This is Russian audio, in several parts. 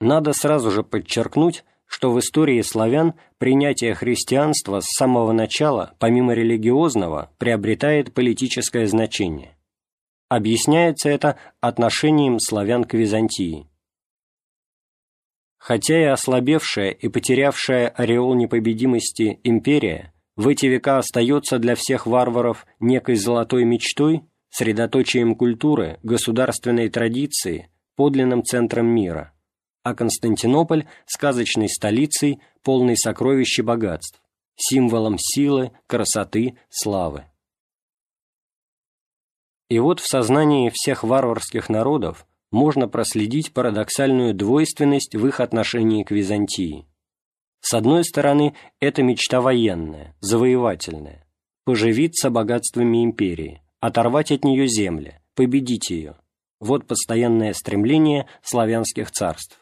Надо сразу же подчеркнуть, что в истории славян принятие христианства с самого начала, помимо религиозного, приобретает политическое значение. Объясняется это отношением славян к Византии. Хотя и ослабевшая и потерявшая ореол непобедимости империя в эти века остается для всех варваров некой золотой мечтой, средоточием культуры, государственной традиции, подлинным центром мира, а Константинополь – сказочной столицей, полной сокровищ и богатств, символом силы, красоты, славы. И вот в сознании всех варварских народов можно проследить парадоксальную двойственность в их отношении к Византии. С одной стороны, это мечта военная, завоевательная, поживиться богатствами империи, оторвать от нее земли, победить ее. Вот постоянное стремление славянских царств.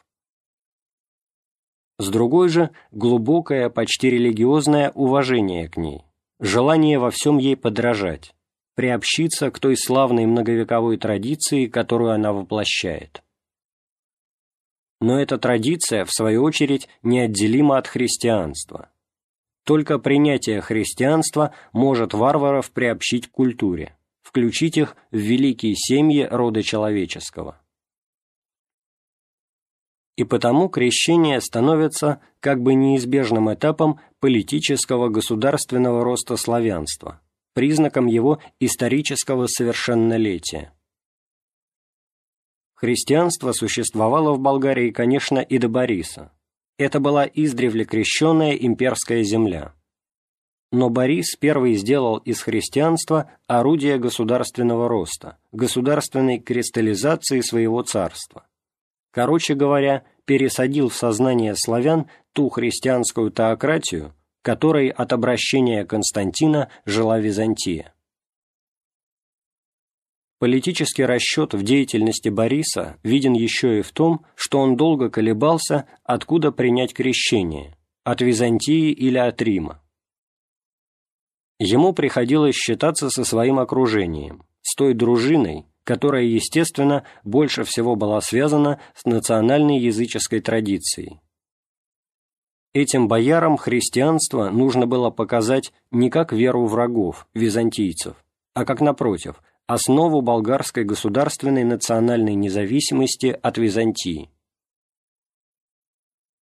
С другой же, глубокое, почти религиозное уважение к ней, желание во всем ей подражать, приобщиться к той славной многовековой традиции, которую она воплощает. Но эта традиция, в свою очередь, неотделима от христианства. Только принятие христианства может варваров приобщить к культуре, включить их в великие семьи рода человеческого. И потому крещение становится как бы неизбежным этапом политического государственного роста славянства – признаком его исторического совершеннолетия. Христианство существовало в Болгарии, конечно, и до Бориса. Это была издревле крещенная имперская земля. Но Борис первый сделал из христианства орудие государственного роста, государственной кристаллизации своего царства. Короче говоря, пересадил в сознание славян ту христианскую теократию, которой от обращения Константина жила Византия. Политический расчет в деятельности Бориса виден еще и в том, что он долго колебался, откуда принять крещение – от Византии или от Рима. Ему приходилось считаться со своим окружением, с той дружиной, которая, естественно, больше всего была связана с национальной языческой традицией. Этим боярам христианство нужно было показать не как веру врагов, византийцев, а как, напротив, основу болгарской государственной национальной независимости от Византии.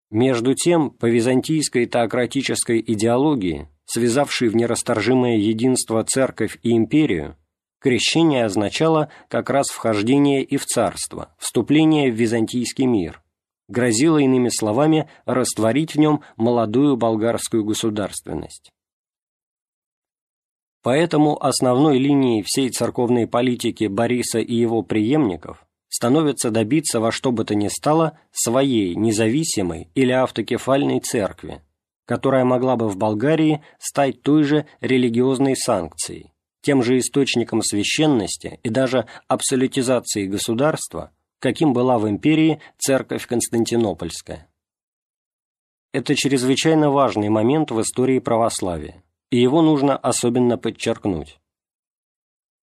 Между тем, по византийской теократической идеологии, связавшей в нерасторжимое единство церковь и империю, крещение означало как раз вхождение и в царство, вступление в византийский мир, грозило иными словами растворить в нем молодую болгарскую государственность. Поэтому основной линией всей церковной политики Бориса и его преемников становится добиться во что бы то ни стало своей независимой или автокефальной церкви, которая могла бы в Болгарии стать той же религиозной санкцией, тем же источником священности и даже абсолютизации государства – каким была в империи церковь Константинопольская. Это чрезвычайно важный момент в истории православия, и его нужно особенно подчеркнуть.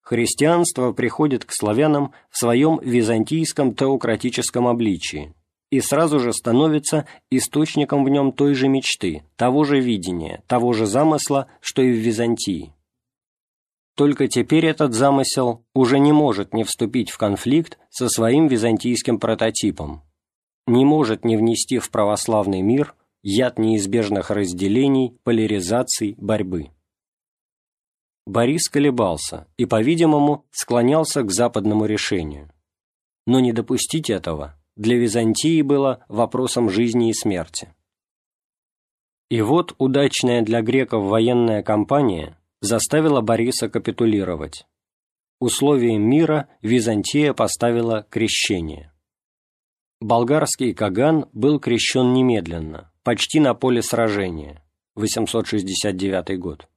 Христианство приходит к славянам в своем византийском теократическом обличии и сразу же становится источником в нем той же мечты, того же видения, того же замысла, что и в Византии. Только теперь этот замысел уже не может не вступить в конфликт со своим византийским прототипом, не может не внести в православный мир яд неизбежных разделений, поляризаций, борьбы. Борис колебался и, по-видимому, склонялся к западному решению. Но не допустить этого для Византии было вопросом жизни и смерти. И вот удачная для греков военная кампания заставила Бориса капитулировать. Условием мира Византия поставила крещение. Болгарский Каган был крещен немедленно, почти на поле сражения, 869 год.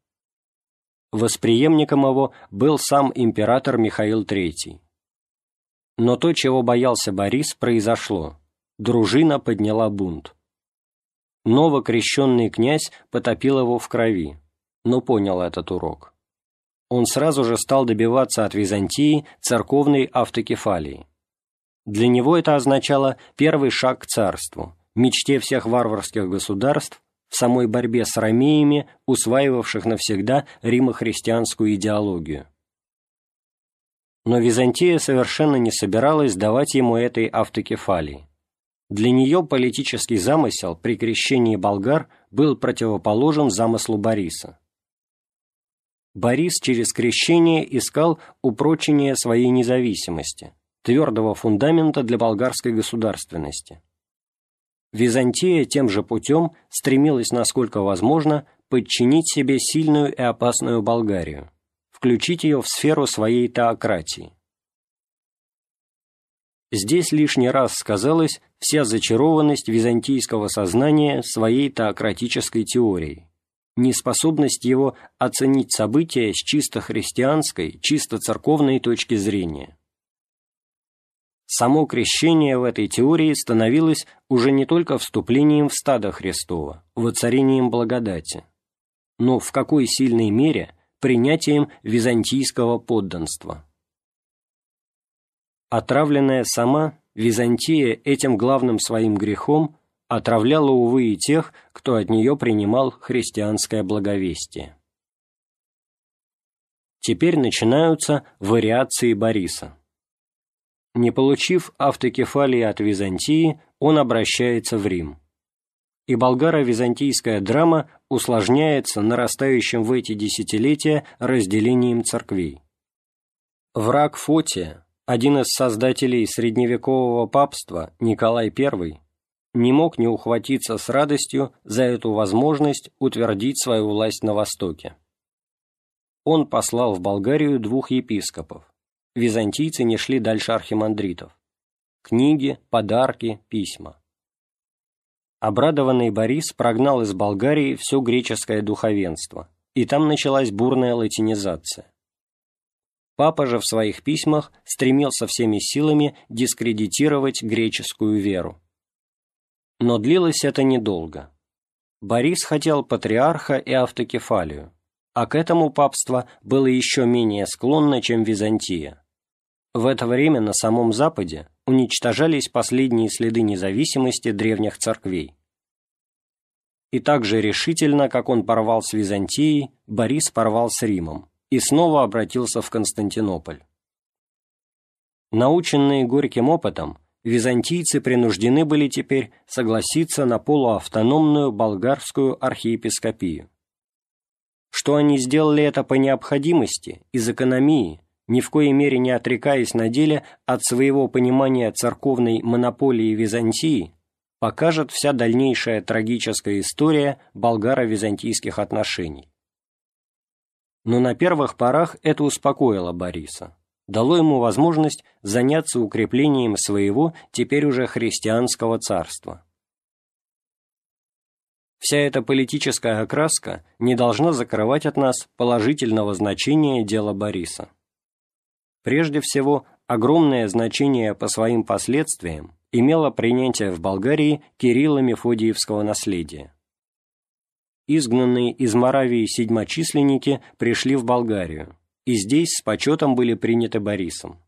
Восприемником его был сам император Михаил III. Но то, чего боялся Борис, произошло. Дружина подняла бунт. Новокрещенный князь потопил его в крови, но понял этот урок. Он сразу же стал добиваться от Византии церковной автокефалии. Для него это означало первый шаг к царству, мечте всех варварских государств, в самой борьбе с ромеями, усваивавших навсегда римохристианскую идеологию. Но Византия совершенно не собиралась давать ему этой автокефалии. Для нее политический замысел при крещении болгар был противоположен замыслу Бориса. Борис через крещение искал упрочения своей независимости, твердого фундамента для болгарской государственности. Византия тем же путем стремилась, насколько возможно, подчинить себе сильную и опасную Болгарию, включить ее в сферу своей теократии. Здесь лишний раз сказалась вся зачарованность византийского сознания своей теократической теорией, неспособность его оценить события с чисто христианской, чисто церковной точки зрения. Само крещение в этой теории становилось уже не только вступлением в стадо Христова, воцарением благодати, но в какой сильной мере принятием византийского подданства. Отравленная сама, Византия этим главным своим грехом отравляла, увы, и тех, кто от нее принимал христианское благовестие. Теперь начинаются вариации Бориса. Не получив автокефалии от Византии, он обращается в Рим. И болгаро-византийская драма усложняется нарастающим в эти десятилетия разделением церквей. Враг Фотия, один из создателей средневекового папства, Николай I, не мог не ухватиться с радостью за эту возможность утвердить свою власть на Востоке. Он послал в Болгарию двух епископов. Византийцы не шли дальше архимандритов. Книги, подарки, письма. Обрадованный Борис прогнал из Болгарии все греческое духовенство, и там началась бурная латинизация. Папа же в своих письмах стремился всеми силами дискредитировать греческую веру. Но длилось это недолго. Борис хотел патриарха и автокефалию, а к этому папство было еще менее склонно, чем Византия. В это время на самом Западе уничтожались последние следы независимости древних церквей. И так же решительно, как он порвал с Византией, Борис порвал с Римом и снова обратился в Константинополь. Наученные горьким опытом, византийцы принуждены были теперь согласиться на полуавтономную болгарскую архиепископию. Что они сделали это по необходимости, из экономии, ни в коей мере не отрекаясь на деле от своего понимания церковной монополии Византии, покажет вся дальнейшая трагическая история болгаро-византийских отношений. Но на первых порах это успокоило Бориса дало ему возможность заняться укреплением своего теперь уже христианского царства. Вся эта политическая окраска не должна закрывать от нас положительного значения дела Бориса. Прежде всего, огромное значение по своим последствиям имело принятие в Болгарии Кирилла Мефодиевского наследия. Изгнанные из Моравии седьмочисленники пришли в Болгарию, и здесь с почетом были приняты Борисом.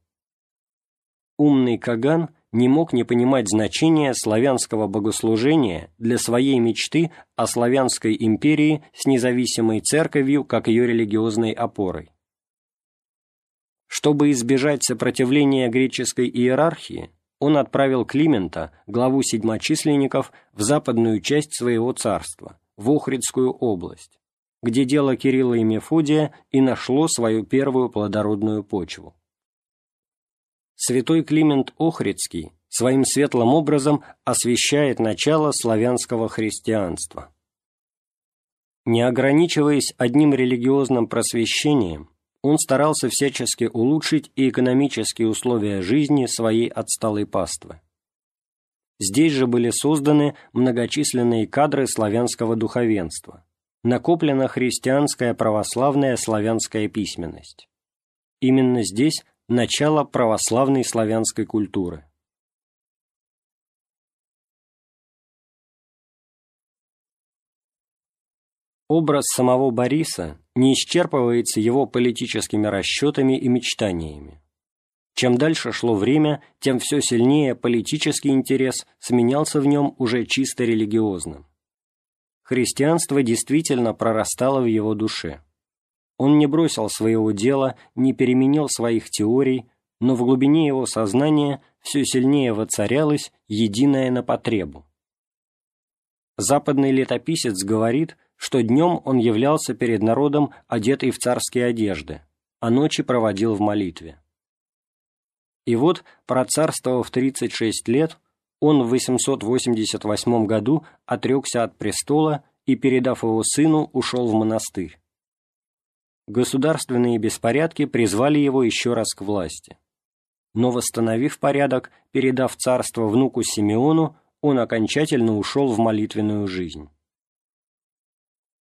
Умный Каган не мог не понимать значения славянского богослужения для своей мечты о славянской империи с независимой церковью как ее религиозной опорой. Чтобы избежать сопротивления греческой иерархии, он отправил Климента, главу седьмочисленников, в западную часть своего царства, в Охридскую область, где дело Кирилла и Мефодия и нашло свою первую плодородную почву. Святой Климент Охридский своим светлым образом освещает начало славянского христианства. Не ограничиваясь одним религиозным просвещением, он старался всячески улучшить и экономические условия жизни своей отсталой паствы. Здесь же были созданы многочисленные кадры славянского духовенства, накоплена христианская православная славянская письменность. Именно здесь начало православной славянской культуры. Образ самого Бориса не исчерпывается его политическими расчетами и мечтаниями. Чем дальше шло время, тем все сильнее политический интерес сменялся в нем уже чисто религиозным. Христианство действительно прорастало в его душе. Он не бросил своего дела, не переменил своих теорий, но в глубине его сознания все сильнее воцарялось единое на потребу. Западный летописец говорит, что днем он являлся перед народом одетый в царские одежды, а ночи проводил в молитве. И вот, процарствовав 36 лет, он в 888 году отрекся от престола и, передав его сыну, ушел в монастырь. Государственные беспорядки призвали его еще раз к власти. Но, восстановив порядок, передав царство внуку Симеону, он окончательно ушел в молитвенную жизнь.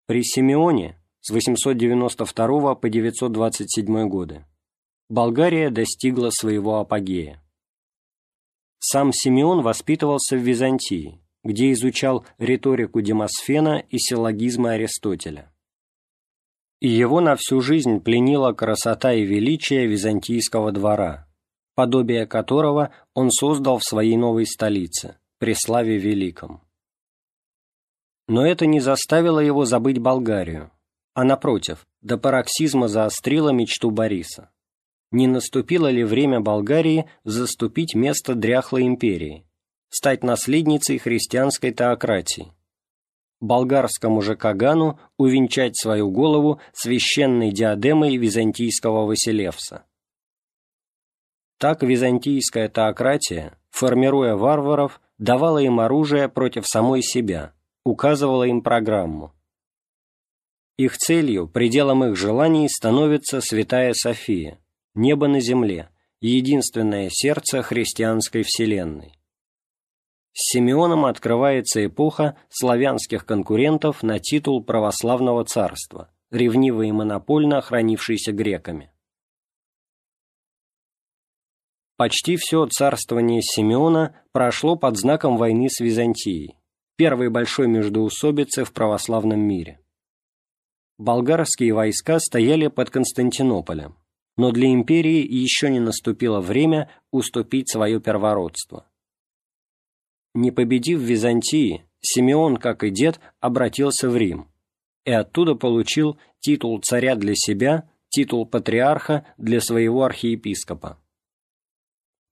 При Симеоне с 892 по 927 годы Болгария достигла своего апогея. Сам Симеон воспитывался в Византии, где изучал риторику Демосфена и силлогизмы Аристотеля. И его на всю жизнь пленила красота и величие византийского двора, подобие которого он создал в своей новой столице, Преславе Великом. Но это не заставило его забыть Болгарию, а напротив, до пароксизма заострило мечту Бориса не наступило ли время Болгарии заступить место дряхлой империи, стать наследницей христианской теократии, болгарскому же Кагану увенчать свою голову священной диадемой византийского Василевса. Так византийская теократия, формируя варваров, давала им оружие против самой себя, указывала им программу. Их целью, пределом их желаний становится Святая София – небо на земле, единственное сердце христианской вселенной. С Симеоном открывается эпоха славянских конкурентов на титул православного царства, ревниво и монопольно охранившийся греками. Почти все царствование Симеона прошло под знаком войны с Византией, первой большой междоусобицы в православном мире. Болгарские войска стояли под Константинополем, но для империи еще не наступило время уступить свое первородство. Не победив Византии, Симеон, как и дед, обратился в Рим и оттуда получил титул царя для себя, титул патриарха для своего архиепископа.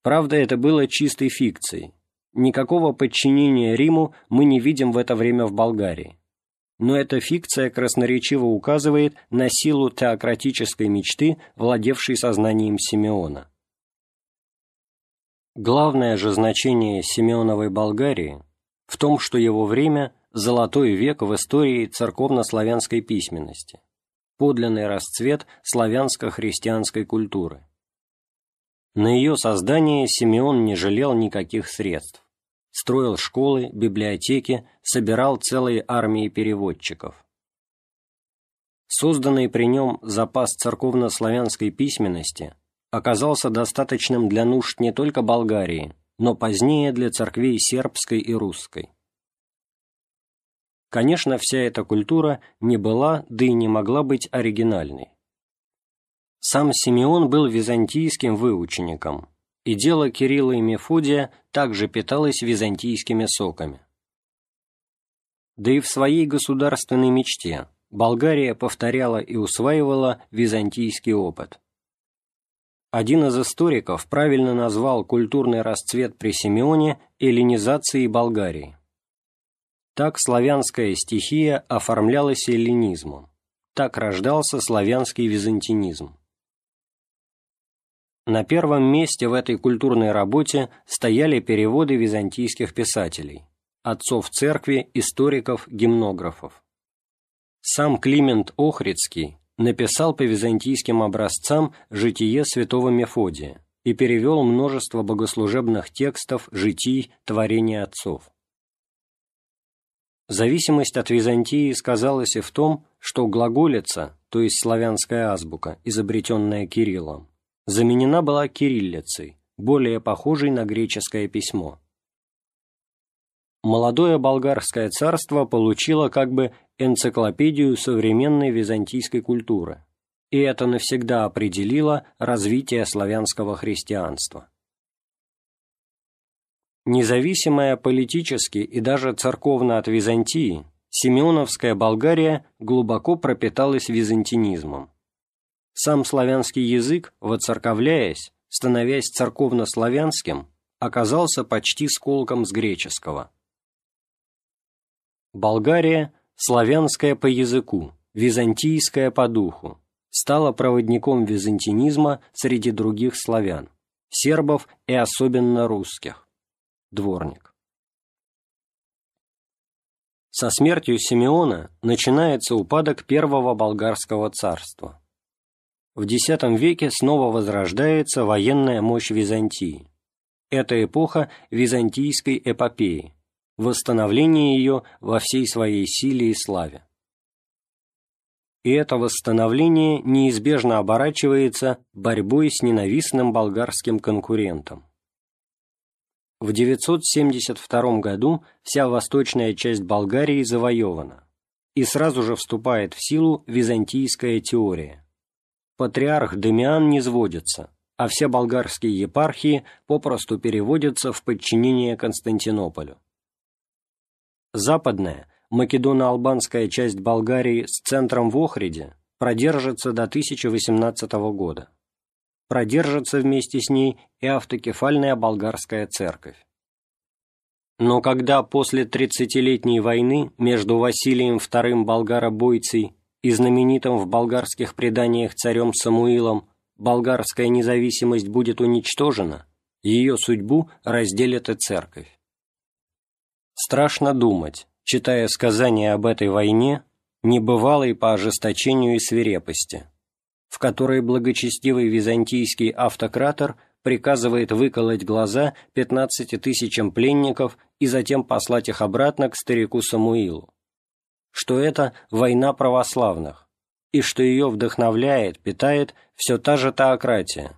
Правда, это было чистой фикцией. Никакого подчинения Риму мы не видим в это время в Болгарии но эта фикция красноречиво указывает на силу теократической мечты, владевшей сознанием Симеона. Главное же значение Симеоновой Болгарии в том, что его время – золотой век в истории церковно-славянской письменности, подлинный расцвет славянско-христианской культуры. На ее создание Симеон не жалел никаких средств строил школы, библиотеки, собирал целые армии переводчиков. Созданный при нем запас церковно-славянской письменности оказался достаточным для нужд не только Болгарии, но позднее для церквей сербской и русской. Конечно, вся эта культура не была, да и не могла быть оригинальной. Сам Симеон был византийским выучеником, и дело Кирилла и Мефодия также питалось византийскими соками. Да и в своей государственной мечте Болгария повторяла и усваивала византийский опыт. Один из историков правильно назвал культурный расцвет при Симеоне эллинизацией Болгарии. Так славянская стихия оформлялась эллинизмом, так рождался славянский византинизм. На первом месте в этой культурной работе стояли переводы византийских писателей, отцов церкви, историков, гимнографов. Сам Климент Охридский написал по византийским образцам «Житие святого Мефодия» и перевел множество богослужебных текстов, житий, творений отцов. Зависимость от Византии сказалась и в том, что глаголица, то есть славянская азбука, изобретенная Кириллом, заменена была кириллицей, более похожей на греческое письмо. Молодое болгарское царство получило как бы энциклопедию современной византийской культуры, и это навсегда определило развитие славянского христианства. Независимая политически и даже церковно от Византии, Симеоновская Болгария глубоко пропиталась византинизмом. Сам славянский язык, воцерковляясь, становясь церковно-славянским, оказался почти сколком с греческого. Болгария, славянская по языку, византийская по духу, стала проводником византинизма среди других славян, сербов и особенно русских. Дворник. Со смертью Симеона начинается упадок первого болгарского царства. В X веке снова возрождается военная мощь Византии. Это эпоха византийской эпопеи, восстановление ее во всей своей силе и славе. И это восстановление неизбежно оборачивается борьбой с ненавистным болгарским конкурентом. В 972 году вся восточная часть Болгарии завоевана, и сразу же вступает в силу византийская теория. Патриарх Демиан не сводится, а все болгарские епархии попросту переводятся в подчинение Константинополю. Западная, македоно-албанская часть Болгарии с центром в Охриде продержится до 1018 года продержится вместе с ней и автокефальная болгарская церковь. Но когда после тридцатилетней войны между Василием II Болгаробойцей и знаменитым в болгарских преданиях царем Самуилом болгарская независимость будет уничтожена, ее судьбу разделит и церковь. Страшно думать, читая сказания об этой войне, небывалой по ожесточению и свирепости, в которой благочестивый византийский автократор приказывает выколоть глаза 15 тысячам пленников и затем послать их обратно к старику Самуилу. Что это война православных, и что ее вдохновляет, питает все та же теократия.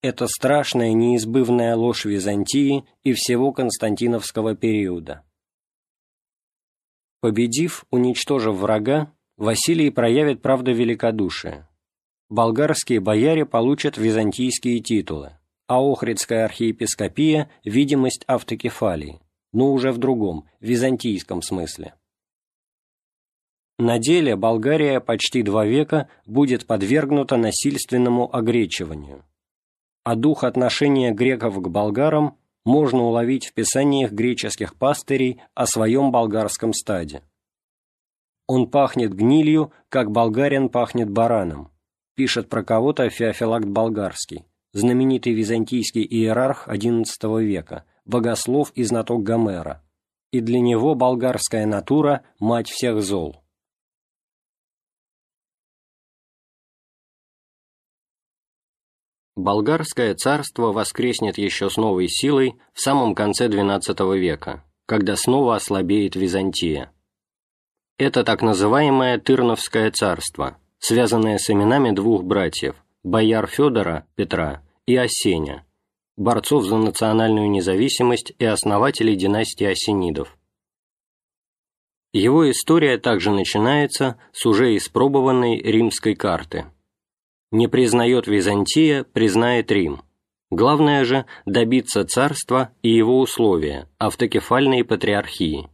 Это страшная неизбывная ложь Византии и всего Константиновского периода. Победив, уничтожив врага, Василий проявит правда великодушие, болгарские бояре получат византийские титулы, а Охридская архиепископия – видимость автокефалии, но уже в другом, византийском смысле. На деле Болгария почти два века будет подвергнута насильственному огречиванию, а дух отношения греков к болгарам можно уловить в писаниях греческих пастырей о своем болгарском стаде. Он пахнет гнилью, как болгарин пахнет бараном, пишет про кого-то Феофилакт Болгарский, знаменитый византийский иерарх XI века, богослов и знаток Гомера, и для него болгарская натура – мать всех зол. Болгарское царство воскреснет еще с новой силой в самом конце XII века, когда снова ослабеет Византия. Это так называемое Тырновское царство – связанная с именами двух братьев, бояр Федора, Петра, и Осеня, борцов за национальную независимость и основателей династии Осенидов. Его история также начинается с уже испробованной римской карты. Не признает Византия, признает Рим. Главное же – добиться царства и его условия, автокефальной патриархии.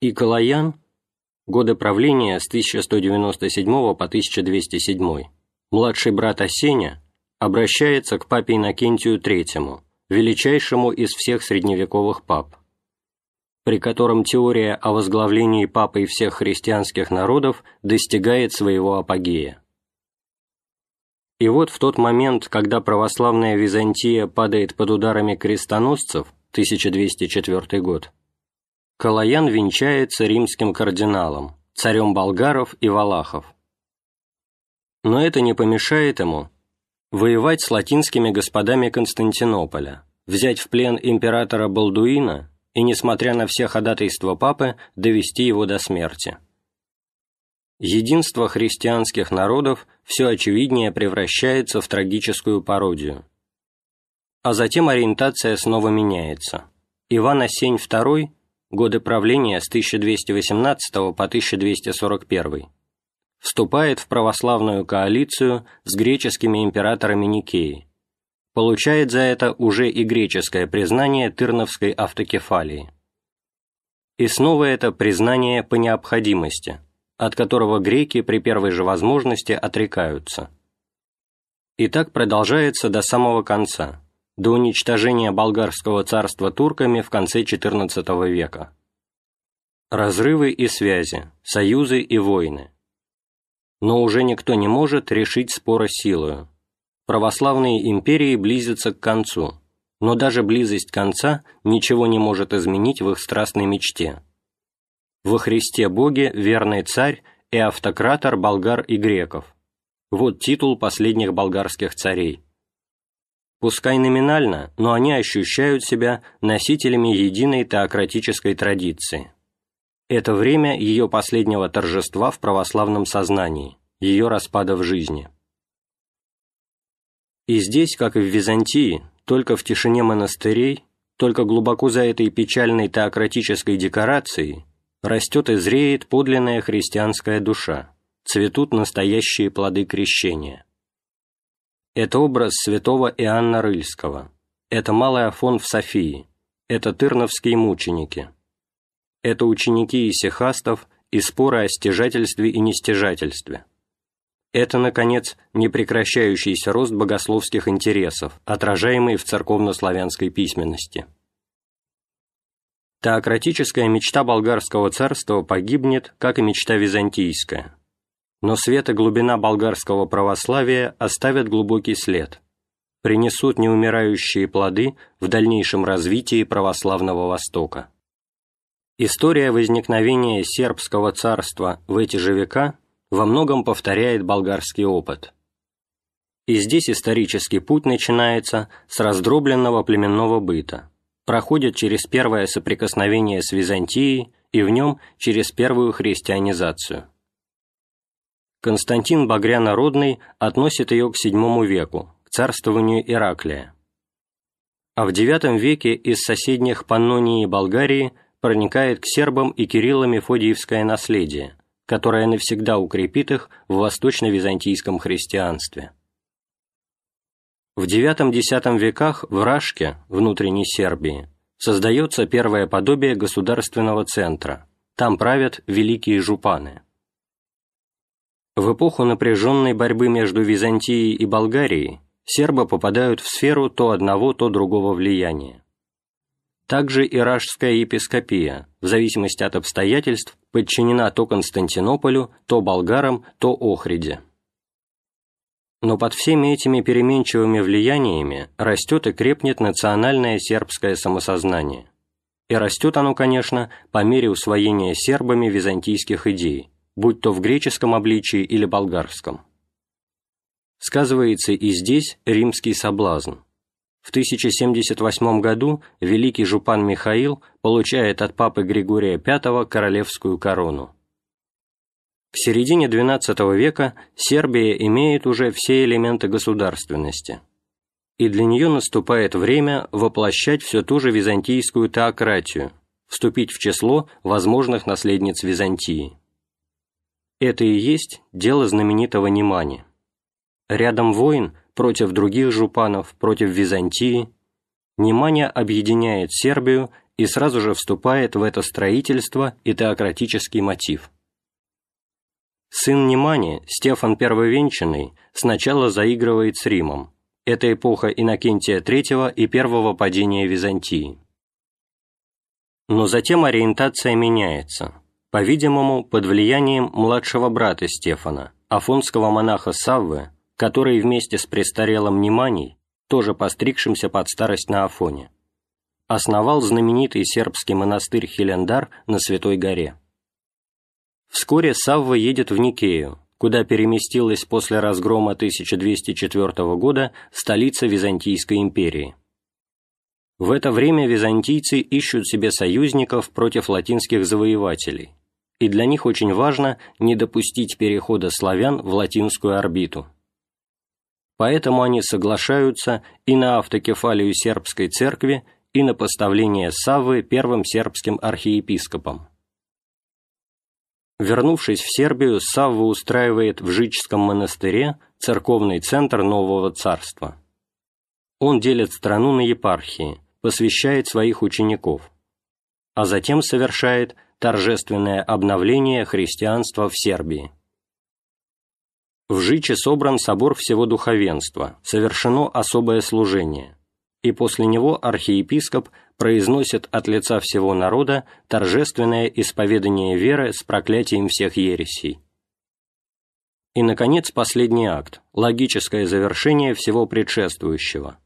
И Калаян – годы правления с 1197 по 1207, младший брат Осеня обращается к папе Иннокентию III, величайшему из всех средневековых пап, при котором теория о возглавлении папой всех христианских народов достигает своего апогея. И вот в тот момент, когда православная Византия падает под ударами крестоносцев, 1204 год, Калаян венчается римским кардиналом, царем болгаров и валахов. Но это не помешает ему воевать с латинскими господами Константинополя, взять в плен императора Балдуина и, несмотря на все ходатайства папы, довести его до смерти. Единство христианских народов все очевиднее превращается в трагическую пародию. А затем ориентация снова меняется. Иван Осень II годы правления с 1218 по 1241, вступает в православную коалицию с греческими императорами Никеи, получает за это уже и греческое признание Тырновской автокефалии. И снова это признание по необходимости, от которого греки при первой же возможности отрекаются. И так продолжается до самого конца, до уничтожения болгарского царства турками в конце XIV века. Разрывы и связи, союзы и войны. Но уже никто не может решить спора силою. Православные империи близятся к концу, но даже близость конца ничего не может изменить в их страстной мечте. Во Христе Боге верный царь и автократор болгар и греков. Вот титул последних болгарских царей. Пускай номинально, но они ощущают себя носителями единой теократической традиции. Это время ее последнего торжества в православном сознании, ее распада в жизни. И здесь, как и в Византии, только в тишине монастырей, только глубоко за этой печальной теократической декорацией растет и зреет подлинная христианская душа, цветут настоящие плоды крещения. Это образ святого Иоанна Рыльского, это Малый Афон в Софии, это тырновские мученики, это ученики исихастов и споры о стяжательстве и нестяжательстве – это, наконец, непрекращающийся рост богословских интересов, отражаемый в церковно-славянской письменности. Теократическая мечта болгарского царства погибнет, как и мечта византийская. Но свет и глубина болгарского православия оставят глубокий след, принесут неумирающие плоды в дальнейшем развитии православного Востока. История возникновения сербского царства в эти же века во многом повторяет болгарский опыт. И здесь исторический путь начинается с раздробленного племенного быта, проходит через первое соприкосновение с Византией и в нем через первую христианизацию. Константин Багрянародный относит ее к VII веку, к царствованию Ираклия. А в IX веке из соседних Паннонии и Болгарии проникает к сербам и Кирилло-Мефодиевское наследие, которая навсегда укрепит их в восточно-византийском христианстве. В IX-X веках в Рашке, внутренней Сербии, создается первое подобие государственного центра, там правят великие жупаны. В эпоху напряженной борьбы между Византией и Болгарией сербы попадают в сферу то одного, то другого влияния. Также Иражская епископия, в зависимости от обстоятельств, подчинена то Константинополю, то болгарам, то Охриде. Но под всеми этими переменчивыми влияниями растет и крепнет национальное сербское самосознание. И растет оно, конечно, по мере усвоения сербами византийских идей, будь то в греческом обличии или болгарском. Сказывается и здесь римский соблазн – в 1078 году великий жупан Михаил получает от папы Григория V королевскую корону. К середине XII века Сербия имеет уже все элементы государственности, и для нее наступает время воплощать все ту же византийскую теократию, вступить в число возможных наследниц Византии. Это и есть дело знаменитого Немани. Рядом войн против других жупанов, против Византии, Немания объединяет Сербию и сразу же вступает в это строительство и теократический мотив. Сын Немани, Стефан Первовенчанный, сначала заигрывает с Римом. Это эпоха Иннокентия III и первого падения Византии. Но затем ориентация меняется, по-видимому, под влиянием младшего брата Стефана, афонского монаха Саввы, который вместе с престарелым Неманей, тоже постригшимся под старость на Афоне, основал знаменитый сербский монастырь Хелендар на Святой горе. Вскоре Савва едет в Никею, куда переместилась после разгрома 1204 года столица Византийской империи. В это время византийцы ищут себе союзников против латинских завоевателей, и для них очень важно не допустить перехода славян в латинскую орбиту поэтому они соглашаются и на автокефалию сербской церкви, и на поставление Саввы первым сербским архиепископом. Вернувшись в Сербию, Савва устраивает в Жичском монастыре церковный центр нового царства. Он делит страну на епархии, посвящает своих учеников, а затем совершает торжественное обновление христианства в Сербии. В Жиче собран собор всего духовенства, совершено особое служение, и после него архиепископ произносит от лица всего народа торжественное исповедание веры с проклятием всех ересей. И, наконец, последний акт – логическое завершение всего предшествующего.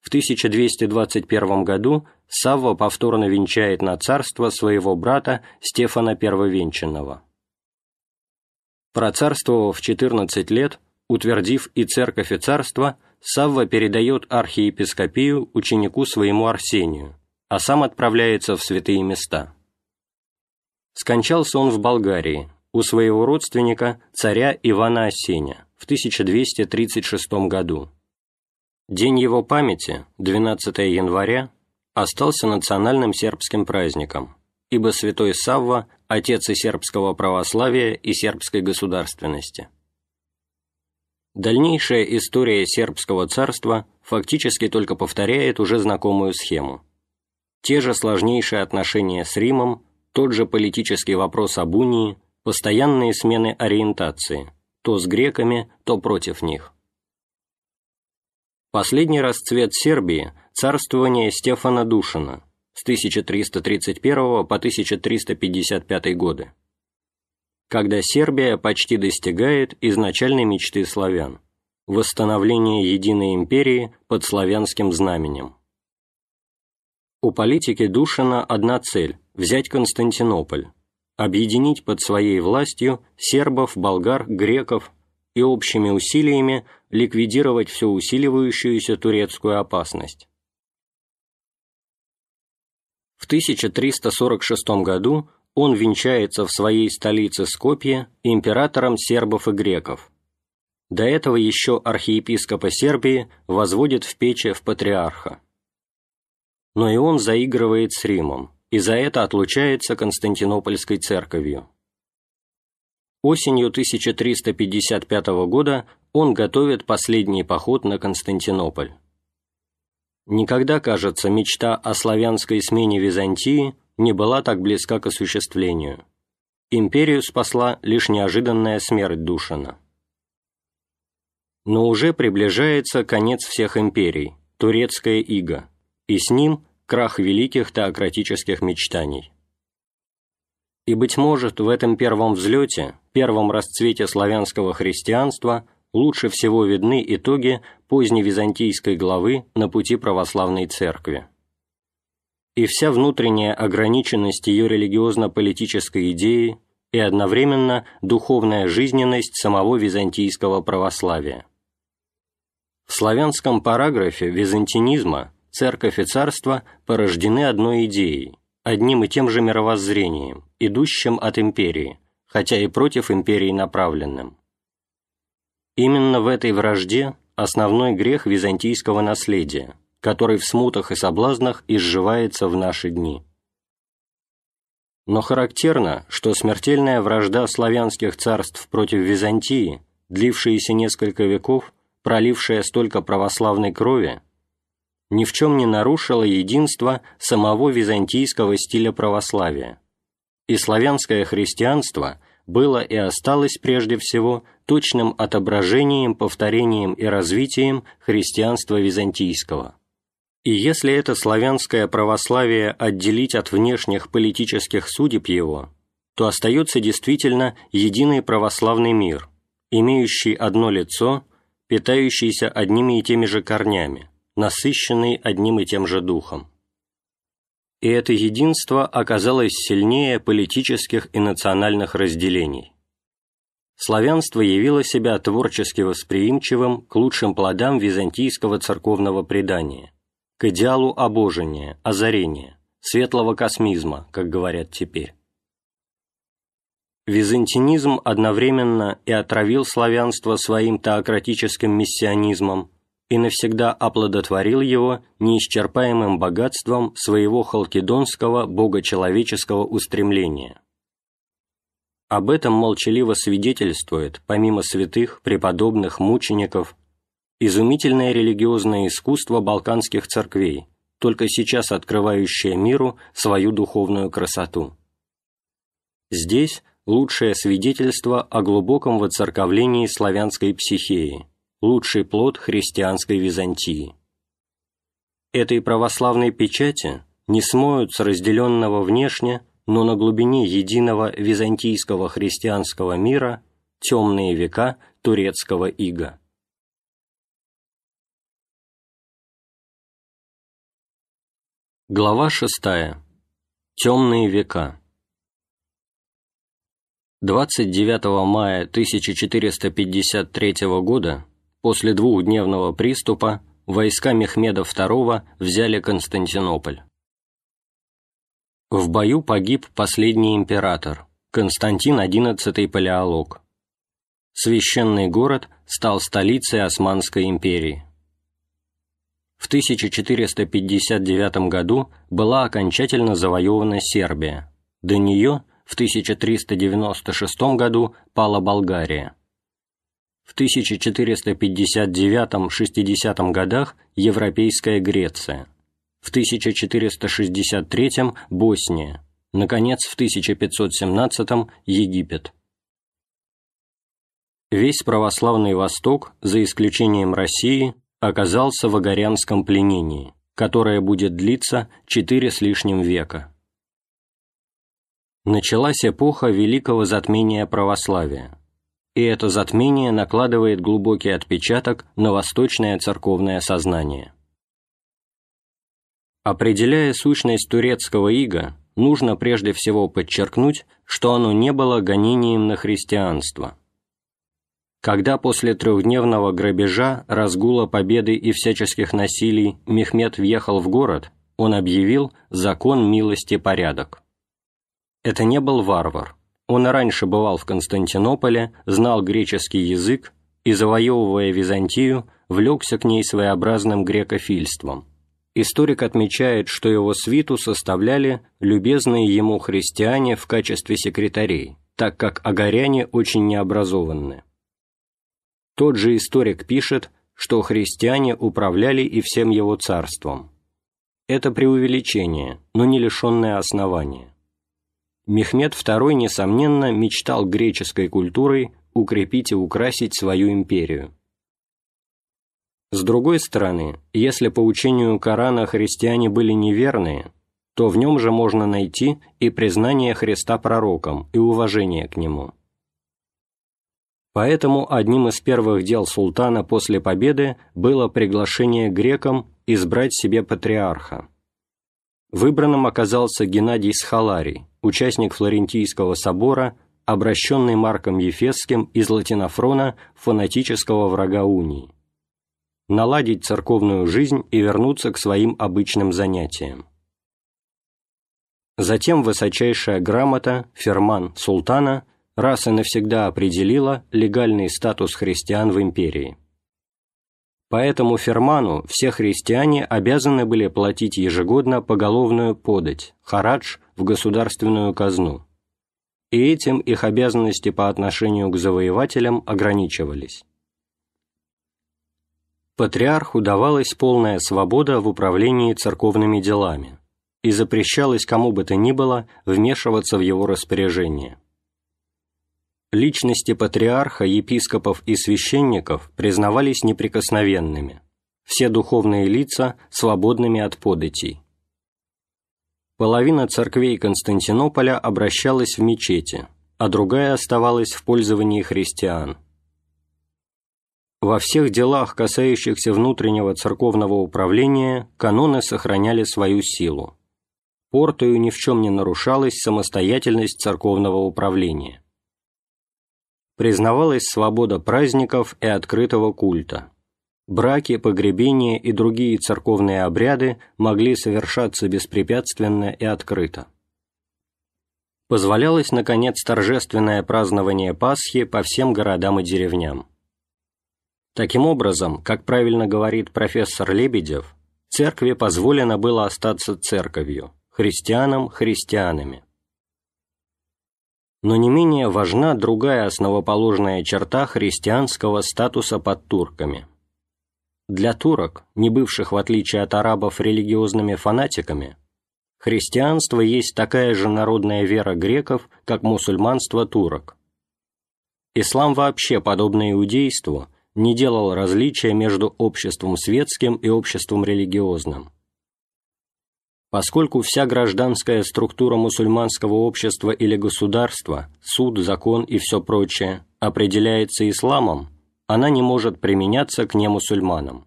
В 1221 году Савва повторно венчает на царство своего брата Стефана Первовенчанного. Процарствовав 14 лет, утвердив и церковь и царство – Савва передает архиепископию ученику своему Арсению, а сам отправляется в святые места. Скончался он в Болгарии, у своего родственника, царя Ивана Осеня, в 1236 году. День его памяти, 12 января, остался национальным сербским праздником, ибо святой Савва – отец и сербского православия и сербской государственности. Дальнейшая история сербского царства фактически только повторяет уже знакомую схему. Те же сложнейшие отношения с Римом, тот же политический вопрос об унии, постоянные смены ориентации, то с греками, то против них. Последний расцвет Сербии – царствование Стефана Душина с 1331 по 1355 годы когда Сербия почти достигает изначальной мечты славян – восстановления единой империи под славянским знаменем. У политики Душина одна цель – взять Константинополь, объединить под своей властью сербов, болгар, греков и общими усилиями ликвидировать всю усиливающуюся турецкую опасность. В 1346 году он венчается в своей столице Скопье императором сербов и греков. До этого еще архиепископа Сербии возводит в печи в патриарха. Но и он заигрывает с Римом, и за это отлучается Константинопольской церковью. Осенью 1355 года он готовит последний поход на Константинополь. Никогда, кажется, мечта о славянской смене Византии не была так близка к осуществлению. Империю спасла лишь неожиданная смерть Душина. Но уже приближается конец всех империй, турецкая ига, и с ним крах великих теократических мечтаний. И, быть может, в этом первом взлете, первом расцвете славянского христианства лучше всего видны итоги поздневизантийской главы на пути православной церкви и вся внутренняя ограниченность ее религиозно-политической идеи и одновременно духовная жизненность самого византийского православия. В славянском параграфе византинизма церковь и царство порождены одной идеей, одним и тем же мировоззрением, идущим от империи, хотя и против империи направленным. Именно в этой вражде основной грех византийского наследия – который в смутах и соблазнах изживается в наши дни. Но характерно, что смертельная вражда славянских царств против Византии, длившаяся несколько веков, пролившая столько православной крови, ни в чем не нарушила единство самого византийского стиля православия, и славянское христианство было и осталось прежде всего точным отображением, повторением и развитием христианства византийского. И если это славянское православие отделить от внешних политических судеб его, то остается действительно единый православный мир, имеющий одно лицо, питающийся одними и теми же корнями, насыщенный одним и тем же духом. И это единство оказалось сильнее политических и национальных разделений. Славянство явило себя творчески восприимчивым к лучшим плодам византийского церковного предания – к идеалу обожения, озарения, светлого космизма, как говорят теперь. Византинизм одновременно и отравил славянство своим теократическим миссионизмом и навсегда оплодотворил его неисчерпаемым богатством своего халкидонского богочеловеческого устремления. Об этом молчаливо свидетельствует, помимо святых, преподобных, мучеников, изумительное религиозное искусство балканских церквей, только сейчас открывающее миру свою духовную красоту. Здесь лучшее свидетельство о глубоком воцерковлении славянской психеи, лучший плод христианской Византии. Этой православной печати не смоют с разделенного внешне но на глубине единого византийского христианского мира темные века турецкого ига. Глава 6. Темные века. 29 мая 1453 года, после двухдневного приступа, войска Мехмеда II взяли Константинополь. В бою погиб последний император, Константин XI Палеолог. Священный город стал столицей Османской империи. В 1459 году была окончательно завоевана Сербия, до нее в 1396 году пала Болгария. В 1459-60 годах Европейская Греция – в 1463 – Босния, наконец, в 1517 – Египет. Весь православный Восток, за исключением России, оказался в Огорянском пленении, которое будет длиться четыре с лишним века. Началась эпоха великого затмения православия, и это затмение накладывает глубокий отпечаток на восточное церковное сознание. Определяя сущность турецкого ига, нужно прежде всего подчеркнуть, что оно не было гонением на христианство. Когда после трехдневного грабежа, разгула победы и всяческих насилий Мехмед въехал в город, он объявил закон милости порядок. Это не был варвар. Он раньше бывал в Константинополе, знал греческий язык и, завоевывая Византию, влекся к ней своеобразным грекофильством – Историк отмечает, что его свиту составляли любезные ему христиане в качестве секретарей, так как агаряне очень необразованны. Тот же историк пишет, что христиане управляли и всем его царством. Это преувеличение, но не лишенное основания. Мехмед II, несомненно, мечтал греческой культурой укрепить и украсить свою империю. С другой стороны, если по учению Корана христиане были неверные, то в нем же можно найти и признание Христа пророком, и уважение к нему. Поэтому одним из первых дел султана после победы было приглашение грекам избрать себе патриарха. Выбранным оказался Геннадий Схаларий, участник Флорентийского собора, обращенный Марком Ефесским из Латинофрона фанатического врага унии наладить церковную жизнь и вернуться к своим обычным занятиям. Затем высочайшая грамота, ферман султана, раз и навсегда определила легальный статус христиан в империи. По этому ферману все христиане обязаны были платить ежегодно поголовную подать, харадж, в государственную казну. И этим их обязанности по отношению к завоевателям ограничивались патриарху давалась полная свобода в управлении церковными делами и запрещалось кому бы то ни было вмешиваться в его распоряжение. Личности патриарха, епископов и священников признавались неприкосновенными, все духовные лица – свободными от податей. Половина церквей Константинополя обращалась в мечети, а другая оставалась в пользовании христиан – во всех делах, касающихся внутреннего церковного управления, каноны сохраняли свою силу. Портою ни в чем не нарушалась самостоятельность церковного управления. Признавалась свобода праздников и открытого культа. Браки, погребения и другие церковные обряды могли совершаться беспрепятственно и открыто. Позволялось, наконец, торжественное празднование Пасхи по всем городам и деревням. Таким образом, как правильно говорит профессор Лебедев, церкви позволено было остаться церковью, христианам – христианами. Но не менее важна другая основоположная черта христианского статуса под турками. Для турок, не бывших в отличие от арабов религиозными фанатиками, христианство есть такая же народная вера греков, как мусульманство турок. Ислам вообще, подобно иудейству, не делал различия между обществом светским и обществом религиозным. Поскольку вся гражданская структура мусульманского общества или государства, суд, закон и все прочее, определяется исламом, она не может применяться к немусульманам.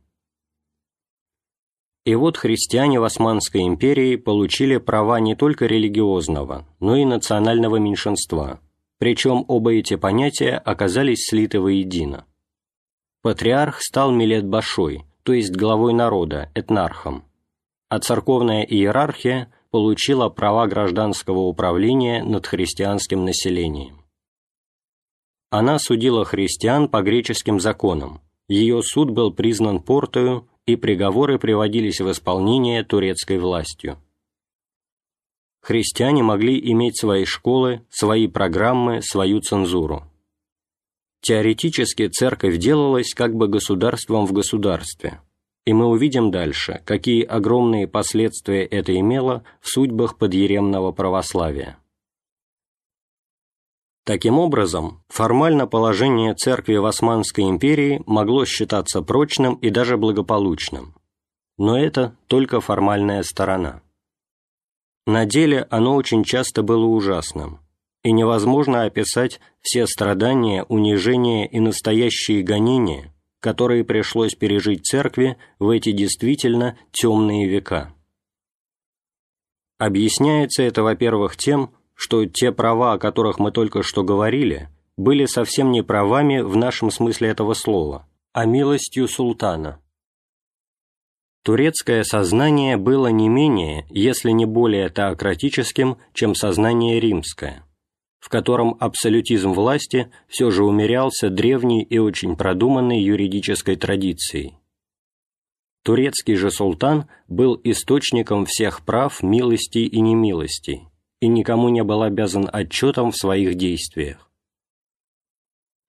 И вот христиане в Османской империи получили права не только религиозного, но и национального меньшинства, причем оба эти понятия оказались слиты воедино. Патриарх стал Милет Башой, то есть главой народа, этнархом, а церковная иерархия получила права гражданского управления над христианским населением. Она судила христиан по греческим законам, ее суд был признан портою, и приговоры приводились в исполнение турецкой властью. Христиане могли иметь свои школы, свои программы, свою цензуру. Теоретически церковь делалась как бы государством в государстве, и мы увидим дальше, какие огромные последствия это имело в судьбах подъеремного православия. Таким образом, формально положение церкви в Османской империи могло считаться прочным и даже благополучным, но это только формальная сторона. На деле оно очень часто было ужасным, и невозможно описать все страдания, унижения и настоящие гонения, которые пришлось пережить церкви в эти действительно темные века. Объясняется это, во-первых, тем, что те права, о которых мы только что говорили, были совсем не правами в нашем смысле этого слова, а милостью султана. Турецкое сознание было не менее, если не более теократическим, чем сознание римское в котором абсолютизм власти все же умерялся древней и очень продуманной юридической традицией. Турецкий же султан был источником всех прав, милостей и немилостей, и никому не был обязан отчетом в своих действиях.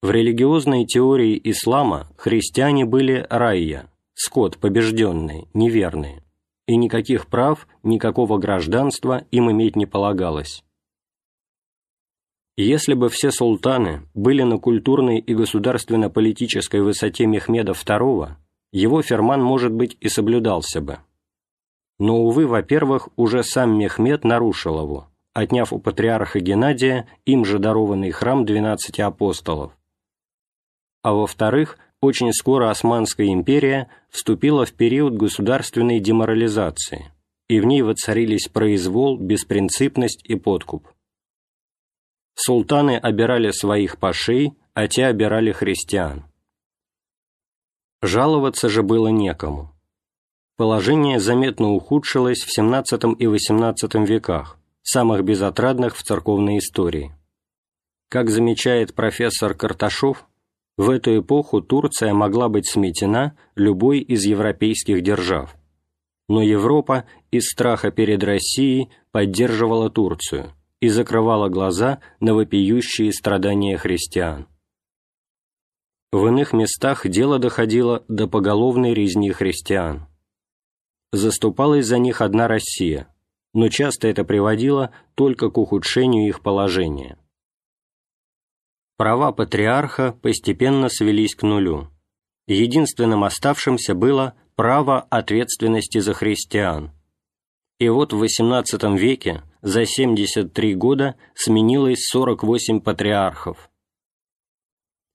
В религиозной теории ислама христиане были райя, скот побежденные, неверные, и никаких прав, никакого гражданства им иметь не полагалось. Если бы все султаны были на культурной и государственно-политической высоте Мехмеда II, его ферман, может быть, и соблюдался бы. Но, увы, во-первых, уже сам Мехмед нарушил его, отняв у патриарха Геннадия им же дарованный храм двенадцати апостолов. А во-вторых, очень скоро Османская империя вступила в период государственной деморализации, и в ней воцарились произвол, беспринципность и подкуп. Султаны обирали своих пашей, а те обирали христиан. Жаловаться же было некому. Положение заметно ухудшилось в XVII и XVIII веках, самых безотрадных в церковной истории. Как замечает профессор Карташов, в эту эпоху Турция могла быть сметена любой из европейских держав. Но Европа из страха перед Россией поддерживала Турцию, и закрывала глаза на вопиющие страдания христиан. В иных местах дело доходило до поголовной резни христиан. Заступалась за них одна Россия, но часто это приводило только к ухудшению их положения. Права патриарха постепенно свелись к нулю. Единственным оставшимся было право ответственности за христиан. И вот в XVIII веке за 73 года сменилось 48 патриархов.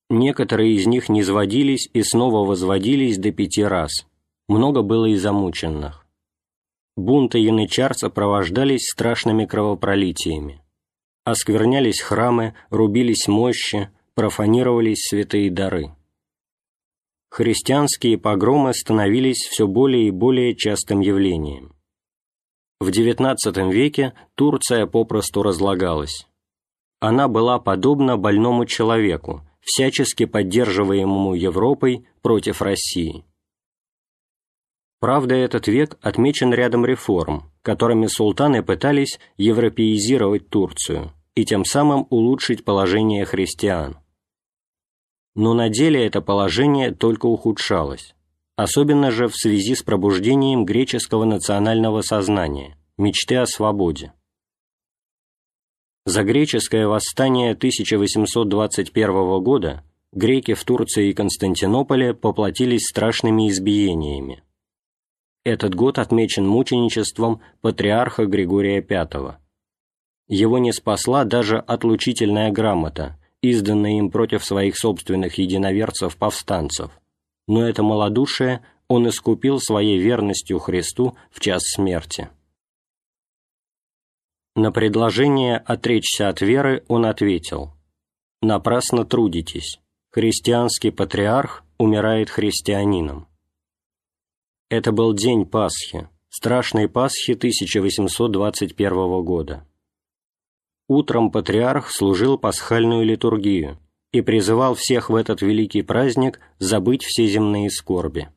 Некоторые из них низводились и снова возводились до пяти раз. Много было и замученных. Бунты янычар сопровождались страшными кровопролитиями. Осквернялись храмы, рубились мощи, профанировались святые дары. Христианские погромы становились все более и более частым явлением. В XIX веке Турция попросту разлагалась. Она была подобна больному человеку, всячески поддерживаемому Европой против России. Правда, этот век отмечен рядом реформ, которыми султаны пытались европеизировать Турцию, и тем самым улучшить положение христиан. Но на деле это положение только ухудшалось, особенно же в связи с пробуждением греческого национального сознания, мечты о свободе. За греческое восстание 1821 года греки в Турции и Константинополе поплатились страшными избиениями. Этот год отмечен мученичеством патриарха Григория V. Его не спасла даже отлучительная грамота, изданная им против своих собственных единоверцев-повстанцев, но это малодушие он искупил своей верностью Христу в час смерти. На предложение отречься от веры он ответил «Напрасно трудитесь, христианский патриарх умирает христианином». Это был день Пасхи, страшной Пасхи 1821 года. Утром патриарх служил пасхальную литургию и призывал всех в этот великий праздник забыть все земные скорби.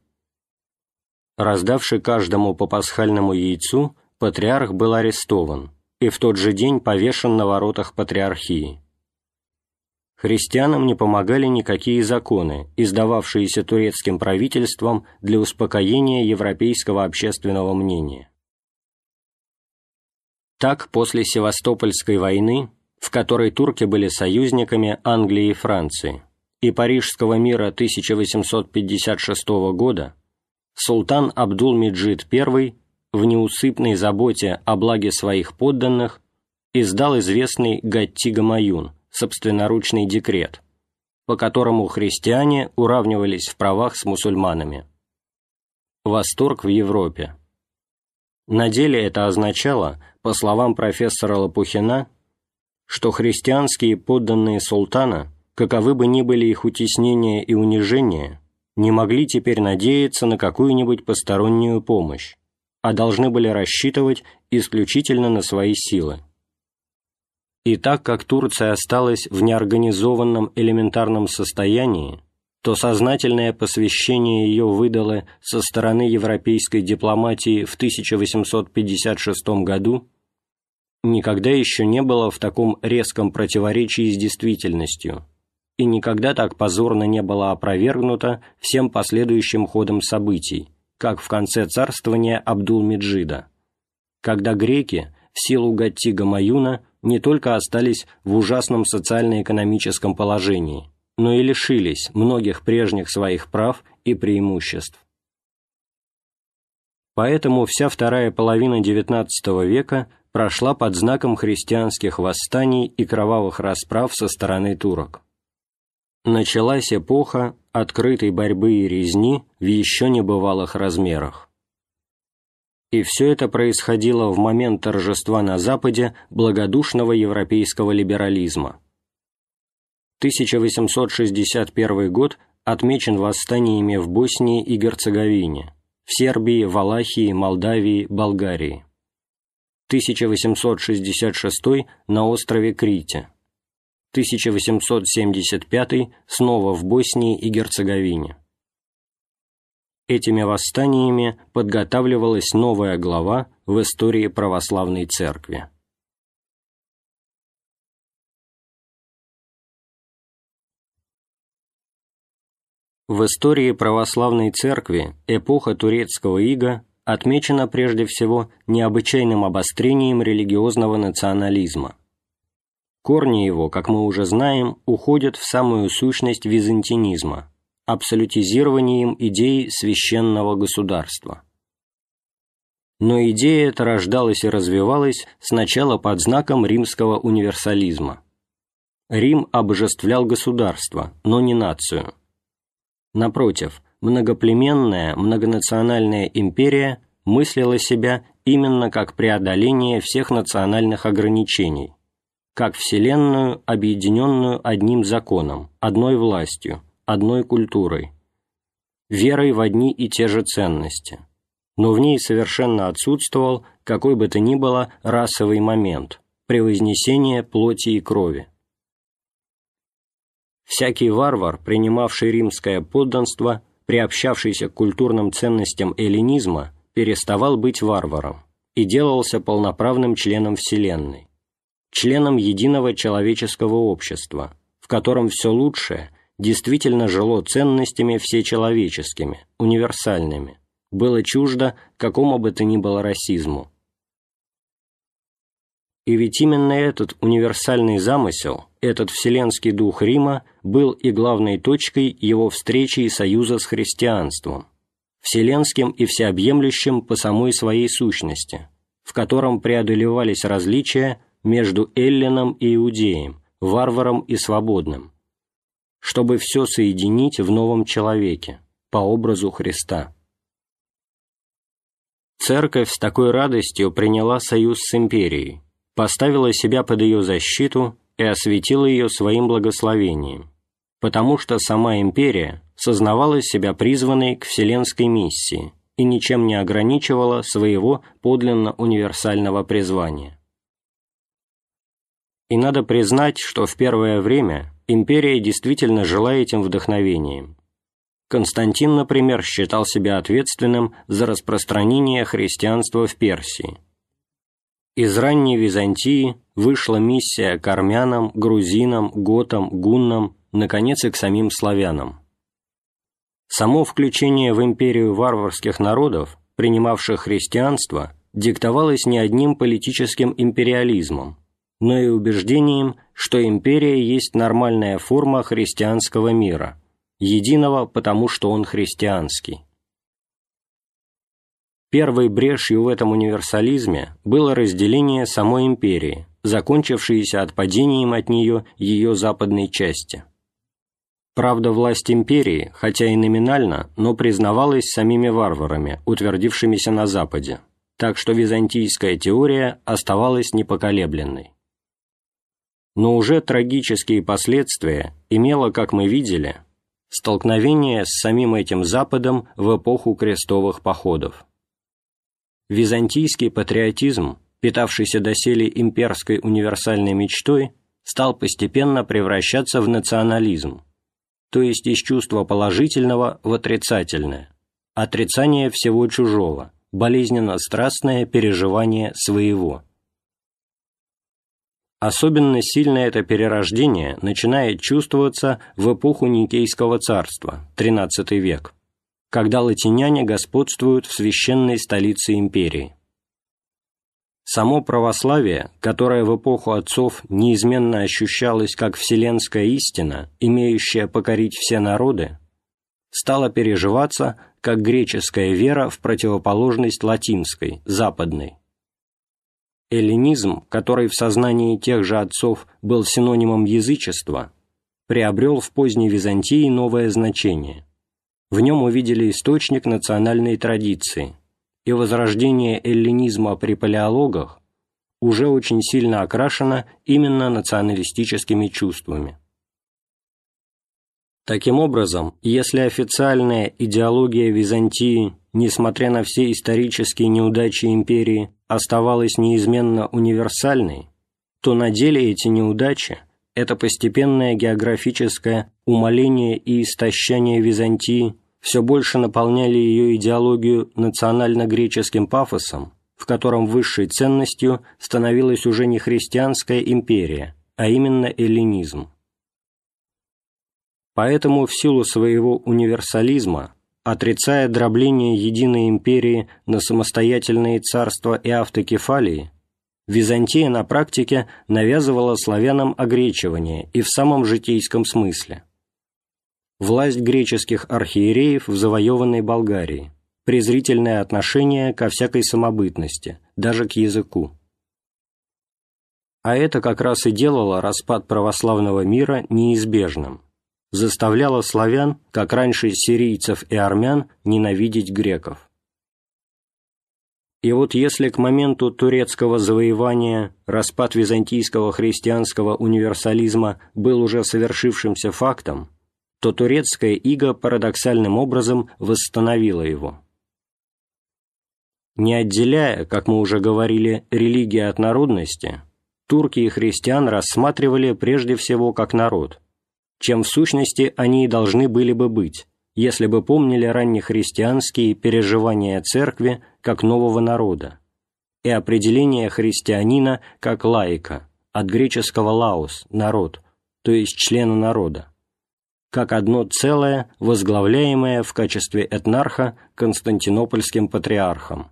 Раздавший каждому по пасхальному яйцу, патриарх был арестован и в тот же день повешен на воротах патриархии. Христианам не помогали никакие законы, издававшиеся турецким правительством для успокоения европейского общественного мнения. Так, после Севастопольской войны, в которой турки были союзниками Англии и Франции, и Парижского мира 1856 года, султан Абдул-Меджид I в неусыпной заботе о благе своих подданных издал известный Гатти-Гамаюн – собственноручный декрет, по которому христиане уравнивались в правах с мусульманами. Восторг в Европе. На деле это означало, по словам профессора Лопухина, что христианские подданные султана, каковы бы ни были их утеснения и унижения, не могли теперь надеяться на какую-нибудь постороннюю помощь, а должны были рассчитывать исключительно на свои силы. И так как Турция осталась в неорганизованном элементарном состоянии, то сознательное посвящение ее выдало со стороны европейской дипломатии в 1856 году никогда еще не было в таком резком противоречии с действительностью и никогда так позорно не было опровергнуто всем последующим ходом событий, как в конце царствования Абдул-Меджида, когда греки в силу Гатти-Гамаюна не только остались в ужасном социально-экономическом положении, но и лишились многих прежних своих прав и преимуществ. Поэтому вся вторая половина XIX века прошла под знаком христианских восстаний и кровавых расправ со стороны турок. Началась эпоха открытой борьбы и резни в еще небывалых размерах и все это происходило в момент торжества на Западе благодушного европейского либерализма. 1861 год отмечен восстаниями в Боснии и Герцеговине, в Сербии, Валахии, Молдавии, Болгарии. 1866 на острове Крите. 1875 снова в Боснии и Герцеговине. Этими восстаниями подготавливалась новая глава в истории православной церкви. В истории православной церкви эпоха турецкого ига отмечена прежде всего необычайным обострением религиозного национализма. Корни его, как мы уже знаем, уходят в самую сущность византинизма – абсолютизированием идеи священного государства. Но идея эта рождалась и развивалась сначала под знаком римского универсализма. Рим обожествлял государство, но не нацию. Напротив, многоплеменная, многонациональная империя мыслила себя именно как преодоление всех национальных ограничений, как вселенную, объединенную одним законом, одной властью, одной культурой, верой в одни и те же ценности, но в ней совершенно отсутствовал какой бы то ни было расовый момент, превознесение плоти и крови. Всякий варвар, принимавший римское подданство, приобщавшийся к культурным ценностям эллинизма, переставал быть варваром и делался полноправным членом Вселенной, членом единого человеческого общества, в котором все лучшее действительно жило ценностями всечеловеческими, универсальными, было чуждо какому бы то ни было расизму. И ведь именно этот универсальный замысел, этот вселенский дух Рима был и главной точкой его встречи и союза с христианством, вселенским и всеобъемлющим по самой своей сущности, в котором преодолевались различия между эллином и иудеем, варваром и свободным, чтобы все соединить в новом человеке, по образу Христа. Церковь с такой радостью приняла союз с империей, поставила себя под ее защиту и осветила ее своим благословением, потому что сама империя сознавала себя призванной к вселенской миссии и ничем не ограничивала своего подлинно универсального призвания. И надо признать, что в первое время империя действительно жила этим вдохновением. Константин, например, считал себя ответственным за распространение христианства в Персии – из ранней Византии вышла миссия к армянам, грузинам, готам, гуннам, наконец и к самим славянам. Само включение в империю варварских народов, принимавших христианство, диктовалось не одним политическим империализмом, но и убеждением, что империя есть нормальная форма христианского мира, единого потому, что он христианский. Первой брешью в этом универсализме было разделение самой империи, закончившееся отпадением от нее ее западной части. Правда, власть империи, хотя и номинально, но признавалась самими варварами, утвердившимися на Западе, так что византийская теория оставалась непоколебленной. Но уже трагические последствия имело, как мы видели, столкновение с самим этим Западом в эпоху крестовых походов. Византийский патриотизм, питавшийся доселе имперской универсальной мечтой, стал постепенно превращаться в национализм, то есть из чувства положительного в отрицательное, отрицание всего чужого, болезненно-страстное переживание своего. Особенно сильно это перерождение начинает чувствоваться в эпоху Никейского царства, XIII век когда латиняне господствуют в священной столице империи. Само православие, которое в эпоху отцов неизменно ощущалось как вселенская истина, имеющая покорить все народы, стало переживаться как греческая вера в противоположность латинской, западной. Эллинизм, который в сознании тех же отцов был синонимом язычества, приобрел в поздней Византии новое значение – в нем увидели источник национальной традиции, и возрождение эллинизма при палеологах уже очень сильно окрашено именно националистическими чувствами. Таким образом, если официальная идеология Византии, несмотря на все исторические неудачи империи, оставалась неизменно универсальной, то на деле эти неудачи – это постепенное географическое умаление и истощение Византии все больше наполняли ее идеологию национально-греческим пафосом, в котором высшей ценностью становилась уже не христианская империя, а именно эллинизм. Поэтому в силу своего универсализма, отрицая дробление единой империи на самостоятельные царства и автокефалии, Византия на практике навязывала славянам огречивание и в самом житейском смысле – власть греческих архиереев в завоеванной Болгарии, презрительное отношение ко всякой самобытности, даже к языку. А это как раз и делало распад православного мира неизбежным, заставляло славян, как раньше сирийцев и армян, ненавидеть греков. И вот если к моменту турецкого завоевания распад византийского христианского универсализма был уже совершившимся фактом, то турецкая ига парадоксальным образом восстановила его. Не отделяя, как мы уже говорили, религии от народности, турки и христиан рассматривали прежде всего как народ, чем в сущности они и должны были бы быть, если бы помнили раннехристианские переживания церкви как нового народа и определение христианина как лаика, от греческого «лаос» – народ, то есть члена народа, как одно целое, возглавляемое в качестве этнарха константинопольским патриархом.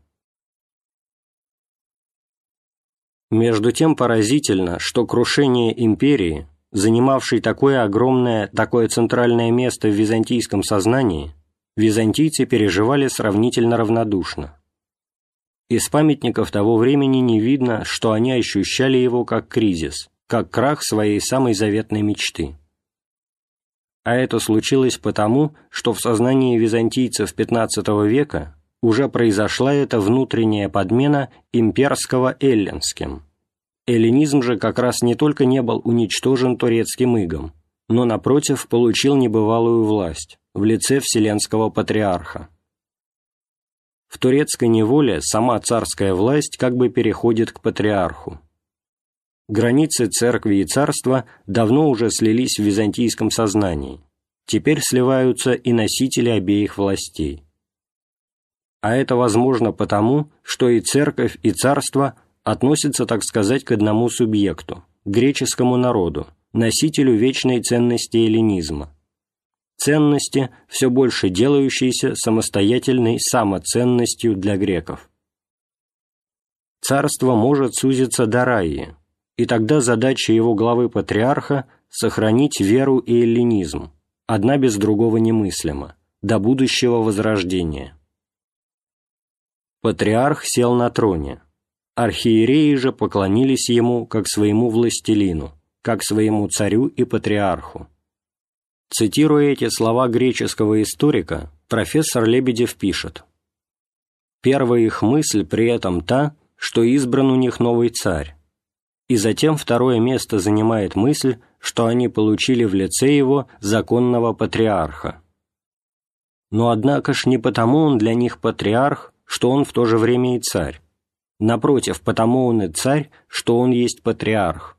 Между тем поразительно, что крушение империи, занимавшей такое огромное, такое центральное место в византийском сознании, византийцы переживали сравнительно равнодушно. Из памятников того времени не видно, что они ощущали его как кризис, как крах своей самой заветной мечты. А это случилось потому, что в сознании византийцев XV века уже произошла эта внутренняя подмена имперского эллинским. Эллинизм же как раз не только не был уничтожен турецким игом, но, напротив, получил небывалую власть в лице Вселенского Патриарха. В турецкой неволе сама царская власть как бы переходит к Патриарху. Границы церкви и царства давно уже слились в византийском сознании, теперь сливаются и носители обеих властей а это возможно потому, что и церковь, и царство относятся, так сказать, к одному субъекту, греческому народу, носителю вечной ценности эллинизма. Ценности, все больше делающиеся самостоятельной самоценностью для греков. Царство может сузиться до раи, и тогда задача его главы патриарха – сохранить веру и эллинизм, одна без другого немыслима, до будущего возрождения. Патриарх сел на троне. Архиереи же поклонились ему как своему властелину, как своему царю и патриарху. Цитируя эти слова греческого историка, профессор Лебедев пишет «Первая их мысль при этом та, что избран у них новый царь, и затем второе место занимает мысль, что они получили в лице его законного патриарха. Но однако ж не потому он для них патриарх, что он в то же время и царь. Напротив, потому он и царь, что он есть патриарх.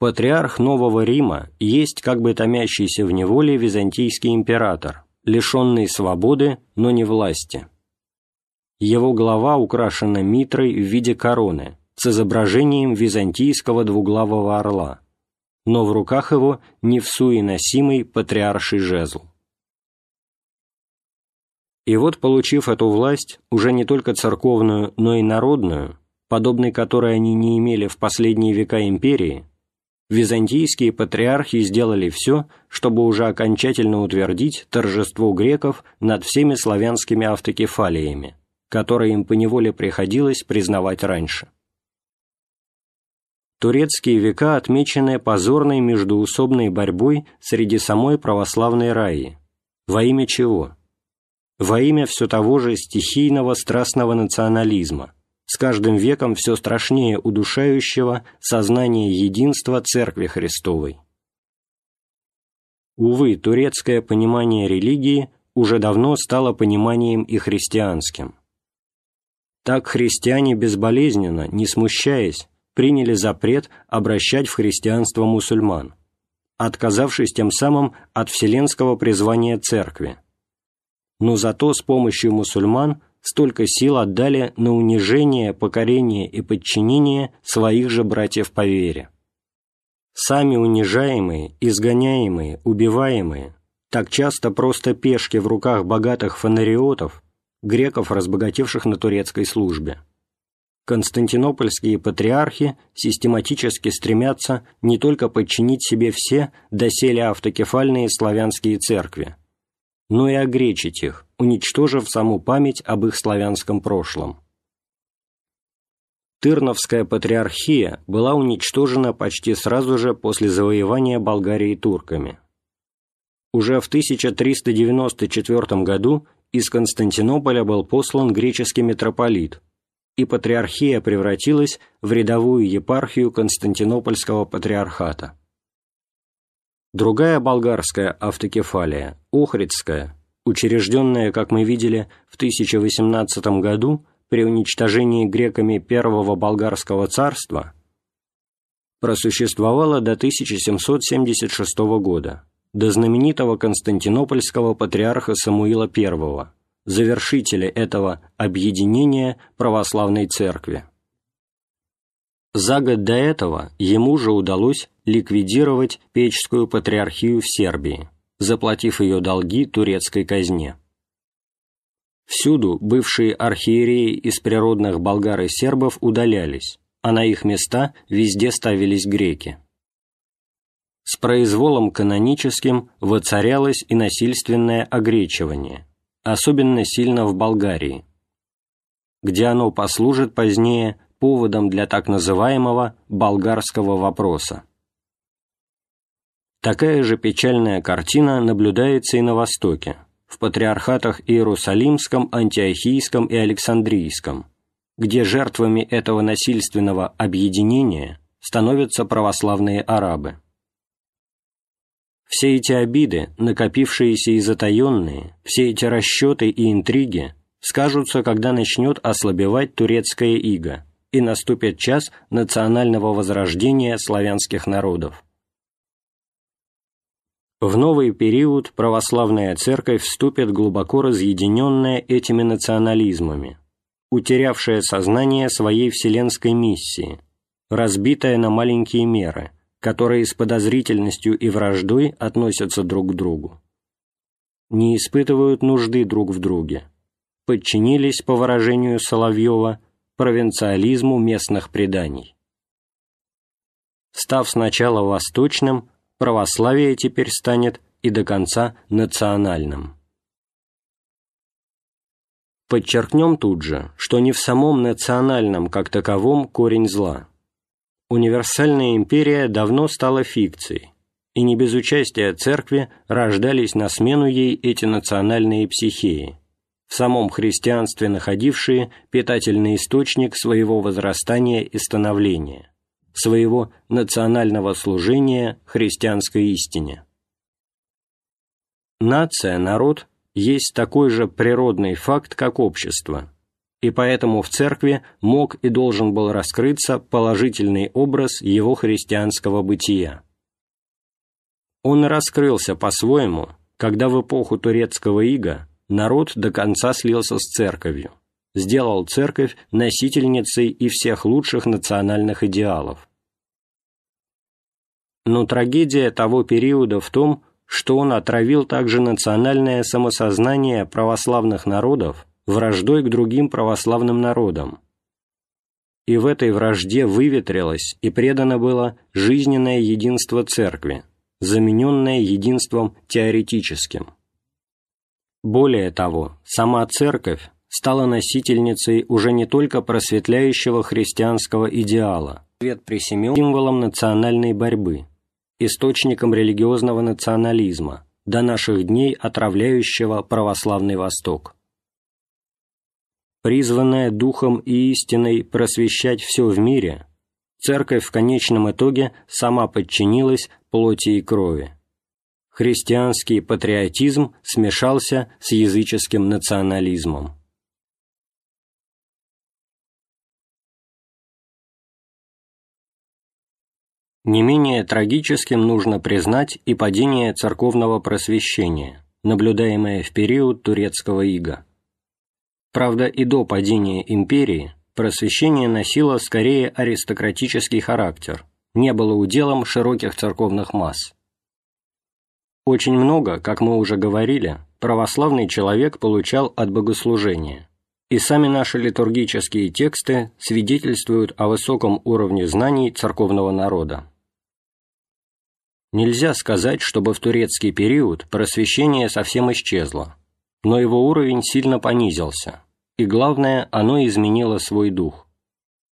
Патриарх Нового Рима есть как бы томящийся в неволе византийский император, лишенный свободы, но не власти. Его голова украшена митрой в виде короны с изображением византийского двуглавого орла, но в руках его не всуе носимый патриарший жезл. И вот, получив эту власть, уже не только церковную, но и народную, подобной которой они не имели в последние века империи, византийские патриархи сделали все, чтобы уже окончательно утвердить торжество греков над всеми славянскими автокефалиями, которые им поневоле приходилось признавать раньше. Турецкие века отмечены позорной междуусобной борьбой среди самой православной раи. Во имя чего? во имя все того же стихийного страстного национализма, с каждым веком все страшнее удушающего сознания единства Церкви Христовой. Увы, турецкое понимание религии уже давно стало пониманием и христианским. Так христиане безболезненно, не смущаясь, приняли запрет обращать в христианство мусульман, отказавшись тем самым от вселенского призвания Церкви, но зато с помощью мусульман столько сил отдали на унижение, покорение и подчинение своих же братьев по вере. Сами унижаемые, изгоняемые, убиваемые, так часто просто пешки в руках богатых фонариотов, греков, разбогатевших на турецкой службе. Константинопольские патриархи систематически стремятся не только подчинить себе все доселе автокефальные славянские церкви, но и огречить их, уничтожив саму память об их славянском прошлом. Тырновская патриархия была уничтожена почти сразу же после завоевания Болгарии турками. Уже в 1394 году из Константинополя был послан греческий митрополит, и патриархия превратилась в рядовую епархию Константинопольского патриархата. Другая болгарская автокефалия, Охридская, учрежденная, как мы видели, в 1018 году при уничтожении греками Первого болгарского царства, просуществовала до 1776 года, до знаменитого константинопольского патриарха Самуила I, завершителя этого объединения православной церкви. За год до этого ему же удалось ликвидировать Печскую патриархию в Сербии, заплатив ее долги турецкой казне. Всюду бывшие архиереи из природных болгар и сербов удалялись, а на их места везде ставились греки. С произволом каноническим воцарялось и насильственное огречивание, особенно сильно в Болгарии, где оно послужит позднее поводом для так называемого «болгарского вопроса». Такая же печальная картина наблюдается и на Востоке, в патриархатах Иерусалимском, Антиохийском и Александрийском, где жертвами этого насильственного объединения становятся православные арабы. Все эти обиды, накопившиеся и затаенные, все эти расчеты и интриги скажутся, когда начнет ослабевать турецкая ига и наступит час национального возрождения славянских народов. В новый период православная церковь вступит глубоко разъединенная этими национализмами, утерявшая сознание своей вселенской миссии, разбитая на маленькие меры, которые с подозрительностью и враждой относятся друг к другу. Не испытывают нужды друг в друге, подчинились, по выражению Соловьева, провинциализму местных преданий. Став сначала восточным, православие теперь станет и до конца национальным. Подчеркнем тут же, что не в самом национальном как таковом корень зла. Универсальная империя давно стала фикцией, и не без участия церкви рождались на смену ей эти национальные психеи, в самом христианстве находившие питательный источник своего возрастания и становления своего национального служения христианской истине. Нация, народ, есть такой же природный факт, как общество, и поэтому в церкви мог и должен был раскрыться положительный образ его христианского бытия. Он раскрылся по-своему, когда в эпоху турецкого ига народ до конца слился с церковью сделал церковь носительницей и всех лучших национальных идеалов. Но трагедия того периода в том, что он отравил также национальное самосознание православных народов враждой к другим православным народам. И в этой вражде выветрилось и предано было жизненное единство церкви, замененное единством теоретическим. Более того, сама церковь стала носительницей уже не только просветляющего христианского идеала, свет при символом национальной борьбы, источником религиозного национализма, до наших дней отравляющего православный Восток. Призванная духом и истиной просвещать все в мире, церковь в конечном итоге сама подчинилась плоти и крови. Христианский патриотизм смешался с языческим национализмом. Не менее трагическим нужно признать и падение церковного просвещения, наблюдаемое в период турецкого ига. Правда, и до падения империи просвещение носило скорее аристократический характер, не было уделом широких церковных масс. Очень много, как мы уже говорили, православный человек получал от богослужения, и сами наши литургические тексты свидетельствуют о высоком уровне знаний церковного народа. Нельзя сказать, чтобы в турецкий период просвещение совсем исчезло, но его уровень сильно понизился, и главное, оно изменило свой дух.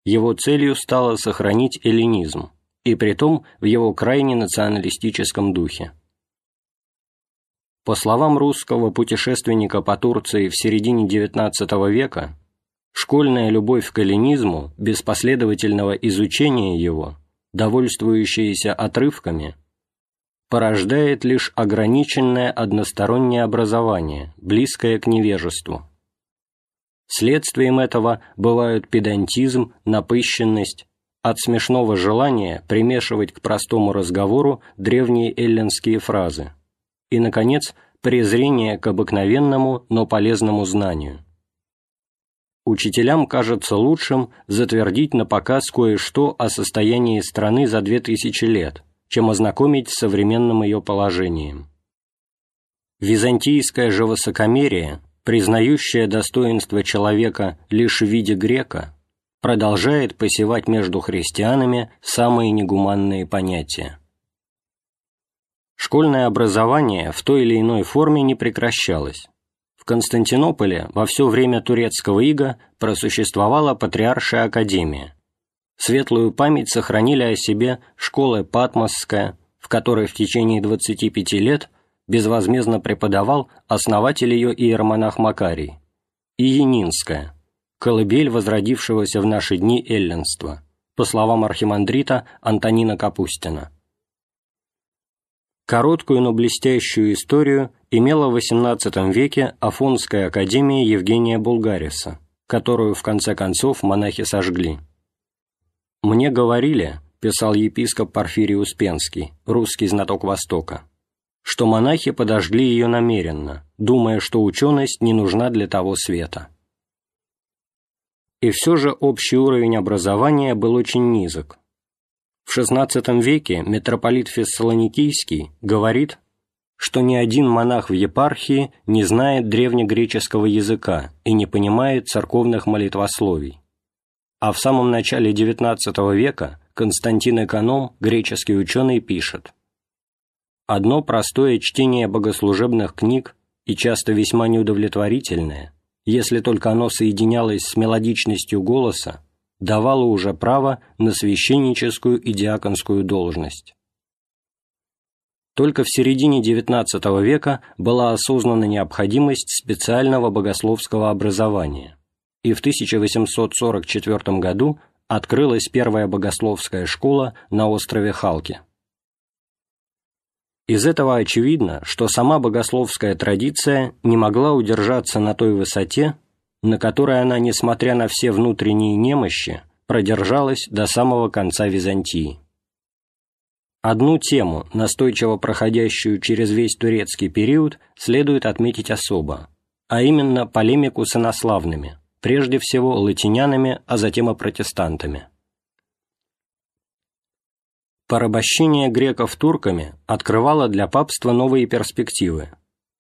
Его целью стало сохранить эллинизм, и притом в его крайне националистическом духе. По словам русского путешественника по Турции в середине XIX века, школьная любовь к эллинизму без последовательного изучения его, довольствующаяся отрывками – порождает лишь ограниченное одностороннее образование, близкое к невежеству. Следствием этого бывают педантизм, напыщенность, от смешного желания примешивать к простому разговору древние эллинские фразы и, наконец, презрение к обыкновенному, но полезному знанию. учителям кажется лучшим затвердить на показ кое-что о состоянии страны за две тысячи лет, чем ознакомить с современным ее положением. Византийское же высокомерие, признающее достоинство человека лишь в виде грека, продолжает посевать между христианами самые негуманные понятия. Школьное образование в той или иной форме не прекращалось. В Константинополе во все время турецкого ига просуществовала Патриаршая академия. Светлую память сохранили о себе школа Патмосская, в которой в течение 25 лет безвозмездно преподавал основатель ее иеромонах Макарий, и Янинская, колыбель возродившегося в наши дни эллинства, по словам архимандрита Антонина Капустина. Короткую, но блестящую историю имела в XVIII веке Афонская академия Евгения Булгариса, которую в конце концов монахи сожгли. «Мне говорили», – писал епископ Порфирий Успенский, русский знаток Востока, что монахи подожгли ее намеренно, думая, что ученость не нужна для того света. И все же общий уровень образования был очень низок, в XVI веке митрополит Фессалоникийский говорит, что ни один монах в епархии не знает древнегреческого языка и не понимает церковных молитвословий. А в самом начале XIX века Константин Эконом, греческий ученый, пишет «Одно простое чтение богослужебных книг и часто весьма неудовлетворительное, если только оно соединялось с мелодичностью голоса, давало уже право на священническую и диаконскую должность. Только в середине XIX века была осознана необходимость специального богословского образования, и в 1844 году открылась первая богословская школа на острове Халки. Из этого очевидно, что сама богословская традиция не могла удержаться на той высоте, на которой она, несмотря на все внутренние немощи, продержалась до самого конца Византии. Одну тему, настойчиво проходящую через весь турецкий период, следует отметить особо, а именно полемику с инославными, прежде всего латинянами, а затем и протестантами. Порабощение греков турками открывало для папства новые перспективы,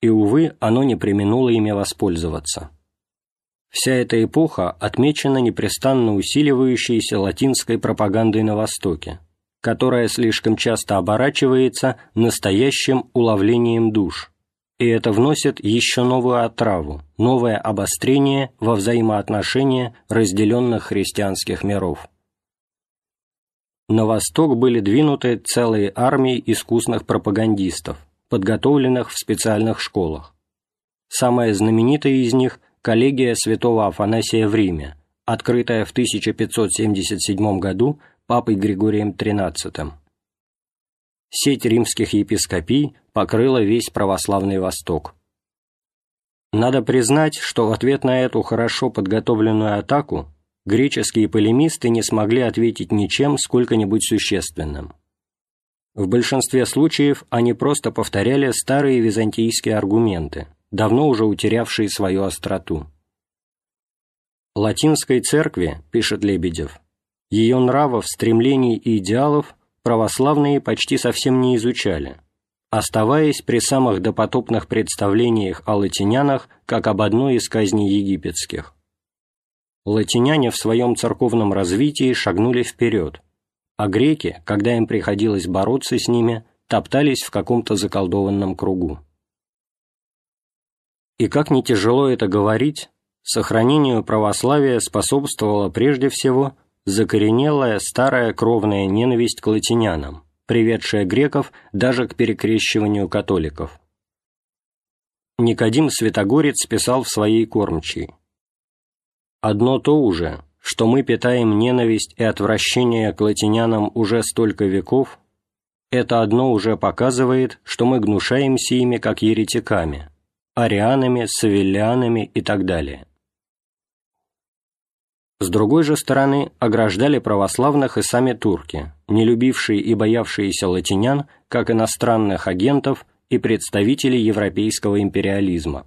и, увы, оно не применуло ими воспользоваться. Вся эта эпоха отмечена непрестанно усиливающейся латинской пропагандой на Востоке, которая слишком часто оборачивается настоящим уловлением душ, и это вносит еще новую отраву, новое обострение во взаимоотношения разделенных христианских миров. На восток были двинуты целые армии искусных пропагандистов, подготовленных в специальных школах. Самая знаменитая из них – коллегия святого Афанасия в Риме, открытая в 1577 году папой Григорием XIII. Сеть римских епископий покрыла весь православный Восток. Надо признать, что в ответ на эту хорошо подготовленную атаку греческие полемисты не смогли ответить ничем сколько-нибудь существенным. В большинстве случаев они просто повторяли старые византийские аргументы – давно уже утерявшие свою остроту. «Латинской церкви, — пишет Лебедев, — ее нравов, стремлений и идеалов православные почти совсем не изучали, оставаясь при самых допотопных представлениях о латинянах как об одной из казней египетских. Латиняне в своем церковном развитии шагнули вперед, а греки, когда им приходилось бороться с ними, топтались в каком-то заколдованном кругу. И как не тяжело это говорить, сохранению православия способствовала прежде всего закоренелая старая кровная ненависть к латинянам, приведшая греков даже к перекрещиванию католиков. Никодим Святогорец писал в своей кормчей «Одно то уже, что мы питаем ненависть и отвращение к латинянам уже столько веков, это одно уже показывает, что мы гнушаемся ими как еретиками, арианами, савиллианами и так далее. С другой же стороны, ограждали православных и сами турки, не любившие и боявшиеся латинян, как иностранных агентов и представителей европейского империализма.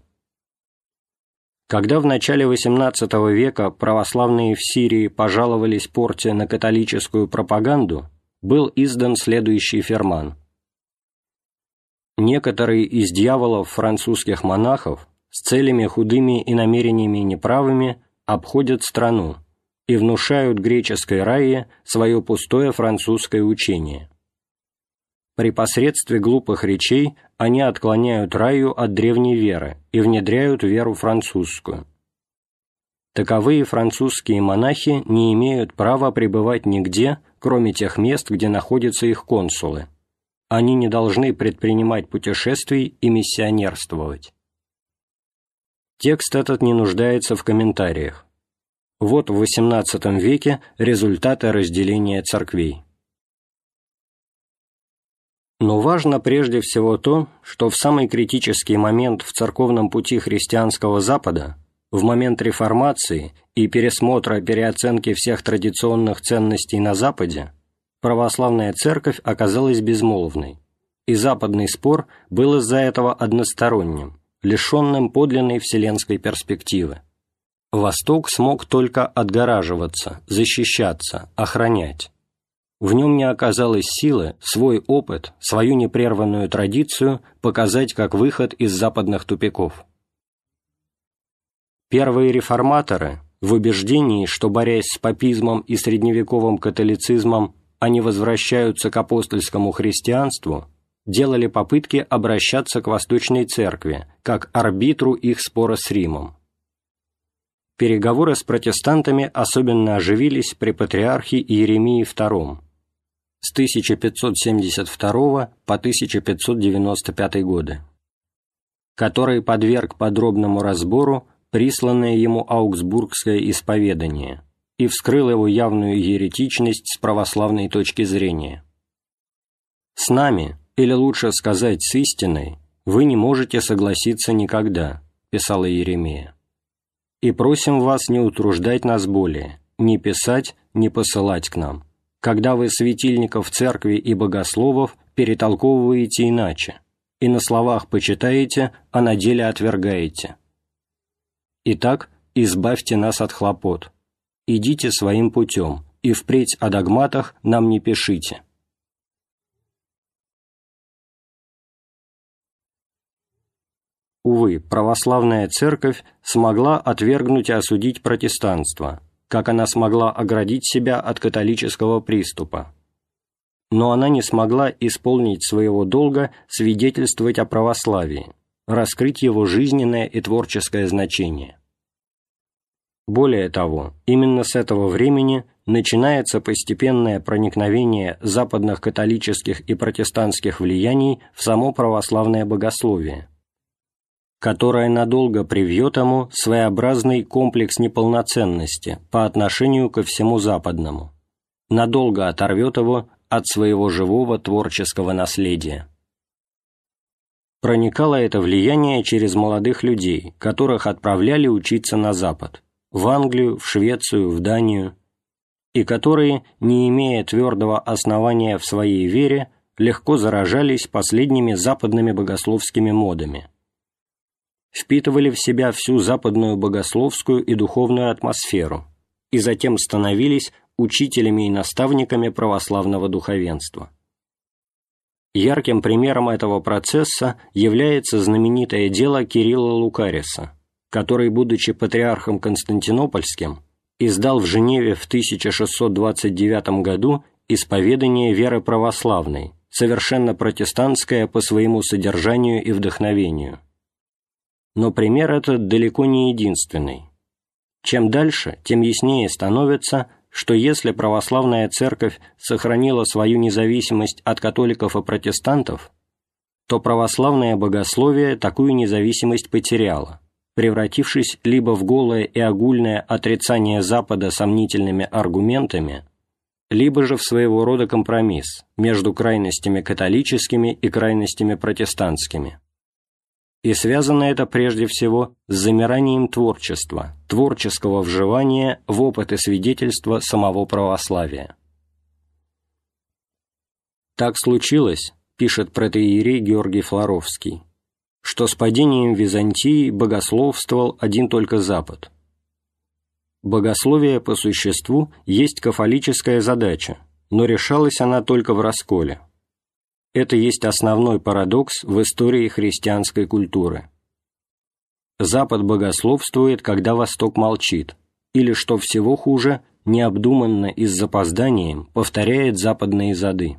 Когда в начале XVIII века православные в Сирии пожаловались порте на католическую пропаганду, был издан следующий ферман. Некоторые из дьяволов французских монахов с целями худыми и намерениями неправыми обходят страну и внушают греческой рае свое пустое французское учение. При посредстве глупых речей они отклоняют раю от древней веры и внедряют веру французскую. Таковые французские монахи не имеют права пребывать нигде, кроме тех мест, где находятся их консулы. Они не должны предпринимать путешествий и миссионерствовать. Текст этот не нуждается в комментариях. Вот в XVIII веке результаты разделения церквей. Но важно прежде всего то, что в самый критический момент в церковном пути христианского Запада, в момент реформации и пересмотра переоценки всех традиционных ценностей на Западе, православная церковь оказалась безмолвной, и западный спор был из-за этого односторонним, лишенным подлинной вселенской перспективы. Восток смог только отгораживаться, защищаться, охранять. В нем не оказалось силы свой опыт, свою непрерванную традицию показать как выход из западных тупиков. Первые реформаторы, в убеждении, что, борясь с папизмом и средневековым католицизмом, они возвращаются к апостольскому христианству, делали попытки обращаться к Восточной Церкви, как арбитру их спора с Римом. Переговоры с протестантами особенно оживились при патриархе Иеремии II с 1572 по 1595 годы, который подверг подробному разбору присланное ему аугсбургское исповедание и вскрыл его явную еретичность с православной точки зрения. С нами, или лучше сказать, с истиной, вы не можете согласиться никогда, писала Еремия. И просим вас не утруждать нас более, не писать, не посылать к нам, когда вы светильников церкви и богословов перетолковываете иначе, и на словах почитаете, а на деле отвергаете. Итак, избавьте нас от хлопот. Идите своим путем, и впредь о догматах нам не пишите. Увы, православная церковь смогла отвергнуть и осудить протестанство, как она смогла оградить себя от католического приступа. Но она не смогла исполнить своего долга свидетельствовать о православии, раскрыть его жизненное и творческое значение. Более того, именно с этого времени начинается постепенное проникновение западных католических и протестантских влияний в само православное богословие – которая надолго привьет ему своеобразный комплекс неполноценности по отношению ко всему западному, надолго оторвет его от своего живого творческого наследия. Проникало это влияние через молодых людей, которых отправляли учиться на Запад, в Англию, в Швецию, в Данию, и которые, не имея твердого основания в своей вере, легко заражались последними западными богословскими модами – впитывали в себя всю западную богословскую и духовную атмосферу и затем становились учителями и наставниками православного духовенства. Ярким примером этого процесса является знаменитое дело Кирилла Лукариса, который, будучи патриархом Константинопольским, издал в Женеве в 1629 году исповедание веры православной, совершенно протестантское по своему содержанию и вдохновению. Но пример этот далеко не единственный. Чем дальше, тем яснее становится, что если православная церковь сохранила свою независимость от католиков и протестантов, то православное богословие такую независимость потеряло, превратившись либо в голое и огульное отрицание Запада сомнительными аргументами, либо же в своего рода компромисс между крайностями католическими и крайностями протестантскими и связано это прежде всего с замиранием творчества, творческого вживания в опыт и свидетельства самого православия. Так случилось, пишет протеерей Георгий Флоровский, что с падением Византии богословствовал один только Запад. Богословие по существу есть кафолическая задача, но решалась она только в расколе. Это есть основной парадокс в истории христианской культуры. Запад богословствует, когда Восток молчит, или, что всего хуже, необдуманно и с запозданием повторяет западные зады.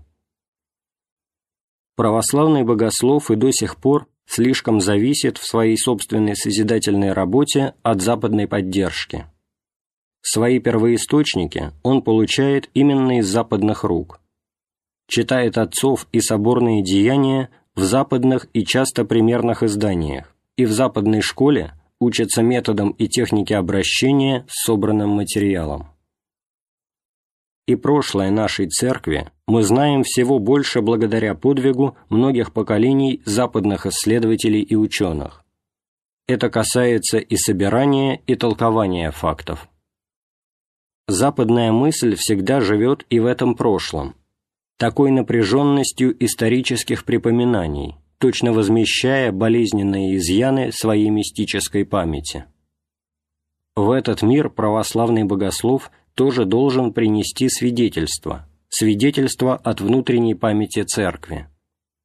Православный богослов и до сих пор слишком зависит в своей собственной созидательной работе от западной поддержки. Свои первоисточники он получает именно из западных рук. Читает отцов и соборные деяния в западных и часто примерных изданиях, и в западной школе учатся методам и технике обращения с собранным материалом. И прошлое нашей церкви мы знаем всего больше благодаря подвигу многих поколений западных исследователей и ученых. Это касается и собирания, и толкования фактов. Западная мысль всегда живет и в этом прошлом, такой напряженностью исторических припоминаний, точно возмещая болезненные изъяны своей мистической памяти. В этот мир православный богослов тоже должен принести свидетельство – свидетельство от внутренней памяти Церкви.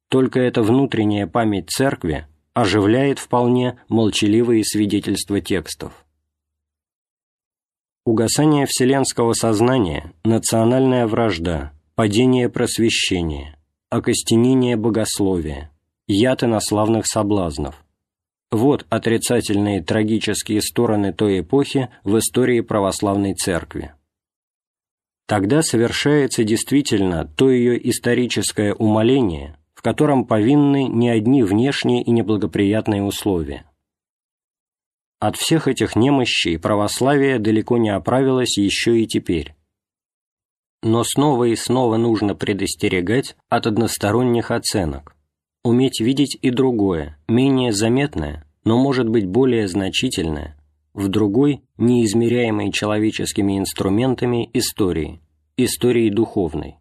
Только эта внутренняя память Церкви оживляет вполне молчаливые свидетельства текстов. Угасание вселенского сознания, национальная вражда, падение просвещения, окостенение богословия, яд инославных соблазнов. Вот отрицательные трагические стороны той эпохи в истории православной церкви тогда совершается действительно то ее историческое умоление, в котором повинны не одни внешние и неблагоприятные условия. От всех этих немощей православие далеко не оправилось еще и теперь. Но снова и снова нужно предостерегать от односторонних оценок, уметь видеть и другое, менее заметное, но может быть более значительное, в другой, неизмеряемой человеческими инструментами истории, истории духовной.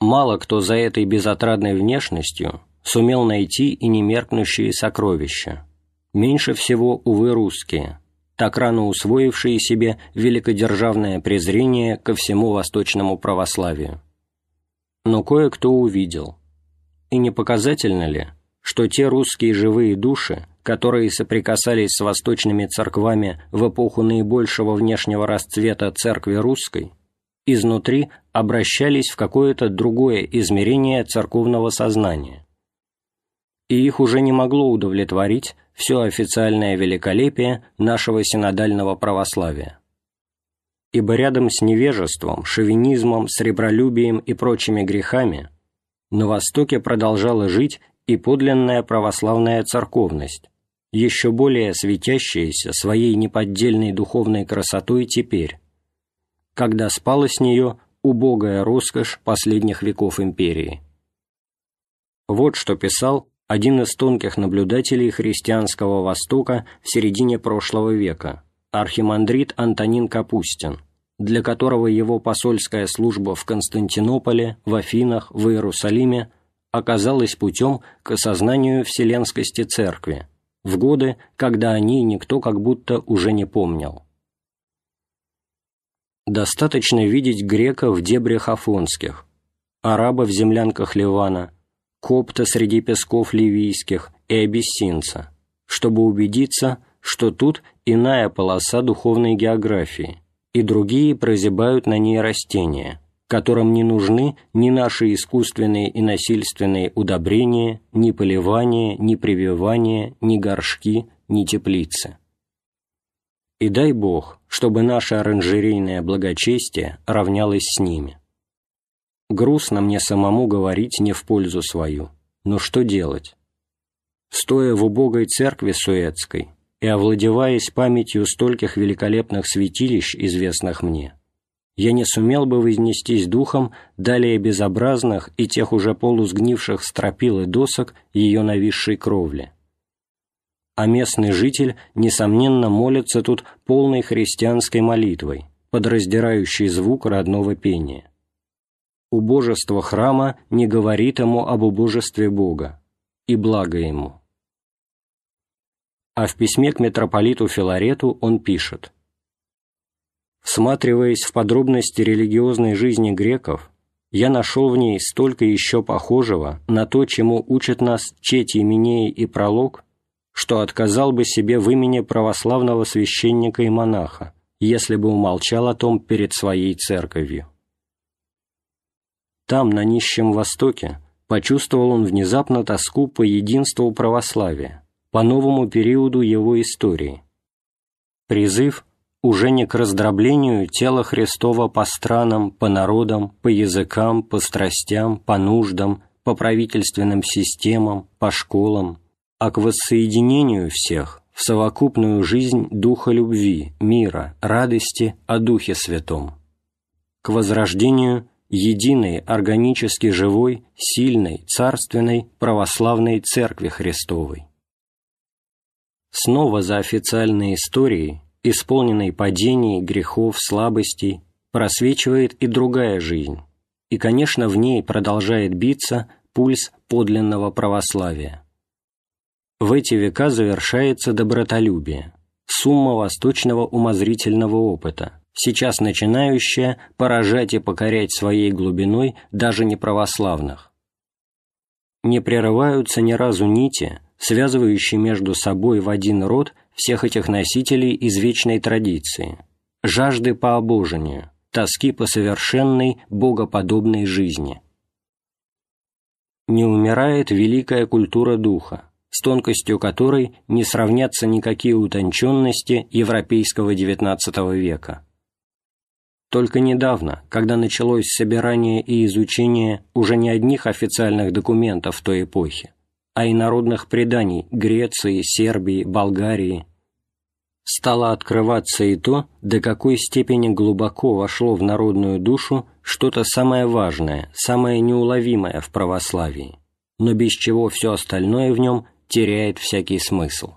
Мало кто за этой безотрадной внешностью сумел найти и немеркнущие сокровища. Меньше всего, увы, русские, так рано усвоившие себе великодержавное презрение ко всему восточному православию. Но кое-кто увидел. И не показательно ли, что те русские живые души, которые соприкасались с восточными церквами в эпоху наибольшего внешнего расцвета церкви русской, изнутри обращались в какое-то другое измерение церковного сознания. И их уже не могло удовлетворить все официальное великолепие нашего синодального православия. Ибо рядом с невежеством, шовинизмом, сребролюбием и прочими грехами на Востоке продолжала жить и подлинная православная церковность, еще более светящаяся своей неподдельной духовной красотой теперь, когда спала с нее убогая роскошь последних веков империи. Вот что писал один из тонких наблюдателей христианского Востока в середине прошлого века, архимандрит Антонин Капустин, для которого его посольская служба в Константинополе, в Афинах, в Иерусалиме оказалась путем к осознанию вселенскости Церкви, в годы, когда о ней никто как будто уже не помнил. Достаточно видеть грека в дебрях афонских, араба в землянках Ливана, копта среди песков ливийских и абиссинца, чтобы убедиться, что тут иная полоса духовной географии, и другие прозябают на ней растения – которым не нужны ни наши искусственные и насильственные удобрения, ни поливание, ни прививание, ни горшки, ни теплицы. И дай Бог, чтобы наше оранжерейное благочестие равнялось с ними. Грустно мне самому говорить не в пользу свою, но что делать? Стоя в убогой церкви Суэцкой и овладеваясь памятью стольких великолепных святилищ, известных мне, я не сумел бы вознестись духом далее безобразных и тех уже полусгнивших стропил и досок ее нависшей кровли. А местный житель, несомненно, молится тут полной христианской молитвой, подраздирающей звук родного пения. Убожество храма не говорит ему об убожестве Бога, и благо ему. А в письме к митрополиту Филарету он пишет «Всматриваясь в подробности религиозной жизни греков, я нашел в ней столько еще похожего на то, чему учат нас Четий Минеи и Пролог, что отказал бы себе в имени православного священника и монаха, если бы умолчал о том перед своей церковью. Там, на нищем Востоке, почувствовал он внезапно тоску по единству православия, по новому периоду его истории. Призыв уже не к раздроблению тела Христова по странам, по народам, по языкам, по страстям, по нуждам, по правительственным системам, по школам, а к воссоединению всех в совокупную жизнь Духа любви, мира, радости о Духе Святом, к возрождению единой, органически живой, сильной, царственной, православной Церкви Христовой. Снова за официальной историей исполненной падений, грехов, слабостей, просвечивает и другая жизнь, и, конечно, в ней продолжает биться пульс подлинного православия. В эти века завершается добротолюбие, сумма восточного умозрительного опыта, сейчас начинающая поражать и покорять своей глубиной даже неправославных. Не прерываются ни разу нити, связывающие между собой в один род всех этих носителей извечной традиции, жажды по обожению, тоски по совершенной, богоподобной жизни. Не умирает великая культура духа, с тонкостью которой не сравнятся никакие утонченности европейского XIX века. Только недавно, когда началось собирание и изучение уже не одних официальных документов той эпохи, а и народных преданий Греции, Сербии, Болгарии, стало открываться и то, до какой степени глубоко вошло в народную душу что-то самое важное, самое неуловимое в православии, но без чего все остальное в нем теряет всякий смысл.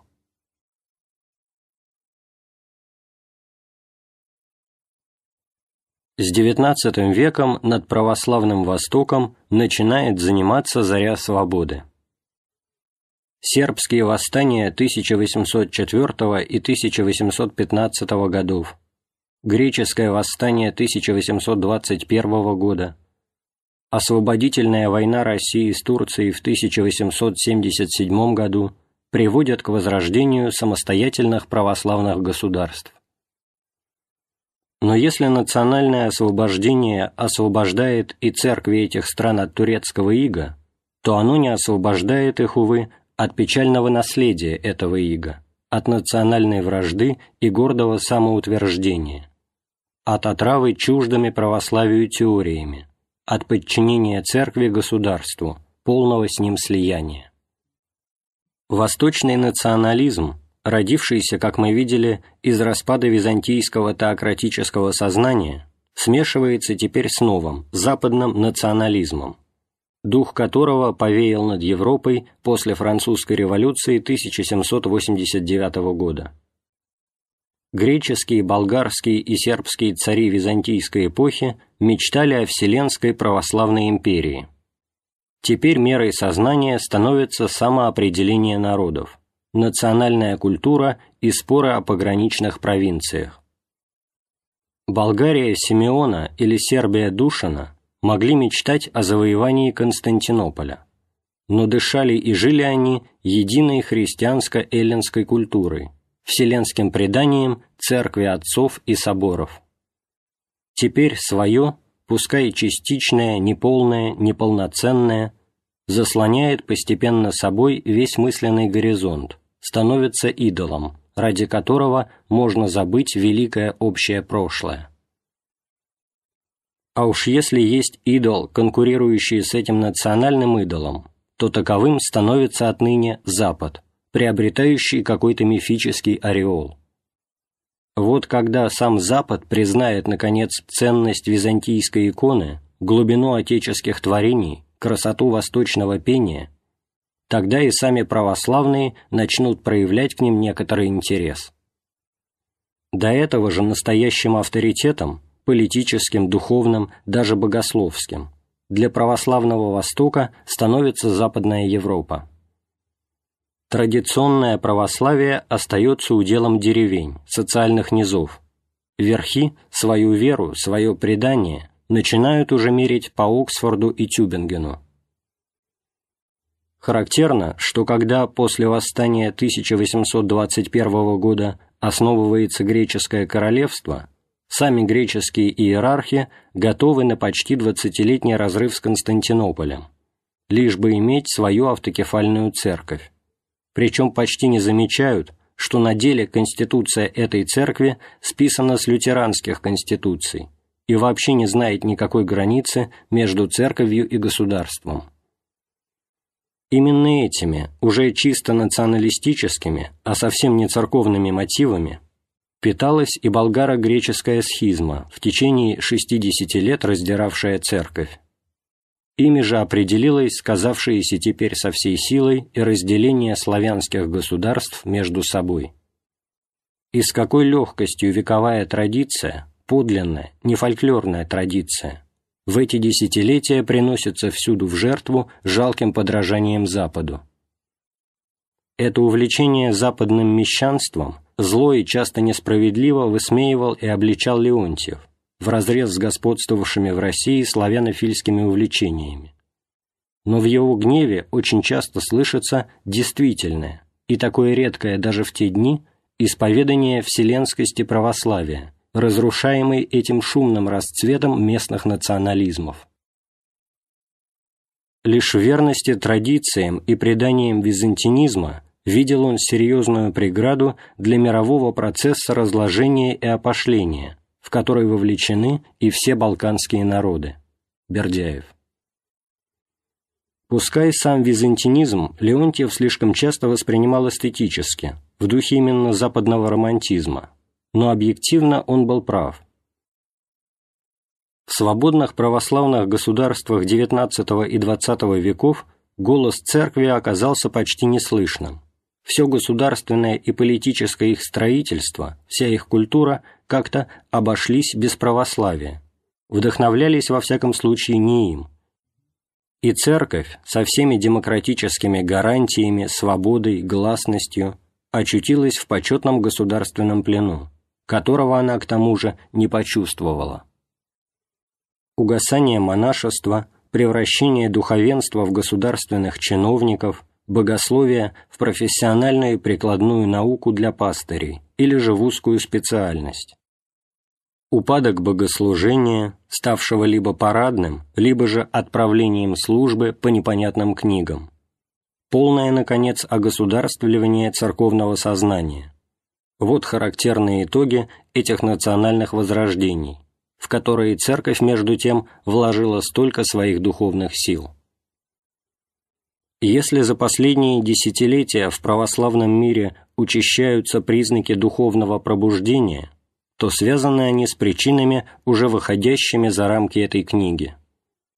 С XIX веком над православным Востоком начинает заниматься заря свободы сербские восстания 1804 и 1815 годов, греческое восстание 1821 года, освободительная война России с Турцией в 1877 году приводят к возрождению самостоятельных православных государств. Но если национальное освобождение освобождает и церкви этих стран от турецкого ига, то оно не освобождает их, увы, от печального наследия этого ига, от национальной вражды и гордого самоутверждения, от отравы чуждыми православию теориями, от подчинения церкви государству, полного с ним слияния. Восточный национализм, родившийся, как мы видели, из распада византийского теократического сознания, смешивается теперь с новым, западным национализмом, дух которого повеял над Европой после французской революции 1789 года. Греческие, болгарские и сербские цари византийской эпохи мечтали о Вселенской православной империи. Теперь мерой сознания становится самоопределение народов, национальная культура и споры о пограничных провинциях. Болгария Симеона или Сербия Душина – могли мечтать о завоевании Константинополя, но дышали и жили они единой христианско-эллинской культурой, вселенским преданием церкви отцов и соборов. Теперь свое, пускай частичное, неполное, неполноценное, заслоняет постепенно собой весь мысленный горизонт, становится идолом, ради которого можно забыть великое общее прошлое. А уж если есть идол, конкурирующий с этим национальным идолом, то таковым становится отныне Запад, приобретающий какой-то мифический ореол. Вот когда сам Запад признает, наконец, ценность византийской иконы, глубину отеческих творений, красоту восточного пения, тогда и сами православные начнут проявлять к ним некоторый интерес. До этого же настоящим авторитетом политическим, духовным, даже богословским, для православного Востока становится Западная Европа. Традиционное православие остается уделом деревень, социальных низов. Верхи свою веру, свое предание начинают уже мерить по Оксфорду и Тюбингену. Характерно, что когда после восстания 1821 года основывается греческое королевство, сами греческие иерархи готовы на почти двадцатилетний разрыв с Константинополем, лишь бы иметь свою автокефальную церковь. Причем почти не замечают, что на деле конституция этой церкви списана с лютеранских конституций и вообще не знает никакой границы между церковью и государством. Именно этими, уже чисто националистическими, а совсем не церковными мотивами, питалась и болгаро-греческая схизма, в течение 60 лет раздиравшая церковь. Ими же определилось сказавшееся теперь со всей силой и разделение славянских государств между собой. И с какой легкостью вековая традиция, подлинная, не фольклорная традиция, в эти десятилетия приносится всюду в жертву жалким подражанием Западу. Это увлечение западным мещанством зло и часто несправедливо высмеивал и обличал Леонтьев, вразрез с господствовавшими в России славянофильскими увлечениями. Но в его гневе очень часто слышится действительное, и такое редкое даже в те дни, исповедание вселенскости православия, разрушаемый этим шумным расцветом местных национализмов. Лишь в верности традициям и преданиям византинизма видел он серьезную преграду для мирового процесса разложения и опошления, в который вовлечены и все балканские народы. Бердяев. Пускай сам византинизм Леонтьев слишком часто воспринимал эстетически, в духе именно западного романтизма, но объективно он был прав. В свободных православных государствах XIX и XX веков голос церкви оказался почти неслышным. Все государственное и политическое их строительство, вся их культура как-то обошлись без православия, вдохновлялись во всяком случае не им. И церковь со всеми демократическими гарантиями, свободой, гласностью очутилась в почетном государственном плену которого она к тому же не почувствовала. Угасание монашества, превращение духовенства в государственных чиновников, богословие в профессиональную и прикладную науку для пастырей или же в узкую специальность. Упадок богослужения, ставшего либо парадным, либо же отправлением службы по непонятным книгам. Полное, наконец, огосударствливание церковного сознания – вот характерные итоги этих национальных возрождений, в которые Церковь, между тем, вложила столько своих духовных сил. Если за последние десятилетия в православном мире учащаются признаки духовного пробуждения, то связаны они с причинами, уже выходящими за рамки этой книги,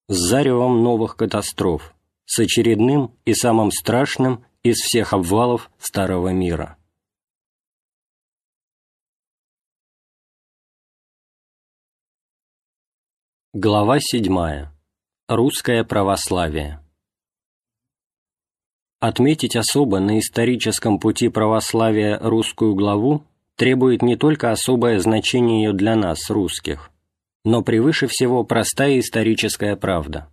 с заревом новых катастроф, с очередным и самым страшным из всех обвалов Старого мира. Глава 7. Русское православие. Отметить особо на историческом пути православия русскую главу требует не только особое значение ее для нас, русских, но превыше всего простая историческая правда.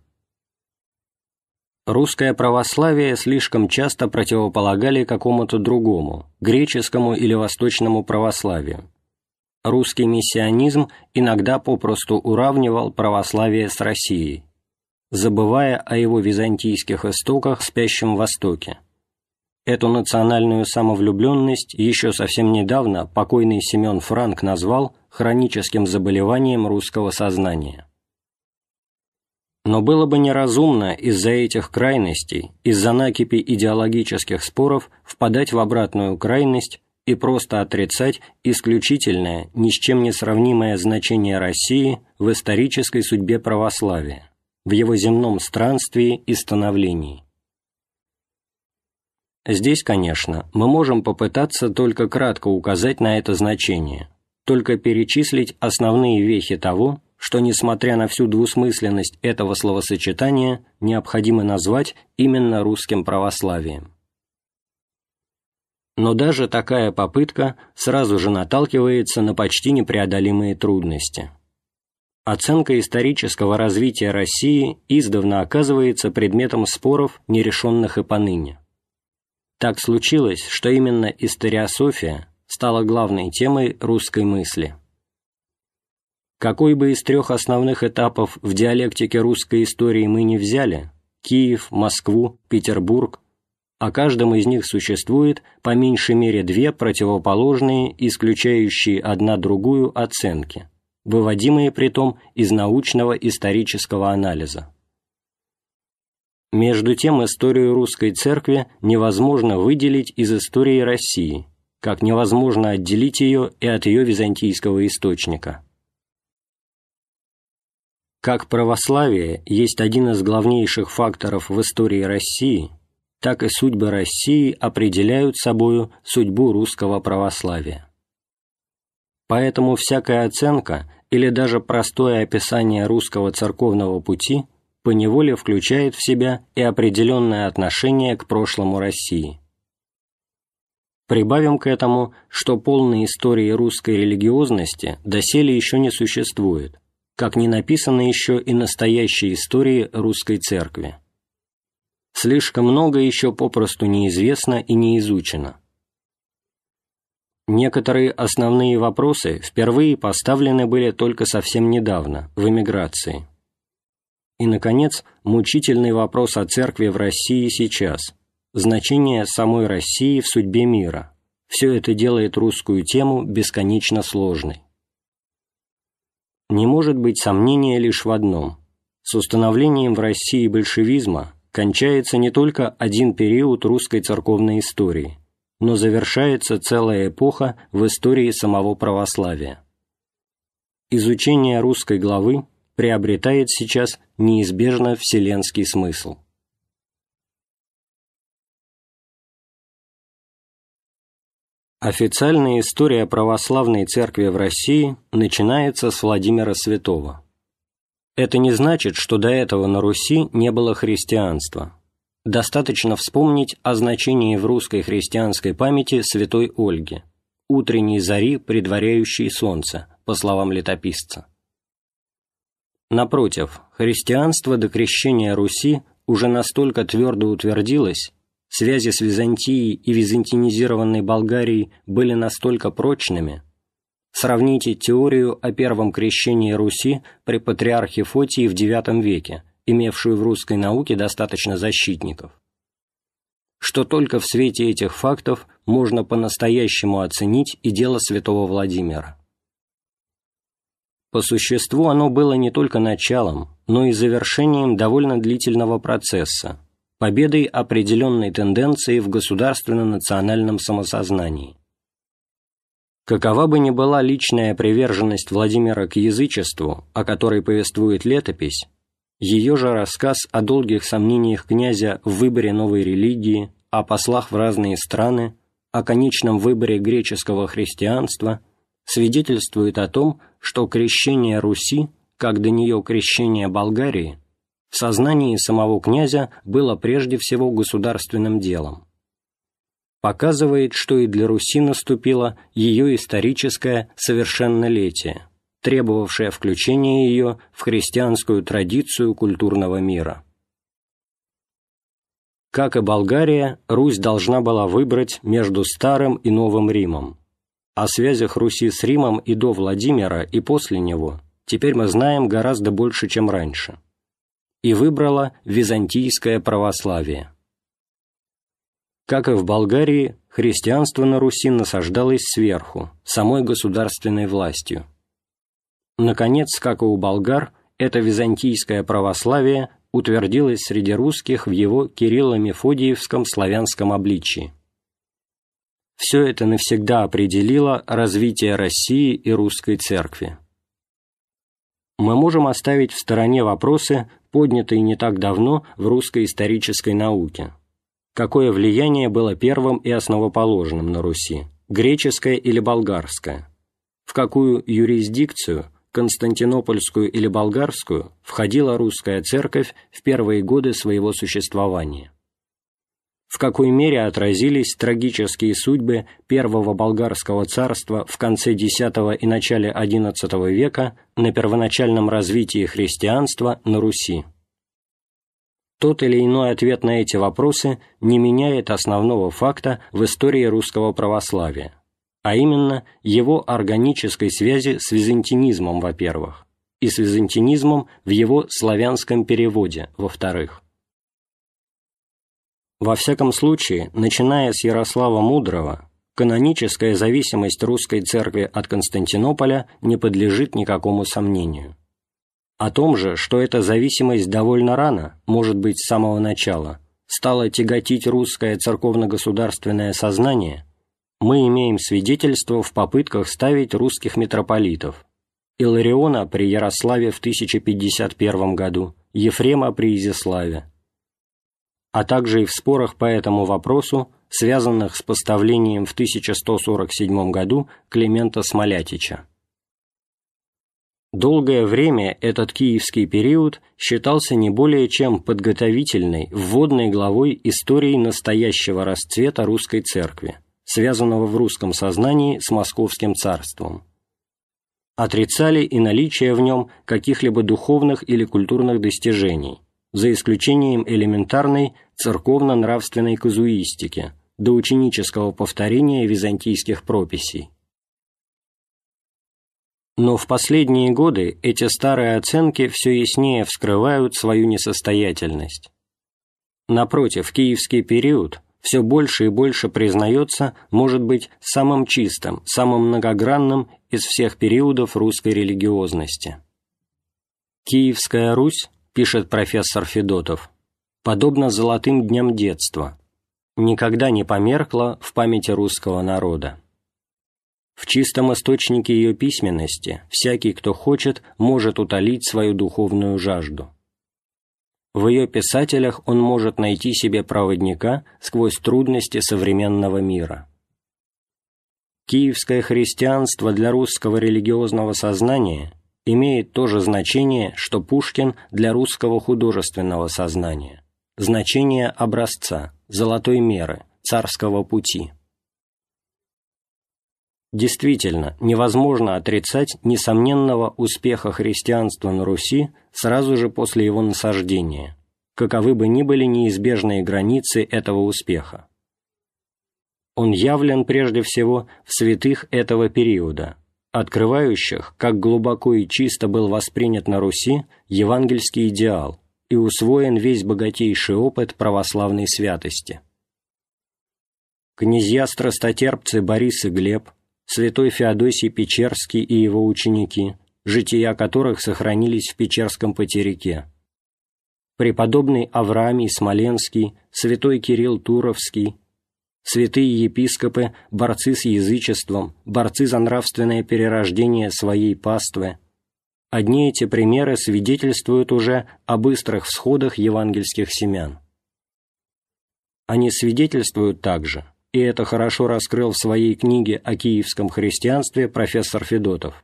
Русское православие слишком часто противополагали какому-то другому, греческому или восточному православию, русский миссионизм иногда попросту уравнивал православие с Россией, забывая о его византийских истоках в спящем Востоке. Эту национальную самовлюбленность еще совсем недавно покойный Семен Франк назвал хроническим заболеванием русского сознания. Но было бы неразумно из-за этих крайностей, из-за накипи идеологических споров впадать в обратную крайность и просто отрицать исключительное, ни с чем не сравнимое значение России в исторической судьбе православия, в его земном странствии и становлении. Здесь, конечно, мы можем попытаться только кратко указать на это значение, только перечислить основные вехи того, что, несмотря на всю двусмысленность этого словосочетания, необходимо назвать именно русским православием. Но даже такая попытка сразу же наталкивается на почти непреодолимые трудности. Оценка исторического развития России издавна оказывается предметом споров, нерешенных и поныне. Так случилось, что именно историософия стала главной темой русской мысли. Какой бы из трех основных этапов в диалектике русской истории мы не взяли – Киев, Москву, Петербург – о каждом из них существует по меньшей мере две противоположные, исключающие одна другую оценки, выводимые при том из научного исторического анализа. Между тем, историю русской церкви невозможно выделить из истории России, как невозможно отделить ее и от ее византийского источника – как православие есть один из главнейших факторов в истории России, так и судьбы России определяют собою судьбу русского православия. Поэтому всякая оценка или даже простое описание русского церковного пути поневоле включает в себя и определенное отношение к прошлому России. Прибавим к этому, что полной истории русской религиозности доселе еще не существует – как не написаны еще и настоящие истории русской церкви. Слишком много еще попросту неизвестно и не изучено. Некоторые основные вопросы впервые поставлены были только совсем недавно, в эмиграции. И, наконец, мучительный вопрос о церкви в России сейчас, значение самой России в судьбе мира. Все это делает русскую тему бесконечно сложной. Не может быть сомнения лишь в одном. С установлением в России большевизма кончается не только один период русской церковной истории, но завершается целая эпоха в истории самого православия. Изучение русской главы приобретает сейчас неизбежно вселенский смысл. Официальная история православной церкви в России начинается с Владимира Святого. Это не значит, что до этого на Руси не было христианства. Достаточно вспомнить о значении в русской христианской памяти святой Ольги, утренней зари, предваряющей солнце, по словам летописца. Напротив, христианство до крещения Руси уже настолько твердо утвердилось, связи с Византией и византинизированной Болгарией были настолько прочными, сравните теорию о первом крещении Руси при патриархе Фотии в IX веке, имевшую в русской науке достаточно защитников, что только в свете этих фактов можно по-настоящему оценить и дело святого Владимира. По существу оно было не только началом, но и завершением довольно длительного процесса, победой определенной тенденции в государственно-национальном самосознании. Какова бы ни была личная приверженность Владимира к язычеству, о которой повествует летопись, ее же рассказ о долгих сомнениях князя в выборе новой религии, о послах в разные страны, о конечном выборе греческого христианства свидетельствует о том, что крещение Руси, как до нее крещение Болгарии, в сознании самого князя было прежде всего государственным делом. Показывает, что и для Руси наступило ее историческое совершеннолетие, требовавшее включения ее в христианскую традицию культурного мира. Как и Болгария, Русь должна была выбрать между Старым и Новым Римом. О связях Руси с Римом и до Владимира, и после него теперь мы знаем гораздо больше, чем раньше и выбрала византийское православие. Как и в Болгарии, христианство на Руси насаждалось сверху, самой государственной властью. Наконец, как и у болгар, это византийское православие утвердилось среди русских в его Кирилло-Мефодиевском славянском обличии. Все это навсегда определило развитие России и русской церкви. Мы можем оставить в стороне вопросы, поднятые не так давно в русской исторической науке. Какое влияние было первым и основоположным на Руси, греческое или болгарское? В какую юрисдикцию, константинопольскую или болгарскую, входила русская церковь в первые годы своего существования? в какой мере отразились трагические судьбы первого болгарского царства в конце X и начале XI века на первоначальном развитии христианства на Руси. Тот или иной ответ на эти вопросы не меняет основного факта в истории русского православия, а именно его органической связи с византинизмом, во-первых, и с византинизмом в его славянском переводе, во-вторых. Во всяком случае, начиная с Ярослава Мудрого, каноническая зависимость русской церкви от Константинополя не подлежит никакому сомнению. О том же, что эта зависимость довольно рано, может быть, с самого начала, стала тяготить русское церковно-государственное сознание, мы имеем свидетельство в попытках ставить русских митрополитов, Илариона при Ярославе в 1051 году, Ефрема при Изяславе, а также и в спорах по этому вопросу, связанных с поставлением в 1147 году Климента Смолятича. Долгое время этот киевский период считался не более чем подготовительной, вводной главой истории настоящего расцвета русской церкви, связанного в русском сознании с московским царством. Отрицали и наличие в нем каких-либо духовных или культурных достижений, за исключением элементарной церковно-нравственной казуистики, до ученического повторения византийских прописей. Но в последние годы эти старые оценки все яснее вскрывают свою несостоятельность. Напротив, киевский период все больше и больше признается, может быть, самым чистым, самым многогранным из всех периодов русской религиозности. Киевская Русь пишет профессор Федотов, подобно золотым дням детства, никогда не померкла в памяти русского народа. В чистом источнике ее письменности всякий, кто хочет, может утолить свою духовную жажду. В ее писателях он может найти себе проводника сквозь трудности современного мира. Киевское христианство для русского религиозного сознания имеет то же значение, что Пушкин для русского художественного сознания, значение образца, золотой меры, царского пути. Действительно, невозможно отрицать несомненного успеха христианства на Руси сразу же после его насаждения, каковы бы ни были неизбежные границы этого успеха. Он явлен прежде всего в святых этого периода, открывающих, как глубоко и чисто был воспринят на Руси евангельский идеал и усвоен весь богатейший опыт православной святости. Князья-страстотерпцы Борис и Глеб, святой Феодосий Печерский и его ученики, жития которых сохранились в Печерском потерике, преподобный Авраамий Смоленский, святой Кирилл Туровский, святые епископы, борцы с язычеством, борцы за нравственное перерождение своей паствы. Одни эти примеры свидетельствуют уже о быстрых всходах евангельских семян. Они свидетельствуют также, и это хорошо раскрыл в своей книге о киевском христианстве профессор Федотов,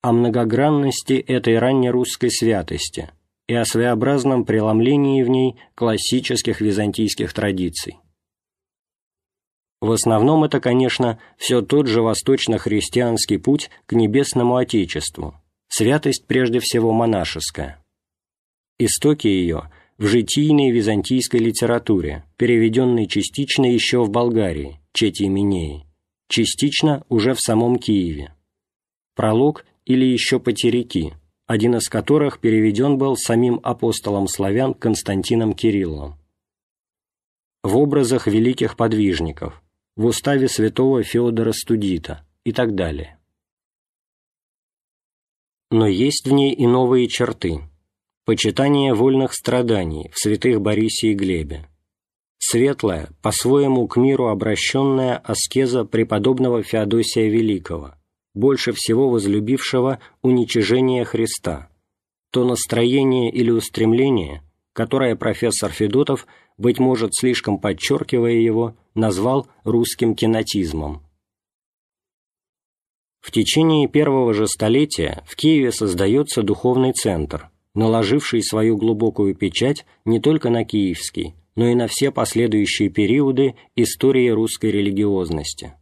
о многогранности этой раннерусской святости и о своеобразном преломлении в ней классических византийских традиций. В основном это, конечно, все тот же восточно-христианский путь к небесному Отечеству, святость прежде всего монашеская. Истоки ее в житийной византийской литературе, переведенной частично еще в Болгарии, Чети Минеи, частично уже в самом Киеве. Пролог или еще потеряки, один из которых переведен был самим апостолом славян Константином Кириллом. В образах великих подвижников – в уставе святого Феодора Студита и так далее. Но есть в ней и новые черты. Почитание вольных страданий в святых Борисе и Глебе. Светлая, по-своему к миру обращенная аскеза преподобного Феодосия Великого, больше всего возлюбившего уничижение Христа, то настроение или устремление, которое профессор Федотов быть может, слишком подчеркивая его, назвал русским кинатизмом. В течение первого же столетия в Киеве создается духовный центр, наложивший свою глубокую печать не только на киевский, но и на все последующие периоды истории русской религиозности.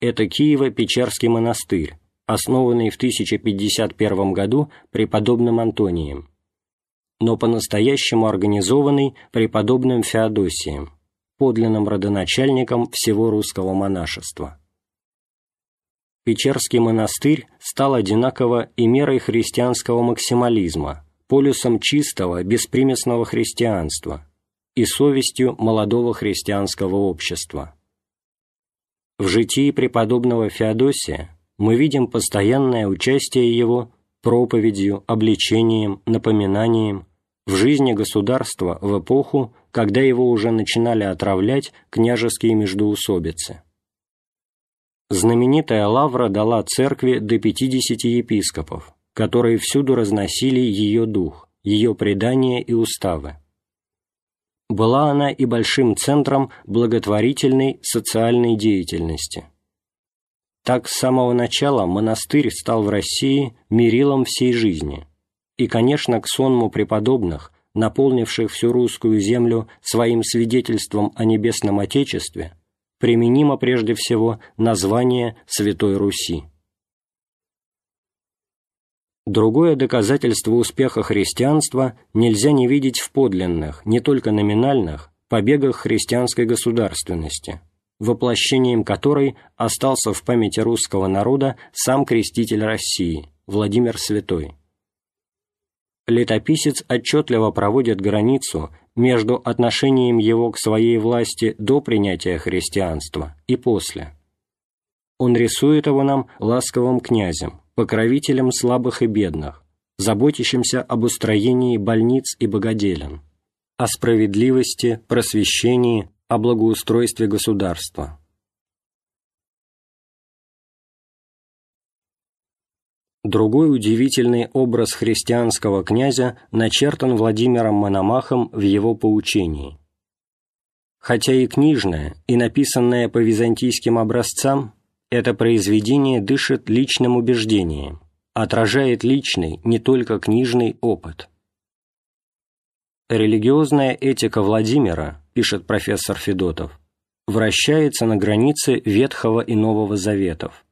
Это Киево-Печерский монастырь, основанный в 1051 году преподобным Антонием, но по-настоящему организованный преподобным Феодосием, подлинным родоначальником всего русского монашества. Печерский монастырь стал одинаково и мерой христианского максимализма, полюсом чистого, беспримесного христианства и совестью молодого христианского общества. В житии преподобного Феодосия мы видим постоянное участие его проповедью, обличением, напоминанием в жизни государства в эпоху, когда его уже начинали отравлять княжеские междоусобицы знаменитая лавра дала церкви до 50 епископов, которые всюду разносили ее дух, ее предания и уставы. Была она и большим центром благотворительной социальной деятельности. Так с самого начала монастырь стал в России мерилом всей жизни, и, конечно, к сонму преподобных, наполнивших всю русскую землю своим свидетельством о небесном Отечестве, применимо прежде всего название Святой Руси. Другое доказательство успеха христианства нельзя не видеть в подлинных, не только номинальных, побегах христианской государственности, воплощением которой остался в памяти русского народа сам креститель России, Владимир Святой. Летописец отчетливо проводит границу между отношением его к своей власти до принятия христианства и после. Он рисует его нам ласковым князем, покровителем слабых и бедных, заботящимся об устроении больниц и богоделен, о справедливости, просвещении, о благоустройстве государства. Другой удивительный образ христианского князя начертан Владимиром Мономахом в его поучении. Хотя и книжное, и написанное по византийским образцам, это произведение дышит личным убеждением, отражает личный, не только книжный опыт. Религиозная этика Владимира, пишет профессор Федотов, вращается на границе Ветхого и Нового Заветов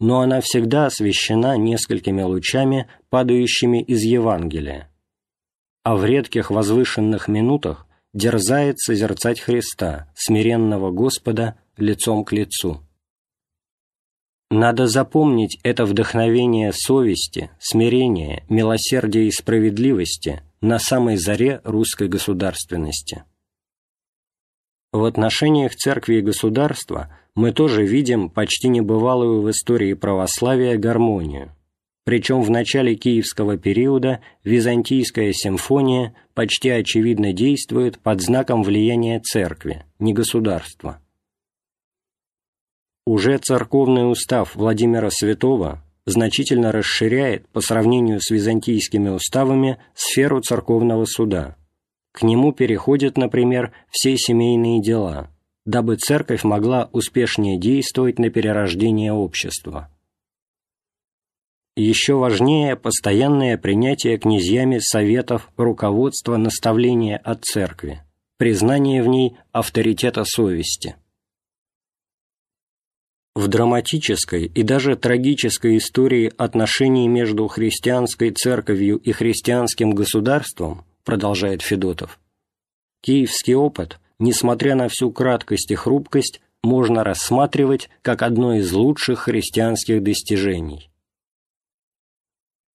но она всегда освещена несколькими лучами, падающими из Евангелия, а в редких возвышенных минутах дерзает созерцать Христа, смиренного Господа, лицом к лицу. Надо запомнить это вдохновение совести, смирения, милосердия и справедливости на самой заре русской государственности. В отношениях церкви и государства мы тоже видим почти небывалую в истории православия гармонию. Причем в начале киевского периода византийская симфония почти очевидно действует под знаком влияния церкви, не государства. Уже церковный устав Владимира Святого значительно расширяет по сравнению с византийскими уставами сферу церковного суда – к нему переходят, например, все семейные дела, дабы церковь могла успешнее действовать на перерождение общества. Еще важнее постоянное принятие князьями советов, руководства, наставления от церкви, признание в ней авторитета совести. В драматической и даже трагической истории отношений между христианской церковью и христианским государством продолжает Федотов. Киевский опыт, несмотря на всю краткость и хрупкость, можно рассматривать как одно из лучших христианских достижений.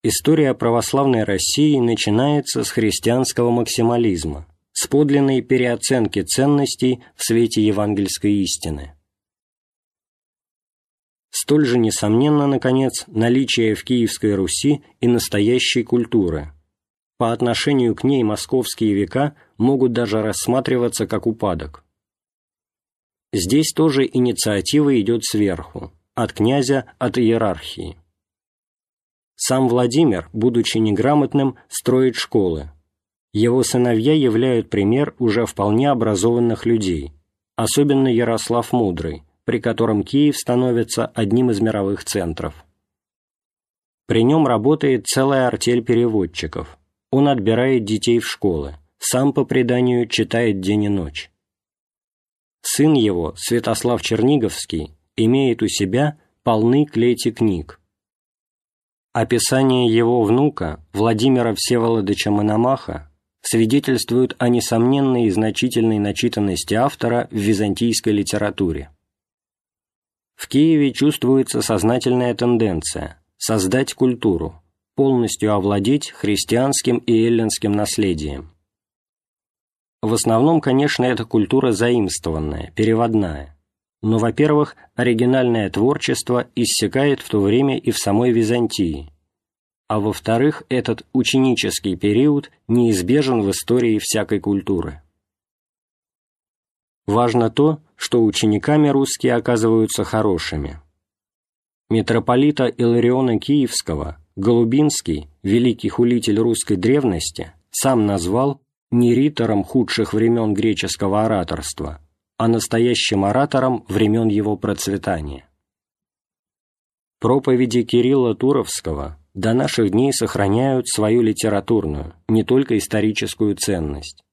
История православной России начинается с христианского максимализма, с подлинной переоценки ценностей в свете евангельской истины. Столь же несомненно, наконец, наличие в Киевской Руси и настоящей культуры, по отношению к ней московские века могут даже рассматриваться как упадок. Здесь тоже инициатива идет сверху, от князя, от иерархии. Сам Владимир, будучи неграмотным, строит школы. Его сыновья являют пример уже вполне образованных людей, особенно Ярослав Мудрый, при котором Киев становится одним из мировых центров. При нем работает целая артель переводчиков – он отбирает детей в школы, сам по преданию читает день и ночь. Сын его, Святослав Черниговский, имеет у себя полны клети книг. Описание его внука, Владимира Всеволодыча Мономаха, свидетельствует о несомненной и значительной начитанности автора в византийской литературе. В Киеве чувствуется сознательная тенденция создать культуру, полностью овладеть христианским и эллинским наследием. В основном, конечно, это культура заимствованная, переводная. Но, во-первых, оригинальное творчество иссякает в то время и в самой Византии. А во-вторых, этот ученический период неизбежен в истории всякой культуры. Важно то, что учениками русские оказываются хорошими. Митрополита Илариона Киевского Голубинский, великий хулитель русской древности, сам назвал не ритором худших времен греческого ораторства, а настоящим оратором времен его процветания. Проповеди Кирилла Туровского до наших дней сохраняют свою литературную, не только историческую ценность.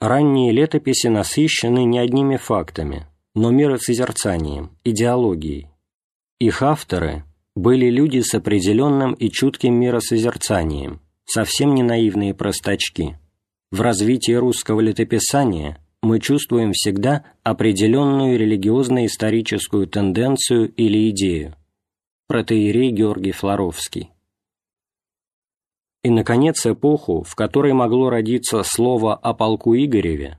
Ранние летописи насыщены не одними фактами, но миросозерцанием, идеологией. Их авторы были люди с определенным и чутким миросозерцанием, совсем не наивные простачки. В развитии русского летописания мы чувствуем всегда определенную религиозно-историческую тенденцию или идею. Протеерей Георгий Флоровский. И, наконец, эпоху, в которой могло родиться слово о полку Игореве,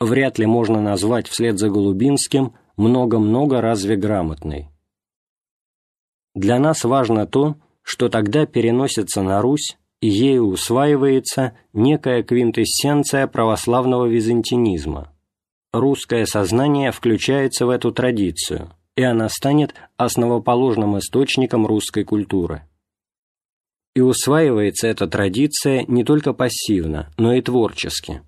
вряд ли можно назвать вслед за Голубинским много-много разве грамотной. Для нас важно то, что тогда переносится на Русь и ею усваивается некая квинтэссенция православного византинизма. Русское сознание включается в эту традицию, и она станет основоположным источником русской культуры. И усваивается эта традиция не только пассивно, но и творчески.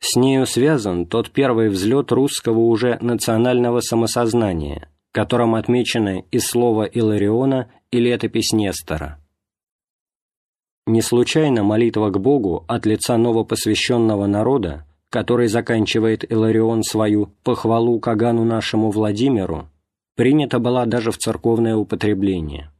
С нею связан тот первый взлет русского уже национального самосознания, которым отмечены и слово Илариона, и летопись Нестора. Не случайно молитва к Богу от лица новопосвященного народа, который заканчивает Иларион свою «похвалу Кагану нашему Владимиру», принята была даже в церковное употребление.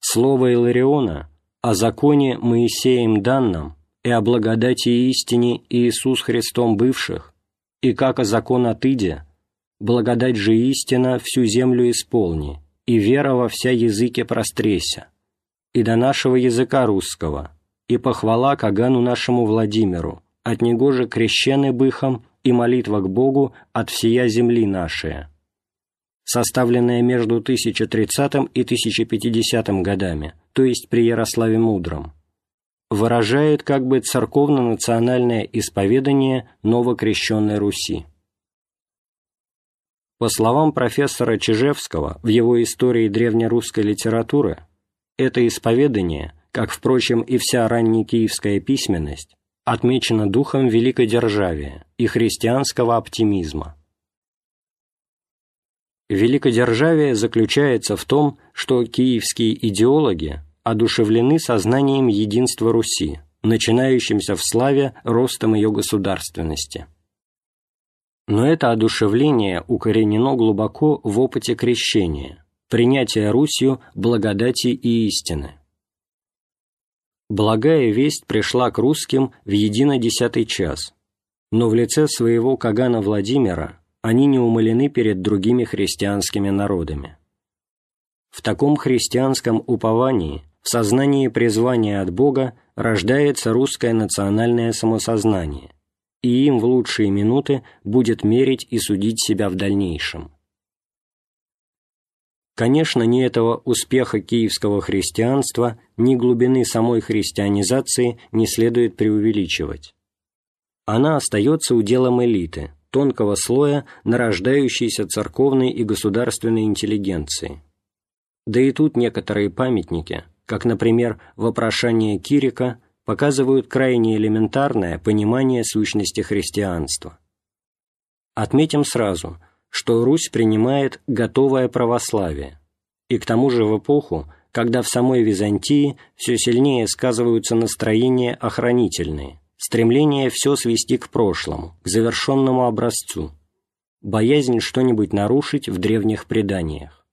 Слово Илариона о законе Моисеем данном и о благодати и истине Иисус Христом бывших, и как о закон от Иде, благодать же истина всю землю исполни, и вера во вся языки прострейся, и до нашего языка русского, и похвала Кагану нашему Владимиру, от него же крещены быхом и молитва к Богу от всея земли нашей составленная между 1030 и 1050 годами, то есть при Ярославе Мудром, выражает как бы церковно-национальное исповедание новокрещенной Руси. По словам профессора Чижевского в его истории древнерусской литературы, это исповедание, как, впрочем, и вся раннекиевская письменность, отмечено духом великодержавия и христианского оптимизма. Великодержавие заключается в том, что киевские идеологи одушевлены сознанием единства Руси, начинающимся в славе ростом ее государственности. Но это одушевление укоренено глубоко в опыте крещения, принятия Русью благодати и истины. Благая весть пришла к русским в едино-десятый час, но в лице своего Кагана Владимира они не умолены перед другими христианскими народами. В таком христианском уповании, в сознании призвания от Бога, рождается русское национальное самосознание, и им в лучшие минуты будет мерить и судить себя в дальнейшем. Конечно, ни этого успеха киевского христианства, ни глубины самой христианизации не следует преувеличивать. Она остается уделом элиты, тонкого слоя нарождающейся церковной и государственной интеллигенции. Да и тут некоторые памятники, как, например, вопрошание Кирика, показывают крайне элементарное понимание сущности христианства. Отметим сразу, что Русь принимает готовое православие, и к тому же в эпоху, когда в самой Византии все сильнее сказываются настроения охранительные, стремление все свести к прошлому, к завершенному образцу, боязнь что-нибудь нарушить в древних преданиях.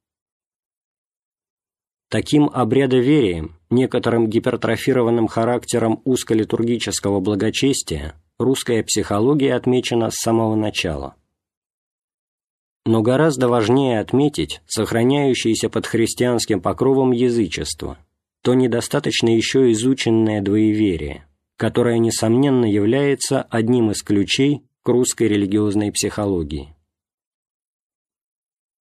Таким обрядоверием, некоторым гипертрофированным характером узколитургического благочестия русская психология отмечена с самого начала. Но гораздо важнее отметить сохраняющееся под христианским покровом язычество, то недостаточно еще изученное двоеверие, которое, несомненно, является одним из ключей к русской религиозной психологии.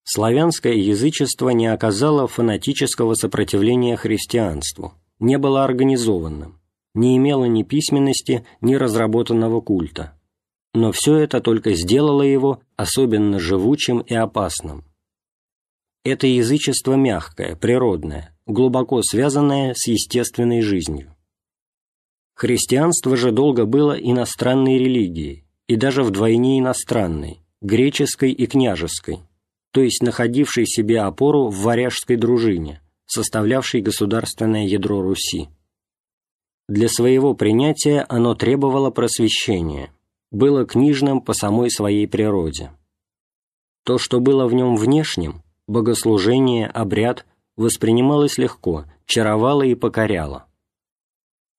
Славянское язычество не оказало фанатического сопротивления христианству, не было организованным, не имело ни письменности, ни разработанного культа. Но все это только сделало его особенно живучим и опасным. Это язычество мягкое, природное, глубоко связанное с естественной жизнью. Христианство же долго было иностранной религией, и даже вдвойне иностранной, греческой и княжеской – то есть находивший себе опору в варяжской дружине, составлявшей государственное ядро Руси. Для своего принятия оно требовало просвещения, было книжным по самой своей природе. То, что было в нем внешним, богослужение, обряд, воспринималось легко, чаровало и покоряло.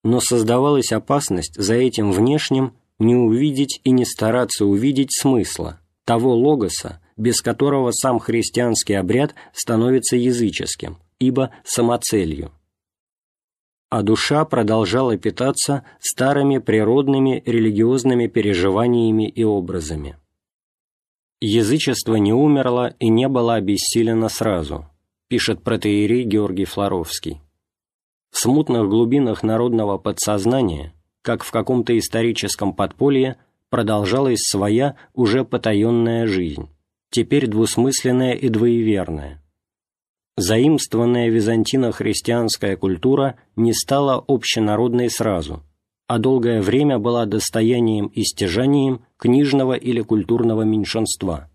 Но создавалась опасность за этим внешним не увидеть и не стараться увидеть смысла, того логоса, без которого сам христианский обряд становится языческим, ибо самоцелью. А душа продолжала питаться старыми природными религиозными переживаниями и образами. Язычество не умерло и не было обессилено сразу, пишет протеерей Георгий Флоровский. В смутных глубинах народного подсознания, как в каком-то историческом подполье, продолжалась своя уже потаенная жизнь теперь двусмысленная и двоеверная. Заимствованная византино-христианская культура не стала общенародной сразу, а долгое время была достоянием и стяжанием книжного или культурного меньшинства.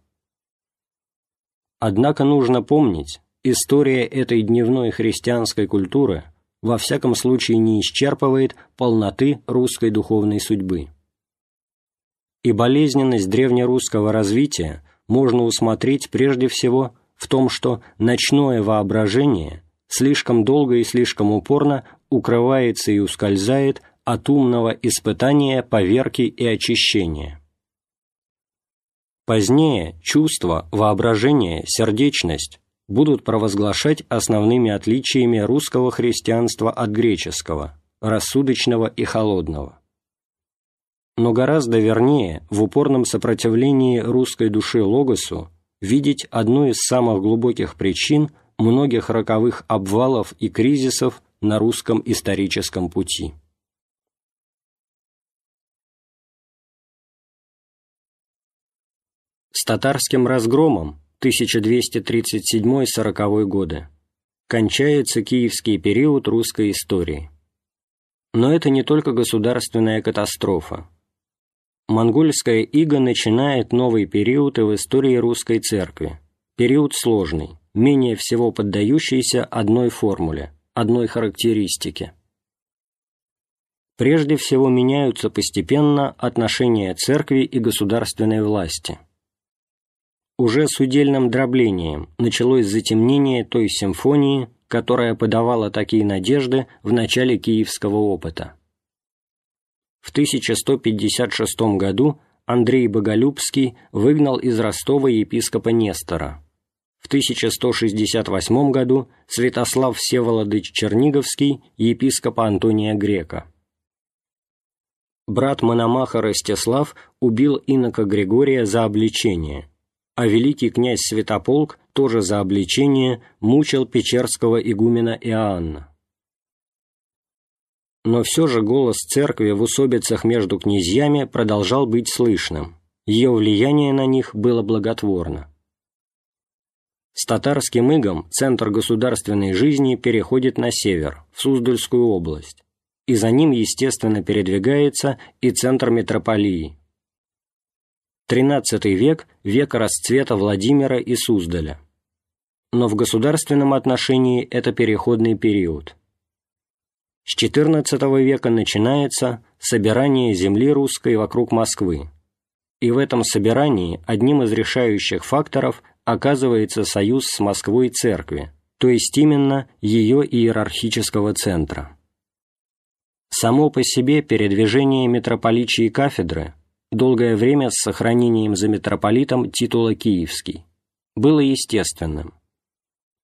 Однако нужно помнить, история этой дневной христианской культуры во всяком случае не исчерпывает полноты русской духовной судьбы. И болезненность древнерусского развития можно усмотреть прежде всего в том, что ночное воображение слишком долго и слишком упорно укрывается и ускользает от умного испытания, поверки и очищения. Позднее чувство, воображение, сердечность будут провозглашать основными отличиями русского христианства от греческого, рассудочного и холодного но гораздо вернее в упорном сопротивлении русской души Логосу видеть одну из самых глубоких причин многих роковых обвалов и кризисов на русском историческом пути. С татарским разгромом 1237-40 годы кончается киевский период русской истории. Но это не только государственная катастрофа, монгольская ига начинает новый период в истории русской церкви. Период сложный, менее всего поддающийся одной формуле, одной характеристике. Прежде всего меняются постепенно отношения церкви и государственной власти. Уже с удельным дроблением началось затемнение той симфонии, которая подавала такие надежды в начале киевского опыта. В 1156 году Андрей Боголюбский выгнал из Ростова епископа Нестора. В 1168 году Святослав Всеволодыч Черниговский епископа Антония Грека. Брат Мономаха Ростислав убил инока Григория за обличение, а великий князь Святополк тоже за обличение мучил печерского игумена Иоанна. Но все же голос церкви в усобицах между князьями продолжал быть слышным, ее влияние на них было благотворно. С татарским игом центр государственной жизни переходит на север, в Суздальскую область, и за ним, естественно, передвигается и центр метрополии. XIII век – век расцвета Владимира и Суздаля. но в государственном отношении это переходный период. С XIV века начинается собирание земли русской вокруг Москвы, и в этом собирании одним из решающих факторов оказывается союз с Москвой церкви, то есть именно ее иерархического центра. Само по себе передвижение митрополичьей кафедры, долгое время с сохранением за митрополитом титула «Киевский», было естественным.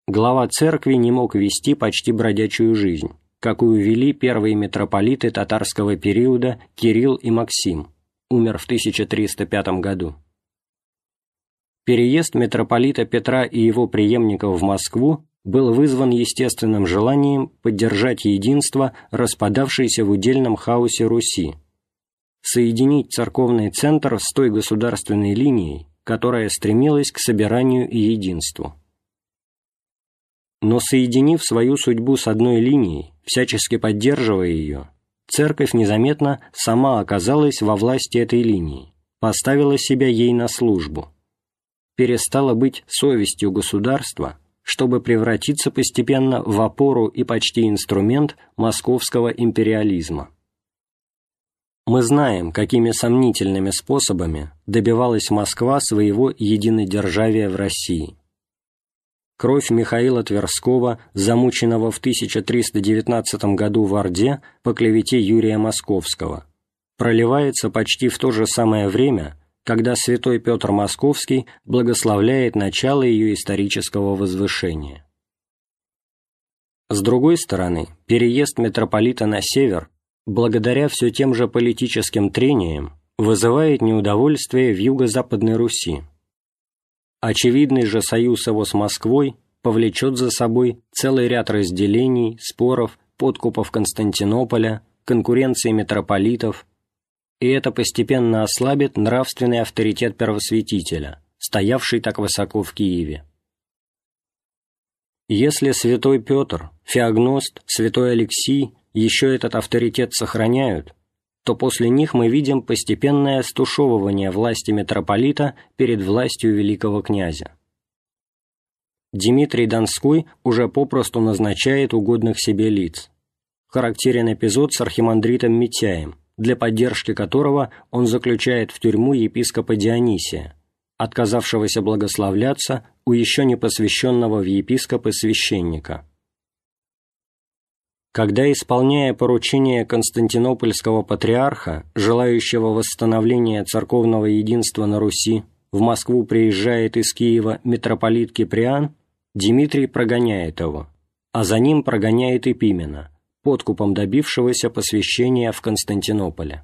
Глава церкви не мог вести почти бродячую жизнь, какую вели первые митрополиты татарского периода Кирилл и Максим, умер в 1305 году. Переезд митрополита Петра и его преемников в Москву был вызван естественным желанием поддержать единство распадавшейся в удельном хаосе Руси, соединить церковный центр с той государственной линией, которая стремилась к собиранию и единству. Но соединив свою судьбу с одной линией, всячески поддерживая ее, церковь незаметно сама оказалась во власти этой линии, поставила себя ей на службу, перестала быть совестью государства, чтобы превратиться постепенно в опору и почти инструмент московского империализма. Мы знаем, какими сомнительными способами добивалась Москва своего единодержавия в России. Кровь Михаила Тверского, замученного в 1319 году в Орде по клевете Юрия Московского, проливается почти в то же самое время, когда святой Петр Московский благословляет начало ее исторического возвышения. С другой стороны, переезд митрополита на север благодаря все тем же политическим трениям, вызывает неудовольствие в юго-западной Руси. Очевидный же союз его с Москвой повлечет за собой целый ряд разделений, споров, подкупов Константинополя, конкуренции митрополитов, и это постепенно ослабит нравственный авторитет первосвятителя, стоявший так высоко в Киеве. Если святой Петр, Феогност, святой Алексий еще этот авторитет сохраняют, то после них мы видим постепенное стушевывание власти митрополита перед властью великого князя. Дмитрий Донской уже попросту назначает угодных себе лиц. Характерен эпизод с архимандритом Митяем, для поддержки которого он заключает в тюрьму епископа Дионисия, отказавшегося благословляться у еще не посвященного в епископы священника когда, исполняя поручение Константинопольского патриарха, желающего восстановления церковного единства на Руси, в Москву приезжает из Киева митрополит Киприан, Дмитрий прогоняет его, а за ним прогоняет и Пимена, подкупом добившегося посвящения в Константинополе.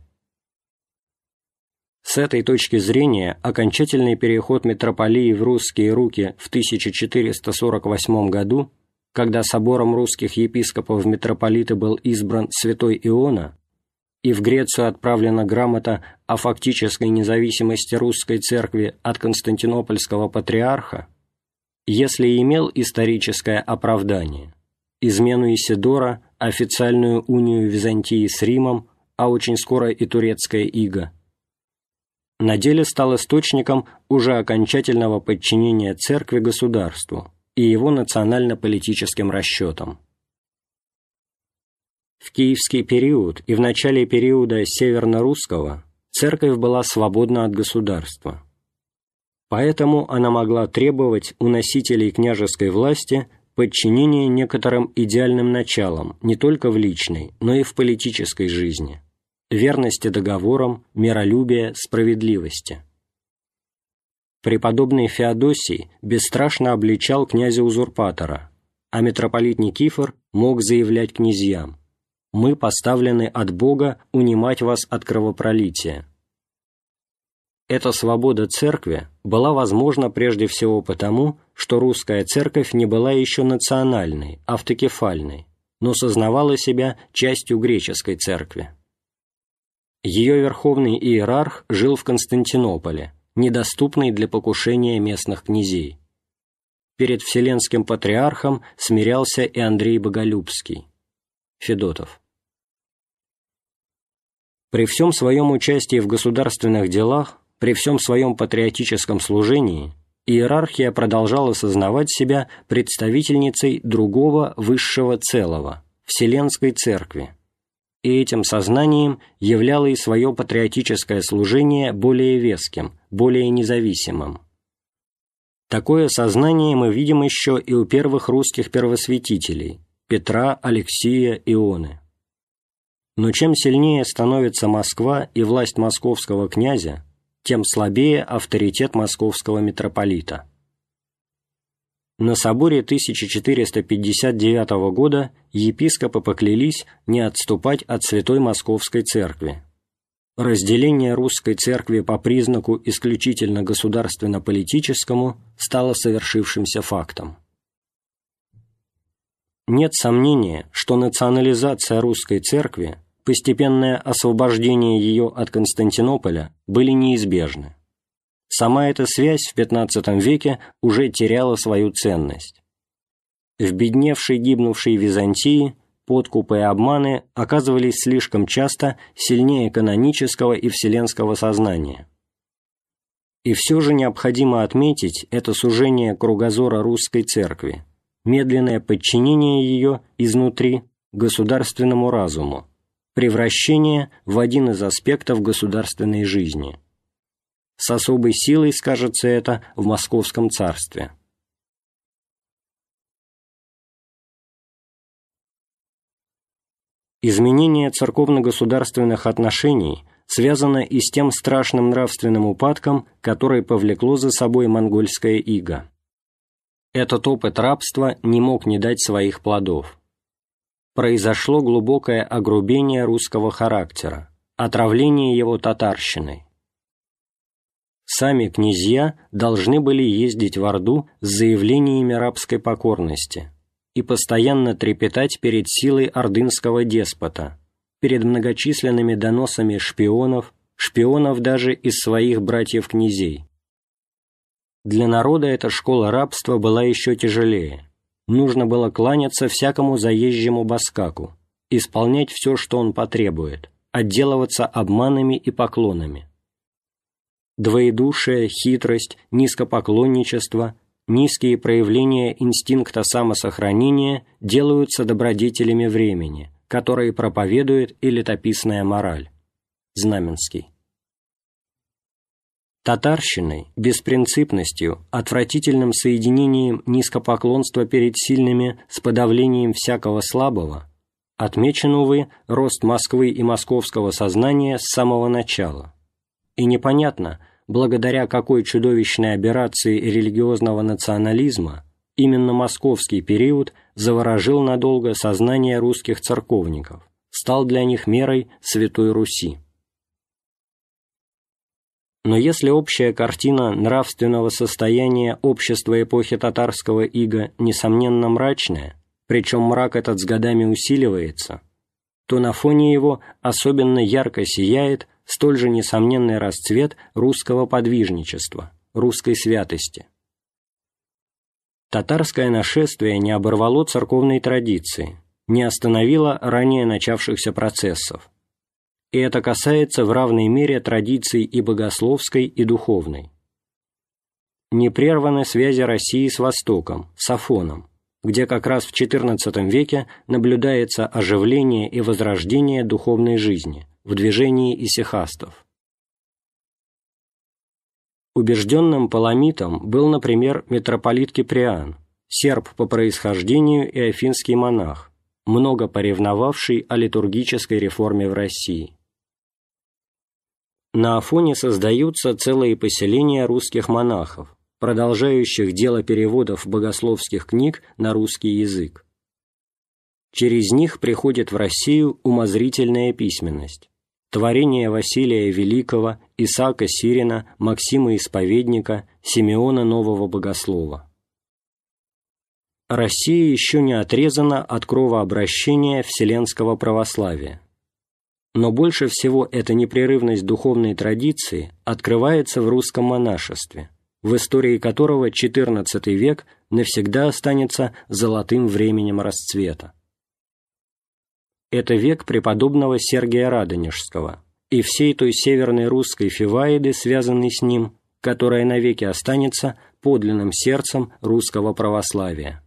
С этой точки зрения окончательный переход митрополии в русские руки в 1448 году – когда собором русских епископов в митрополиты был избран святой Иона, и в Грецию отправлена грамота о фактической независимости русской церкви от константинопольского патриарха, если имел историческое оправдание, измену Исидора, официальную унию Византии с Римом, а очень скоро и турецкая ига, на деле стал источником уже окончательного подчинения церкви государству, и его национально-политическим расчетам. В киевский период и в начале периода северно-русского церковь была свободна от государства. Поэтому она могла требовать у носителей княжеской власти подчинения некоторым идеальным началам не только в личной, но и в политической жизни, верности договорам, миролюбия, справедливости преподобный Феодосий бесстрашно обличал князя-узурпатора, а митрополит Никифор мог заявлять князьям «Мы поставлены от Бога унимать вас от кровопролития». Эта свобода церкви была возможна прежде всего потому, что русская церковь не была еще национальной, автокефальной, но сознавала себя частью греческой церкви. Ее верховный иерарх жил в Константинополе, недоступный для покушения местных князей. Перед Вселенским Патриархом смирялся и Андрей Боголюбский. Федотов. При всем своем участии в государственных делах, при всем своем патриотическом служении, иерархия продолжала сознавать себя представительницей другого высшего целого – Вселенской Церкви, и этим сознанием являла и свое патриотическое служение более веским, более независимым. Такое сознание мы видим еще и у первых русских первосвятителей – Петра, Алексия, Ионы. Но чем сильнее становится Москва и власть московского князя, тем слабее авторитет московского митрополита. На соборе 1459 года епископы поклялись не отступать от Святой Московской Церкви. Разделение русской церкви по признаку исключительно государственно-политическому стало совершившимся фактом. Нет сомнения, что национализация русской церкви, постепенное освобождение ее от Константинополя были неизбежны. Сама эта связь в XV веке уже теряла свою ценность. В бедневшей гибнувшей Византии подкупы и обманы оказывались слишком часто сильнее канонического и вселенского сознания. И все же необходимо отметить это сужение кругозора русской церкви, медленное подчинение ее изнутри государственному разуму, превращение в один из аспектов государственной жизни. С особой силой скажется это в Московском царстве. Изменение церковно-государственных отношений связано и с тем страшным нравственным упадком, который повлекло за собой монгольское иго. Этот опыт рабства не мог не дать своих плодов. Произошло глубокое огрубение русского характера, отравление его татарщиной. Сами князья должны были ездить в Орду с заявлениями рабской покорности и постоянно трепетать перед силой ордынского деспота, перед многочисленными доносами шпионов, шпионов даже из своих братьев-князей. Для народа эта школа рабства была еще тяжелее. Нужно было кланяться всякому заезжему баскаку, исполнять все, что он потребует, отделываться обманами и поклонами. Двоедушие, хитрость, низкопоклонничество, низкие проявления инстинкта самосохранения делаются добродетелями времени, которые проповедует и летописная мораль. Знаменский. Татарщиной, беспринципностью, отвратительным соединением низкопоклонства перед сильными с подавлением всякого слабого отмечен, увы, рост Москвы и московского сознания с самого начала. И непонятно, благодаря какой чудовищной операции религиозного национализма именно московский период заворожил надолго сознание русских церковников, стал для них мерой Святой Руси. Но если общая картина нравственного состояния общества эпохи татарского ига несомненно мрачная, причем мрак этот с годами усиливается, то на фоне его особенно ярко сияет столь же несомненный расцвет русского подвижничества, русской святости. Татарское нашествие не оборвало церковной традиции, не остановило ранее начавшихся процессов, и это касается в равной мере традиций и богословской, и духовной. Не прерваны связи России с Востоком, с Афоном, где как раз в XIV веке наблюдается оживление и возрождение духовной жизни в движении исихастов. Убежденным паламитом был, например, митрополит Киприан, серб по происхождению и афинский монах, много поревновавший о литургической реформе в России. На Афоне создаются целые поселения русских монахов, продолжающих дело переводов богословских книг на русский язык. Через них приходит в Россию умозрительная письменность. Творение Василия Великого, Исаака Сирина, Максима Исповедника, Симеона Нового Богослова. Россия еще не отрезана от кровообращения вселенского православия. Но больше всего эта непрерывность духовной традиции открывается в русском монашестве, в истории которого XIV век навсегда останется золотым временем расцвета. Это век преподобного Сергия Радонежского и всей той северной русской фиваиды, связанной с ним, которое навеки останется подлинным сердцем русского православия.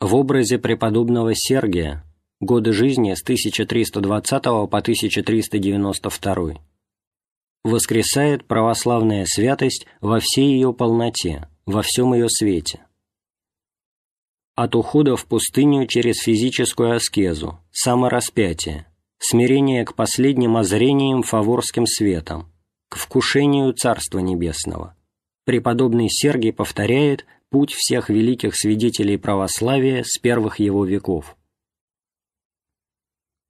В образе преподобного Сергия годы жизни с 1320 по 1392 воскресает православная святость во всей ее полноте, во всем ее свете. От ухода в пустыню через физическую аскезу, самораспятие, смирение к последним озрениям фаворским светом, к вкушению Царства Небесного. Преподобный Сергий повторяет путь всех великих свидетелей православия с первых его веков.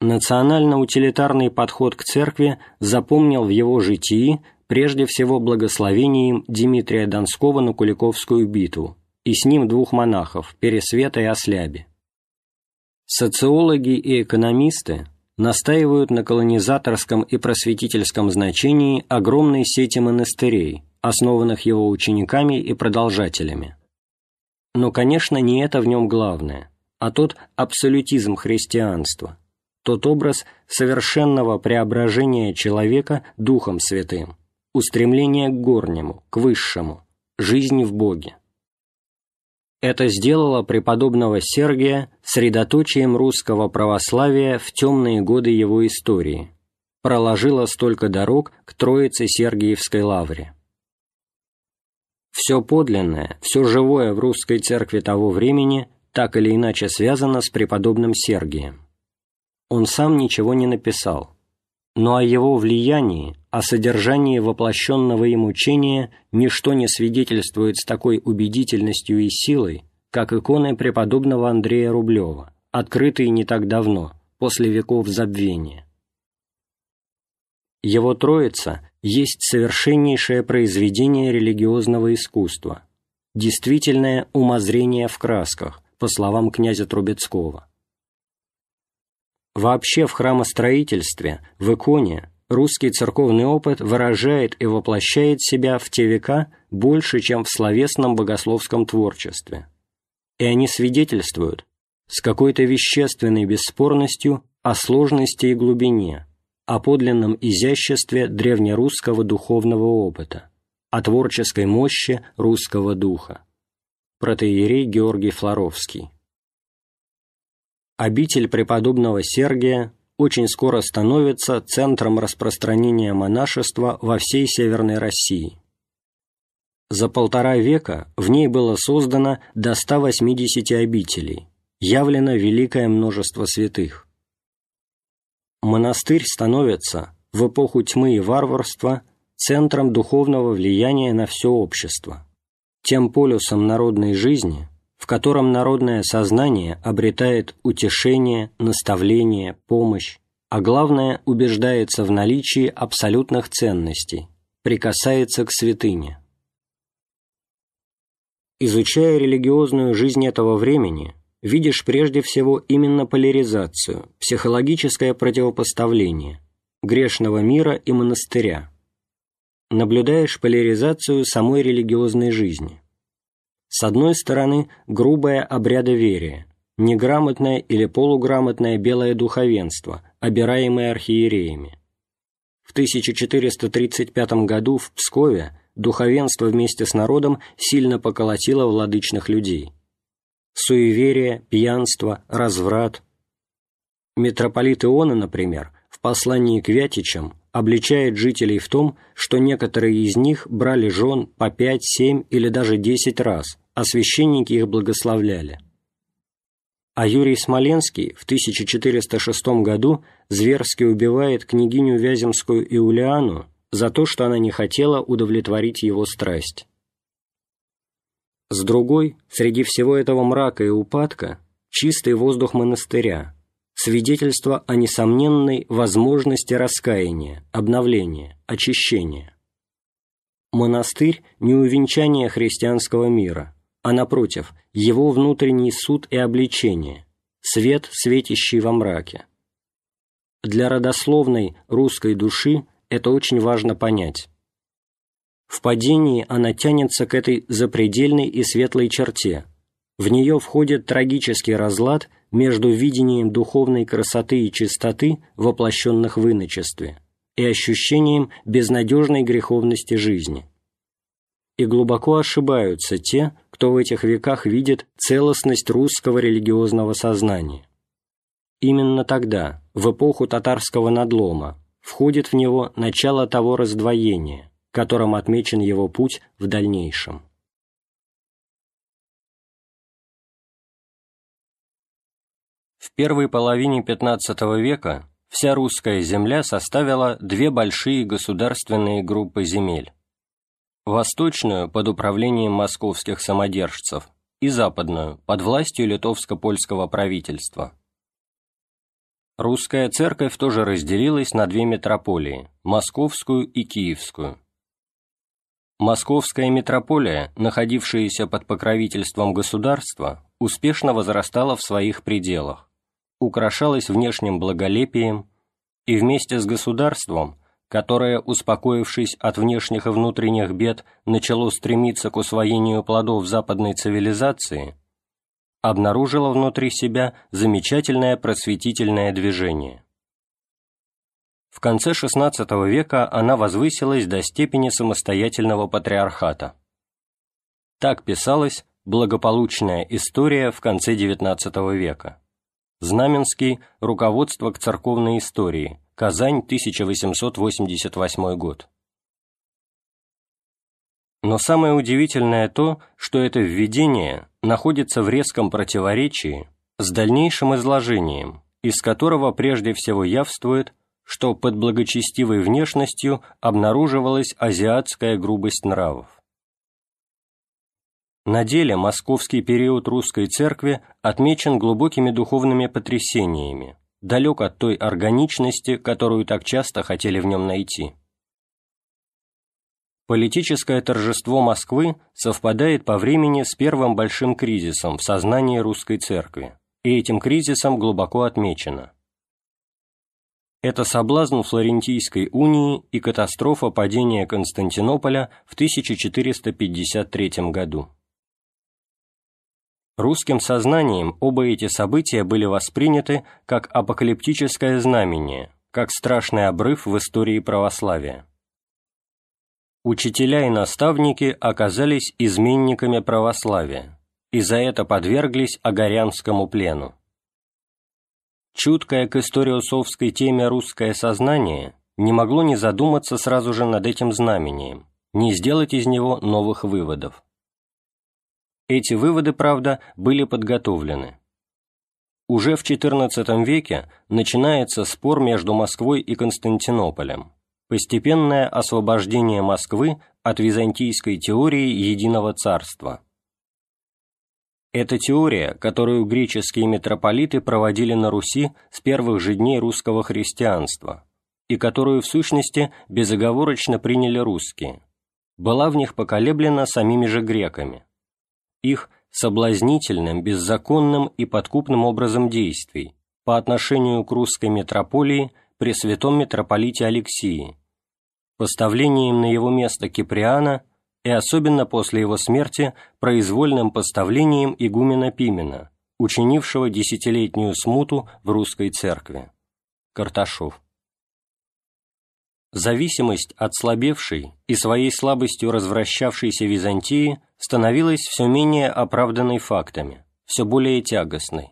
Национально-утилитарный подход к церкви запомнил в его житии прежде всего благословением Дмитрия Донского на Куликовскую битву и с ним двух монахов, Пересвета и Осляби. Социологи и экономисты настаивают на колонизаторском и просветительском значении огромной сети монастырей, основанных его учениками и продолжателями. Но, конечно, не это в нем главное, а тот абсолютизм христианства, тот образ совершенного преображения человека Духом Святым, устремление к горнему, к высшему, жизни в Боге. Это сделало преподобного Сергия средоточием русского православия в темные годы его истории, проложило столько дорог к Троице Сергиевской лавре. Все подлинное, все живое в русской церкви того времени так или иначе связано с преподобным Сергием. Он сам ничего не написал, но о его влиянии, о содержании воплощенного им учения ничто не свидетельствует с такой убедительностью и силой, как иконы преподобного Андрея Рублева, открытые не так давно, после веков забвения. Его Троица есть совершеннейшее произведение религиозного искусства, действительное умозрение в красках, по словам князя Трубецкого. Вообще в храмостроительстве, в иконе, русский церковный опыт выражает и воплощает себя в те века больше, чем в словесном богословском творчестве. И они свидетельствуют с какой-то вещественной бесспорностью о сложности и глубине, о подлинном изяществе древнерусского духовного опыта, о творческой мощи русского духа. Протеерей Георгий Флоровский обитель преподобного Сергия очень скоро становится центром распространения монашества во всей Северной России. За полтора века в ней было создано до 180 обителей, явлено великое множество святых. Монастырь становится в эпоху тьмы и варварства центром духовного влияния на все общество, тем полюсом народной жизни – в котором народное сознание обретает утешение, наставление, помощь, а главное убеждается в наличии абсолютных ценностей, прикасается к святыне. Изучая религиозную жизнь этого времени, видишь прежде всего именно поляризацию, психологическое противопоставление грешного мира и монастыря. Наблюдаешь поляризацию самой религиозной жизни – с одной стороны, грубое обрядоверие, неграмотное или полуграмотное белое духовенство, обираемое архиереями. В 1435 году в Пскове духовенство вместе с народом сильно поколотило владычных людей. Суеверие, пьянство, разврат. Митрополит Иона, например, в послании к Вятичам обличает жителей в том, что некоторые из них брали жен по пять, семь или даже десять раз, а священники их благословляли. А Юрий Смоленский в 1406 году зверски убивает княгиню Вяземскую Иулиану за то, что она не хотела удовлетворить его страсть. С другой, среди всего этого мрака и упадка, чистый воздух монастыря – свидетельство о несомненной возможности раскаяния, обновления, очищения. Монастырь – не увенчание христианского мира, а, напротив, его внутренний суд и обличение, свет, светящий во мраке. Для родословной русской души это очень важно понять. В падении она тянется к этой запредельной и светлой черте. В нее входит трагический разлад между видением духовной красоты и чистоты, воплощенных в иночестве, и ощущением безнадежной греховности жизни. И глубоко ошибаются те, кто в этих веках видит целостность русского религиозного сознания. Именно тогда, в эпоху татарского надлома, входит в него начало того раздвоения, которым отмечен его путь в дальнейшем. В первой половине XV века вся русская земля составила две большие государственные группы земель. Восточную под управлением московских самодержцев и западную под властью литовско-польского правительства. Русская церковь тоже разделилась на две метрополии – Московскую и Киевскую. Московская метрополия, находившаяся под покровительством государства, успешно возрастала в своих пределах, украшалась внешним благолепием и вместе с государством, которое, успокоившись от внешних и внутренних бед, начало стремиться к усвоению плодов западной цивилизации, обнаружила внутри себя замечательное просветительное движение. В конце XVI века она возвысилась до степени самостоятельного патриархата. Так писалась благополучная история в конце XIX века. Знаменский «Руководство к церковной истории», Казань, 1888 год. Но самое удивительное то, что это введение находится в резком противоречии с дальнейшим изложением, из которого прежде всего явствует, что под благочестивой внешностью обнаруживалась азиатская грубость нравов. На деле московский период русской церкви отмечен глубокими духовными потрясениями, далек от той органичности, которую так часто хотели в нем найти. Политическое торжество Москвы совпадает по времени с первым большим кризисом в сознании русской церкви, и этим кризисом глубоко отмечено. Это соблазн Флорентийской унии и катастрофа падения Константинополя в 1453 году. Русским сознанием оба эти события были восприняты как апокалиптическое знамение, как страшный обрыв в истории православия. Учителя и наставники оказались изменниками православия и за это подверглись Огорянскому плену. Чуткое к историосовской теме русское сознание не могло не задуматься сразу же над этим знамением, не сделать из него новых выводов. Эти выводы, правда, были подготовлены. Уже в XIV веке начинается спор между Москвой и Константинополем постепенное освобождение Москвы от византийской теории единого царства. Эта теория, которую греческие митрополиты проводили на Руси с первых же дней русского христианства, и которую в сущности безоговорочно приняли русские, была в них поколеблена самими же греками. Их соблазнительным, беззаконным и подкупным образом действий по отношению к русской митрополии при святом митрополите Алексии, поставлением на его место Киприана и особенно после его смерти произвольным поставлением игумена Пимена, учинившего десятилетнюю смуту в русской церкви. Карташов. Зависимость от слабевшей и своей слабостью развращавшейся Византии становилась все менее оправданной фактами, все более тягостной.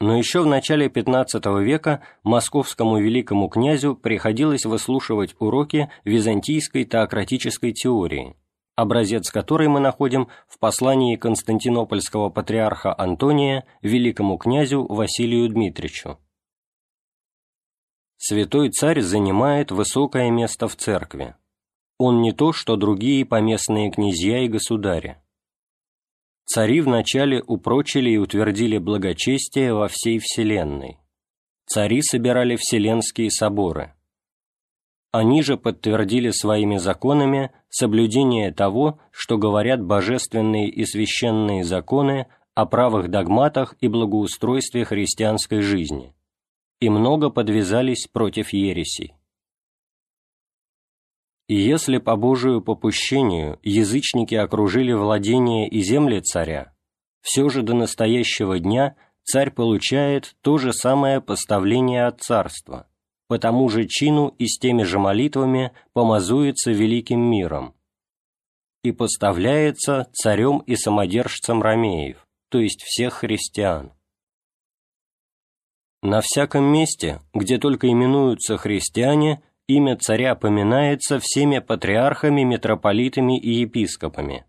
Но еще в начале XV века московскому великому князю приходилось выслушивать уроки византийской теократической теории, образец которой мы находим в послании константинопольского патриарха Антония великому князю Василию Дмитричу. Святой царь занимает высокое место в церкви. Он не то, что другие поместные князья и государи Цари вначале упрочили и утвердили благочестие во всей вселенной. Цари собирали вселенские соборы. Они же подтвердили своими законами соблюдение того, что говорят божественные и священные законы о правых догматах и благоустройстве христианской жизни, и много подвязались против ересей. И если по Божию попущению язычники окружили владения и земли царя, все же до настоящего дня царь получает то же самое поставление от царства, по тому же чину и с теми же молитвами помазуется великим миром и поставляется царем и самодержцем ромеев, то есть всех христиан. На всяком месте, где только именуются христиане, имя царя поминается всеми патриархами, митрополитами и епископами,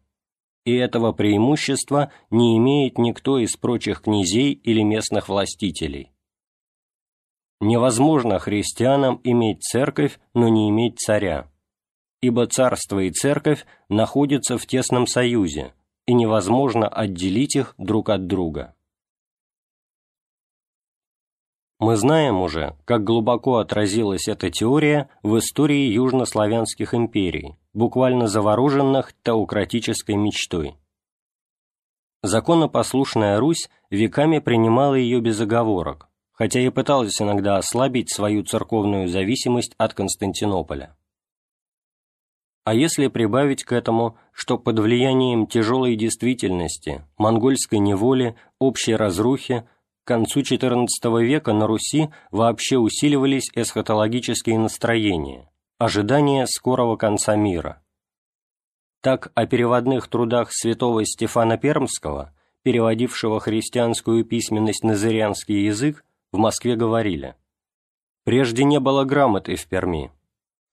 и этого преимущества не имеет никто из прочих князей или местных властителей. Невозможно христианам иметь церковь, но не иметь царя, ибо царство и церковь находятся в тесном союзе, и невозможно отделить их друг от друга. Мы знаем уже, как глубоко отразилась эта теория в истории южнославянских империй, буквально завороженных теократической мечтой. Законопослушная Русь веками принимала ее без оговорок, хотя и пыталась иногда ослабить свою церковную зависимость от Константинополя. А если прибавить к этому, что под влиянием тяжелой действительности, монгольской неволи, общей разрухи, концу XIV века на Руси вообще усиливались эсхатологические настроения, ожидания скорого конца мира. Так о переводных трудах святого Стефана Пермского, переводившего христианскую письменность на зырянский язык, в Москве говорили «Прежде не было грамоты в Перми.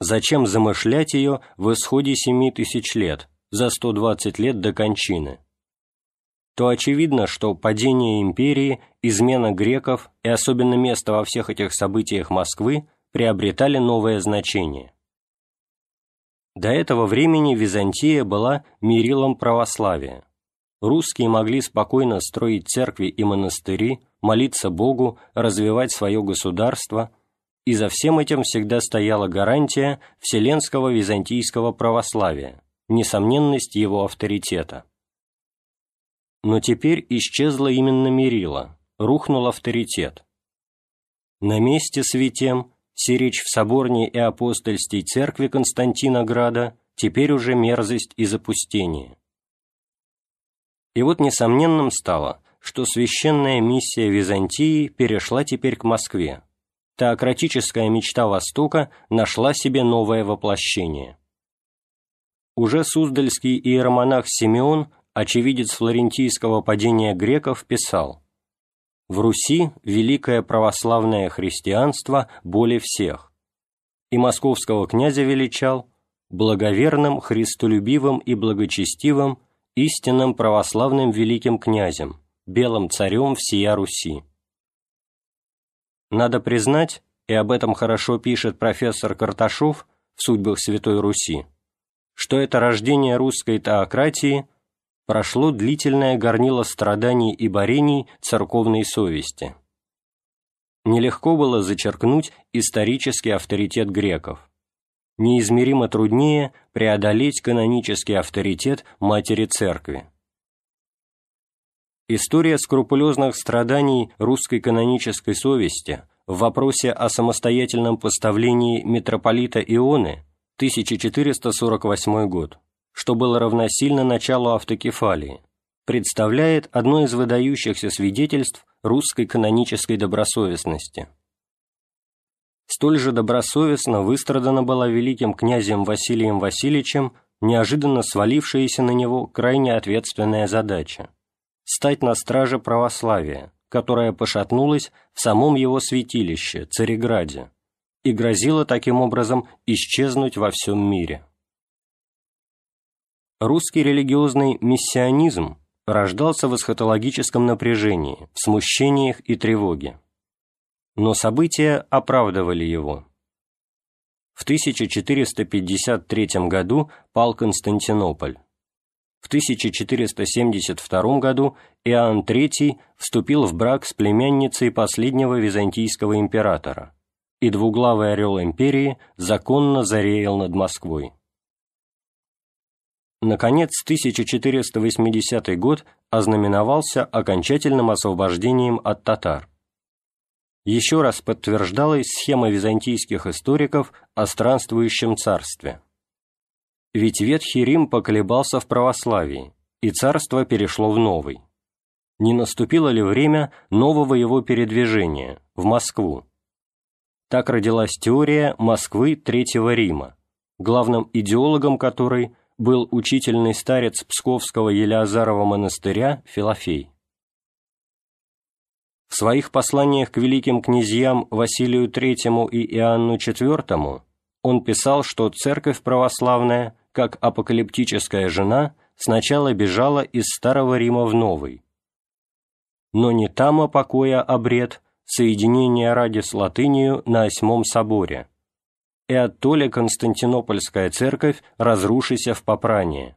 Зачем замышлять ее в исходе семи тысяч лет, за 120 лет до кончины?» То очевидно, что падение империи, измена греков и особенно место во всех этих событиях Москвы приобретали новое значение. До этого времени Византия была мерилом православия. Русские могли спокойно строить церкви и монастыри, молиться Богу, развивать свое государство, и за всем этим всегда стояла гарантия вселенского византийского православия, несомненность его авторитета. Но теперь исчезла именно мерила, рухнул авторитет. На месте святем, сиречь в соборней и апостольстей церкви Константина Града, теперь уже мерзость и запустение. И вот несомненным стало, что священная миссия Византии перешла теперь к Москве. Теократическая мечта Востока нашла себе новое воплощение. Уже суздальский иеромонах Симеон, очевидец флорентийского падения греков, писал «В Руси великое православное христианство более всех, и московского князя величал благоверным, христолюбивым и благочестивым, истинным православным великим князем, белым царем всея Руси. Надо признать, и об этом хорошо пишет профессор Карташов в «Судьбах Святой Руси», что это рождение русской теократии прошло длительное горнило страданий и борений церковной совести. Нелегко было зачеркнуть исторический авторитет греков. Неизмеримо труднее преодолеть канонический авторитет Матери Церкви. История скрупулезных страданий русской канонической совести в вопросе о самостоятельном поставлении митрополита Ионы 1448 год, что было равносильно началу автокефалии, представляет одно из выдающихся свидетельств русской канонической добросовестности. Столь же добросовестно выстрадана была великим князем Василием Васильевичем неожиданно свалившаяся на него крайне ответственная задача стать на страже православия, которое пошатнулось в самом его святилище, Цареграде, и грозило таким образом исчезнуть во всем мире. Русский религиозный миссионизм рождался в эсхатологическом напряжении, в смущениях и тревоге. Но события оправдывали его. В 1453 году пал Константинополь. В 1472 году Иоанн III вступил в брак с племянницей последнего византийского императора, и двуглавый орел империи законно зареял над Москвой. Наконец, 1480 год ознаменовался окончательным освобождением от татар. Еще раз подтверждалась схема византийских историков о странствующем царстве – ведь Ветхий Рим поколебался в православии, и царство перешло в новый. Не наступило ли время нового его передвижения, в Москву? Так родилась теория Москвы Третьего Рима, главным идеологом которой был учительный старец Псковского Елеазарова монастыря Филофей. В своих посланиях к великим князьям Василию III и Иоанну IV он писал, что церковь православная, как апокалиптическая жена, сначала бежала из Старого Рима в Новый. Но не там покоя обред, соединение ради с латынью на Осьмом соборе, и оттоле Константинопольская церковь разрушися в попрание.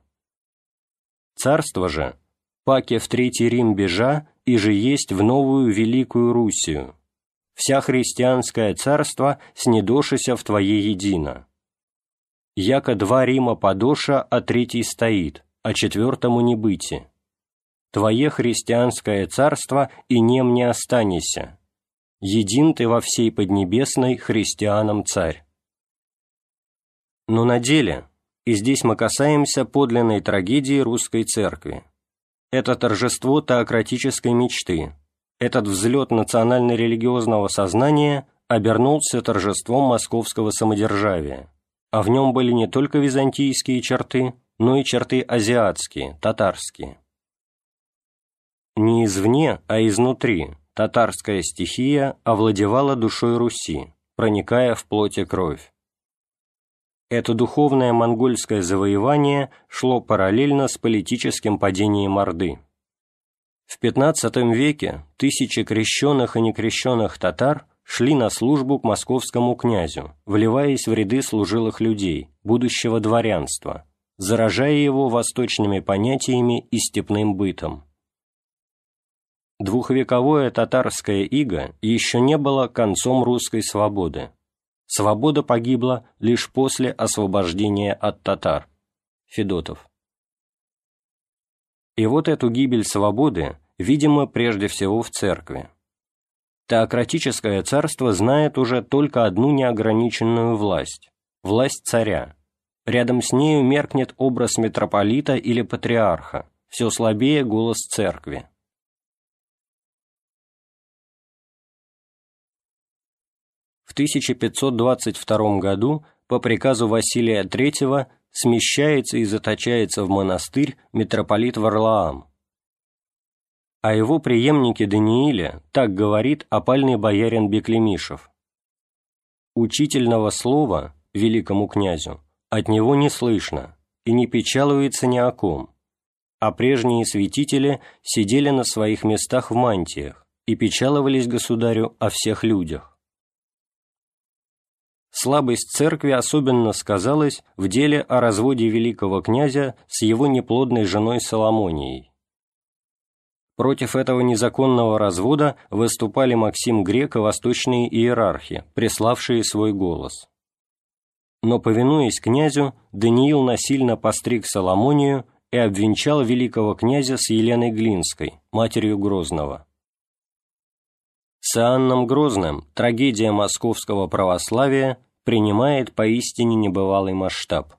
Царство же, паке в Третий Рим бежа, и же есть в новую Великую Русию. Вся христианское царство снедошися в Твое едино. Яко два Рима подоша, а третий стоит, а четвертому не быти. Твое христианское царство и нем не останется. Един ты во всей Поднебесной христианам царь. Но на деле, и здесь мы касаемся подлинной трагедии русской церкви, это торжество теократической мечты, этот взлет национально-религиозного сознания обернулся торжеством московского самодержавия, а в нем были не только византийские черты, но и черты азиатские, татарские. Не извне, а изнутри татарская стихия овладевала душой Руси, проникая в плоть и кровь. Это духовное монгольское завоевание шло параллельно с политическим падением Орды. В XV веке тысячи крещенных и некрещенных татар шли на службу к московскому князю, вливаясь в ряды служилых людей, будущего дворянства, заражая его восточными понятиями и степным бытом. Двухвековое татарское иго еще не было концом русской свободы, Свобода погибла лишь после освобождения от татар. Федотов. И вот эту гибель свободы, видимо, прежде всего в церкви. Теократическое царство знает уже только одну неограниченную власть – власть царя. Рядом с нею меркнет образ митрополита или патриарха, все слабее голос церкви. 1522 году по приказу Василия III смещается и заточается в монастырь митрополит Варлаам. О его преемнике Данииле так говорит опальный боярин Беклемишев. «Учительного слова, великому князю, от него не слышно и не печалуется ни о ком, а прежние святители сидели на своих местах в мантиях и печаловались государю о всех людях. Слабость церкви особенно сказалась в деле о разводе великого князя с его неплодной женой Соломонией. Против этого незаконного развода выступали Максим Грек и восточные иерархи, приславшие свой голос. Но, повинуясь князю, Даниил насильно постриг Соломонию и обвенчал великого князя с Еленой Глинской, матерью Грозного. С Иоанном Грозным трагедия московского православия принимает поистине небывалый масштаб.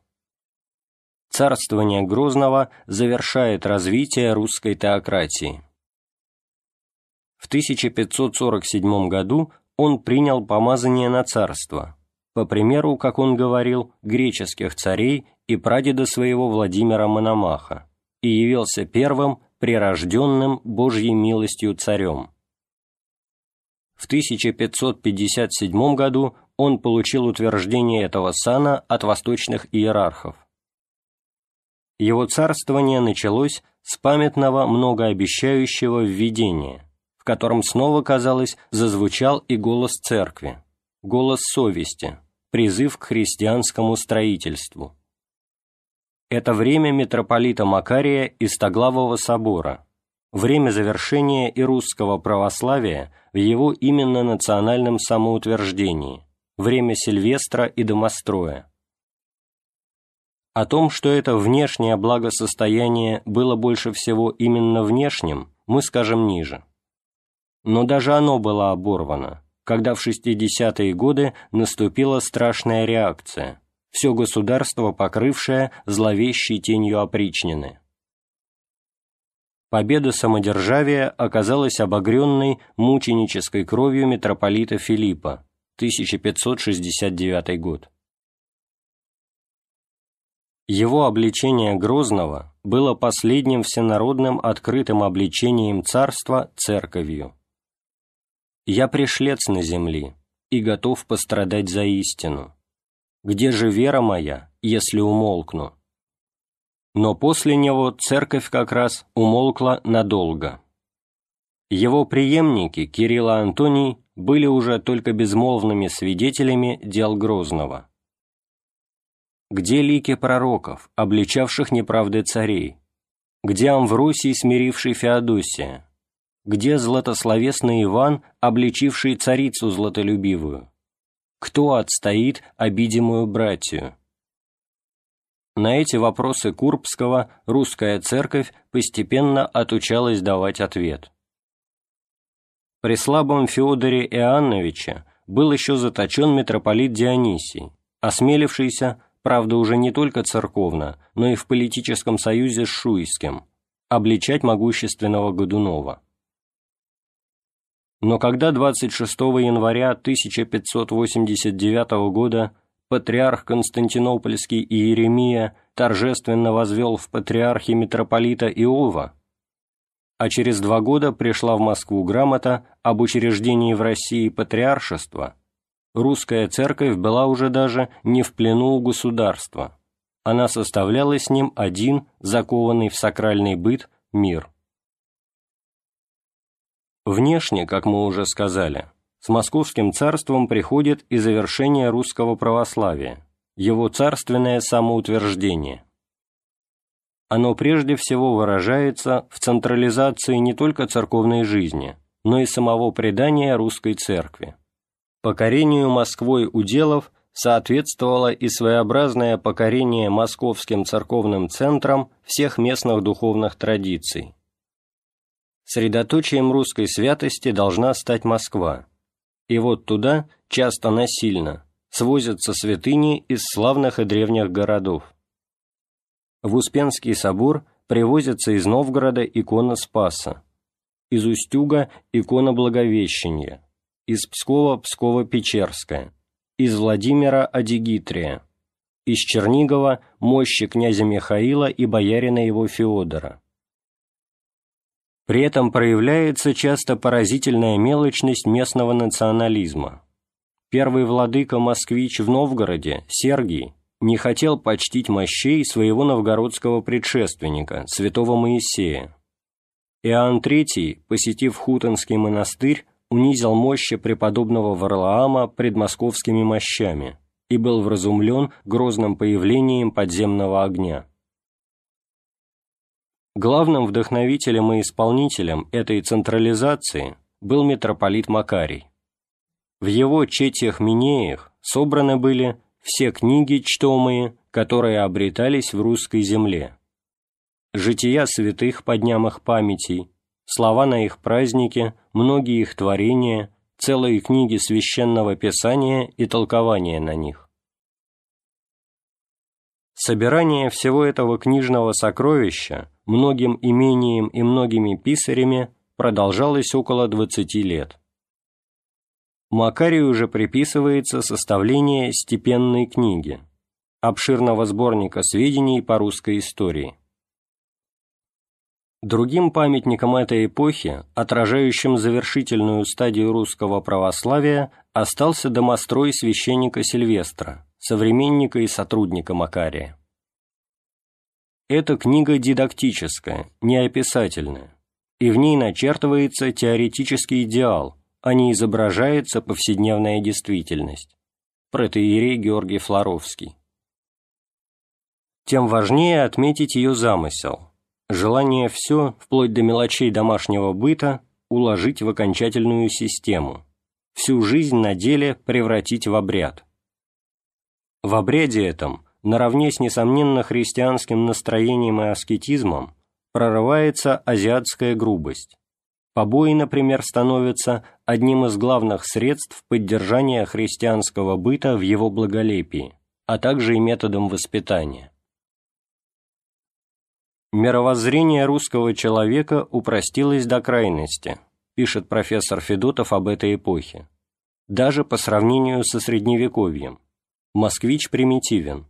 Царствование Грозного завершает развитие русской теократии. В 1547 году он принял помазание на царство, по примеру, как он говорил, греческих царей и прадеда своего Владимира Мономаха, и явился первым прирожденным Божьей милостью царем. В 1557 году он получил утверждение этого сана от восточных иерархов. Его царствование началось с памятного многообещающего введения, в котором снова, казалось, зазвучал и голос церкви, голос совести, призыв к христианскому строительству. Это время митрополита Макария и Стоглавого собора – время завершения и русского православия в его именно национальном самоутверждении, время Сильвестра и Домостроя. О том, что это внешнее благосостояние было больше всего именно внешним, мы скажем ниже. Но даже оно было оборвано, когда в 60-е годы наступила страшная реакция, все государство покрывшее зловещей тенью опричнины победа самодержавия оказалась обогренной мученической кровью митрополита Филиппа, 1569 год. Его обличение Грозного было последним всенародным открытым обличением царства церковью. «Я пришлец на земли и готов пострадать за истину. Где же вера моя, если умолкну?» Но после него церковь как раз умолкла надолго. Его преемники Кирилл и Антоний были уже только безмолвными свидетелями дел Грозного. Где лики пророков, обличавших неправды царей? Где Амвросий, смиривший Феодосия? Где златословесный Иван, обличивший царицу златолюбивую? Кто отстоит обидимую братью? На эти вопросы Курбского русская церковь постепенно отучалась давать ответ. При слабом Феодоре Иоанновиче был еще заточен митрополит Дионисий, осмелившийся правда уже не только церковно, но и в политическом союзе с Шуйским, обличать могущественного Годунова. Но когда 26 января 1589 года патриарх Константинопольский Иеремия торжественно возвел в патриархе митрополита Иова, а через два года пришла в Москву грамота об учреждении в России патриаршества – русская церковь была уже даже не в плену у государства. Она составляла с ним один, закованный в сакральный быт, мир. Внешне, как мы уже сказали, с московским царством приходит и завершение русского православия, его царственное самоутверждение. Оно прежде всего выражается в централизации не только церковной жизни, но и самого предания русской церкви. Покорению Москвой уделов соответствовало и своеобразное покорение московским церковным центрам всех местных духовных традиций. Средоточием русской святости должна стать Москва, и вот туда, часто насильно, свозятся святыни из славных и древних городов. В Успенский собор привозятся из Новгорода икона Спаса, из Устюга икона Благовещения, из Пскова Псково-Печерская, из Владимира Адигитрия, из Чернигова мощи князя Михаила и боярина его Феодора. При этом проявляется часто поразительная мелочность местного национализма. Первый владыка москвич в Новгороде, Сергий, не хотел почтить мощей своего новгородского предшественника, святого Моисея. Иоанн III, посетив Хутонский монастырь, унизил мощи преподобного Варлаама предмосковскими мощами и был вразумлен грозным появлением подземного огня. Главным вдохновителем и исполнителем этой централизации был митрополит Макарий. В его четиях-минеях собраны были все книги чтомые, которые обретались в русской земле. Жития святых по дням их памятей, слова на их праздники, многие их творения, целые книги священного писания и толкования на них. Собирание всего этого книжного сокровища многим имением и многими писарями продолжалось около 20 лет. Макарию уже приписывается составление степенной книги, обширного сборника сведений по русской истории. Другим памятником этой эпохи, отражающим завершительную стадию русского православия, остался домострой священника Сильвестра, современника и сотрудника Макария. Эта книга дидактическая, неописательная, и в ней начертывается теоретический идеал, а не изображается повседневная действительность. Протеерей Георгий Флоровский. Тем важнее отметить ее замысел – Желание все, вплоть до мелочей домашнего быта, уложить в окончательную систему, всю жизнь на деле превратить в обряд. В обряде этом, наравне с несомненно христианским настроением и аскетизмом, прорывается азиатская грубость. Побои, например, становятся одним из главных средств поддержания христианского быта в его благолепии, а также и методом воспитания. Мировоззрение русского человека упростилось до крайности, пишет профессор Федотов об этой эпохе. даже по сравнению со Средневековьем. Москвич примитивен.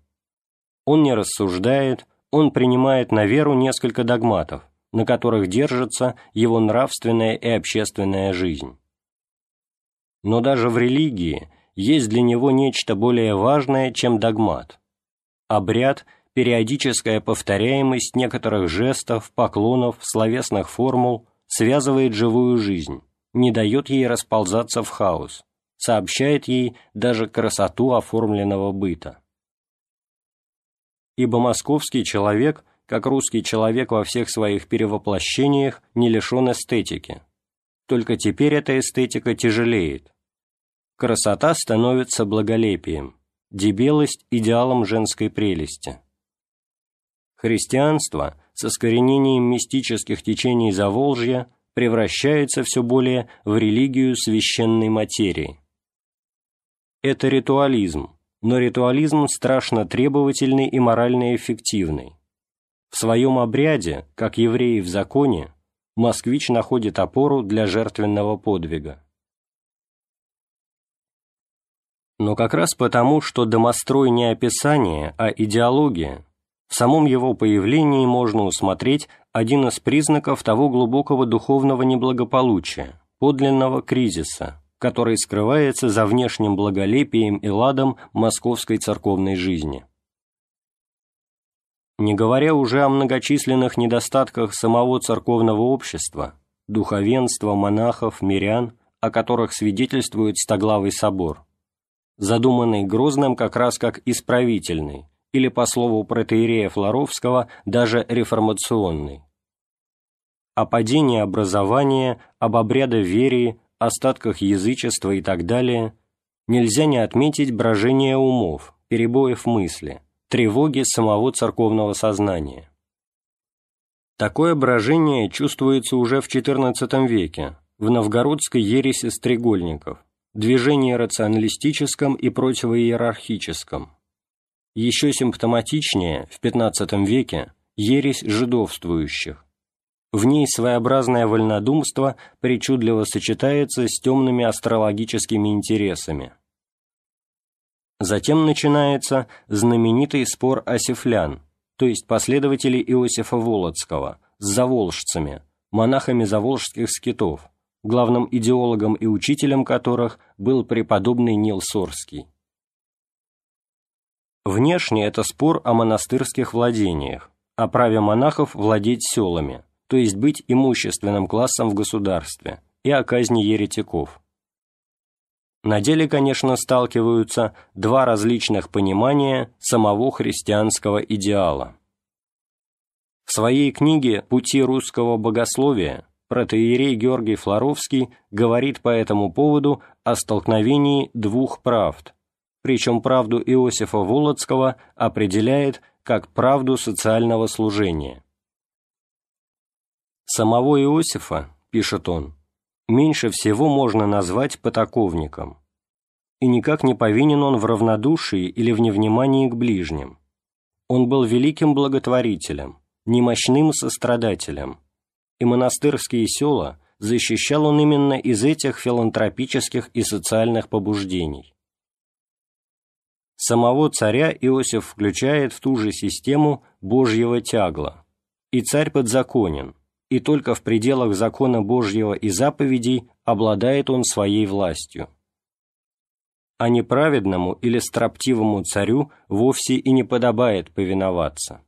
Он не рассуждает, он принимает на веру несколько догматов, на которых держится его нравственная и общественная жизнь. Но даже в религии есть для него нечто более важное, чем догмат. Обряд – периодическая повторяемость некоторых жестов, поклонов, словесных формул связывает живую жизнь, не дает ей расползаться в хаос, сообщает ей даже красоту оформленного быта. Ибо московский человек, как русский человек во всех своих перевоплощениях, не лишен эстетики. Только теперь эта эстетика тяжелеет. Красота становится благолепием, дебелость – идеалом женской прелести. Христианство с искоренением мистических течений Заволжья превращается все более в религию священной материи. Это ритуализм, но ритуализм страшно требовательный и морально эффективный. В своем обряде, как евреи в законе, москвич находит опору для жертвенного подвига. Но как раз потому, что домострой не описание, а идеология, в самом его появлении можно усмотреть один из признаков того глубокого духовного неблагополучия, подлинного кризиса, который скрывается за внешним благолепием и ладом московской церковной жизни. Не говоря уже о многочисленных недостатках самого церковного общества, духовенства, монахов, мирян, о которых свидетельствует Стоглавый собор, задуманный Грозным как раз как исправительный, или, по слову протеерея Флоровского, даже реформационный. О падении образования, об обрядоверии, остатках язычества и так далее нельзя не отметить брожение умов, перебоев мысли, тревоги самого церковного сознания. Такое брожение чувствуется уже в XIV веке, в новгородской ереси стрегольников, движении рационалистическом и противоиерархическом, еще симптоматичнее в XV веке ересь жидовствующих. В ней своеобразное вольнодумство причудливо сочетается с темными астрологическими интересами. Затем начинается знаменитый спор осифлян, то есть последователей Иосифа Володского, с заволжцами, монахами заволжских скитов, главным идеологом и учителем которых был преподобный Нил Сорский. Внешне это спор о монастырских владениях, о праве монахов владеть селами, то есть быть имущественным классом в государстве, и о казни еретиков. На деле, конечно, сталкиваются два различных понимания самого христианского идеала. В своей книге «Пути русского богословия» протеерей Георгий Флоровский говорит по этому поводу о столкновении двух правд – причем правду Иосифа Володского определяет как правду социального служения. Самого Иосифа, пишет он, меньше всего можно назвать потаковником, и никак не повинен он в равнодушии или в невнимании к ближним. Он был великим благотворителем, немощным сострадателем, и монастырские села защищал он именно из этих филантропических и социальных побуждений. Самого царя Иосиф включает в ту же систему Божьего тягла. И царь подзаконен, и только в пределах закона Божьего и заповедей обладает он своей властью. А неправедному или строптивому царю вовсе и не подобает повиноваться.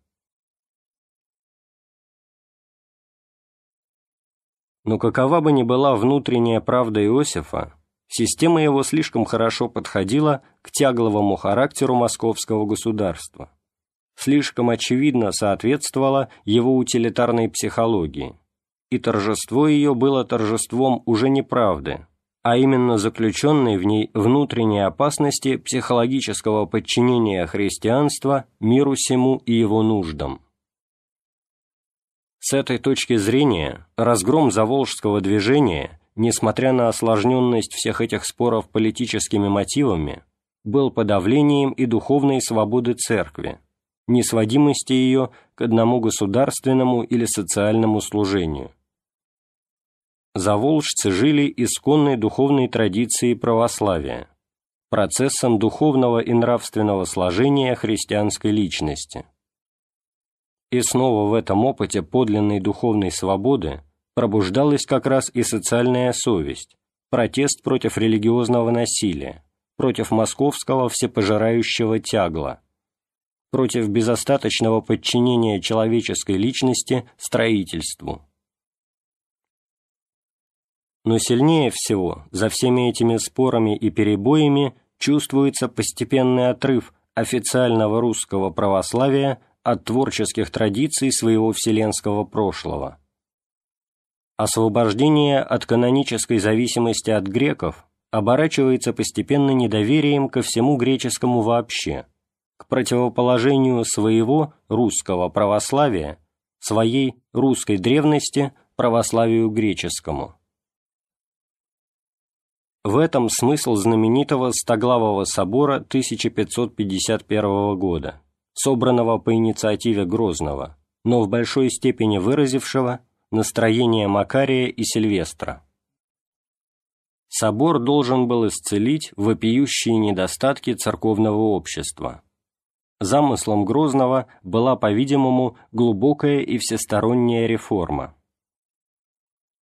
Но какова бы ни была внутренняя правда Иосифа, система его слишком хорошо подходила к тягловому характеру московского государства, слишком очевидно соответствовала его утилитарной психологии, и торжество ее было торжеством уже не правды, а именно заключенной в ней внутренней опасности психологического подчинения христианства миру сему и его нуждам. С этой точки зрения разгром заволжского движения – несмотря на осложненность всех этих споров политическими мотивами, был подавлением и духовной свободы церкви, несводимости ее к одному государственному или социальному служению. Заволжцы жили исконной духовной традицией православия, процессом духовного и нравственного сложения христианской личности. И снова в этом опыте подлинной духовной свободы пробуждалась как раз и социальная совесть, протест против религиозного насилия, против московского всепожирающего тягла, против безостаточного подчинения человеческой личности строительству. Но сильнее всего за всеми этими спорами и перебоями чувствуется постепенный отрыв официального русского православия от творческих традиций своего вселенского прошлого. Освобождение от канонической зависимости от греков оборачивается постепенно недоверием ко всему греческому вообще, к противоположению своего русского православия, своей русской древности православию греческому. В этом смысл знаменитого Стоглавого собора 1551 года, собранного по инициативе Грозного, но в большой степени выразившего настроение Макария и Сильвестра. Собор должен был исцелить вопиющие недостатки церковного общества. Замыслом Грозного была, по-видимому, глубокая и всесторонняя реформа.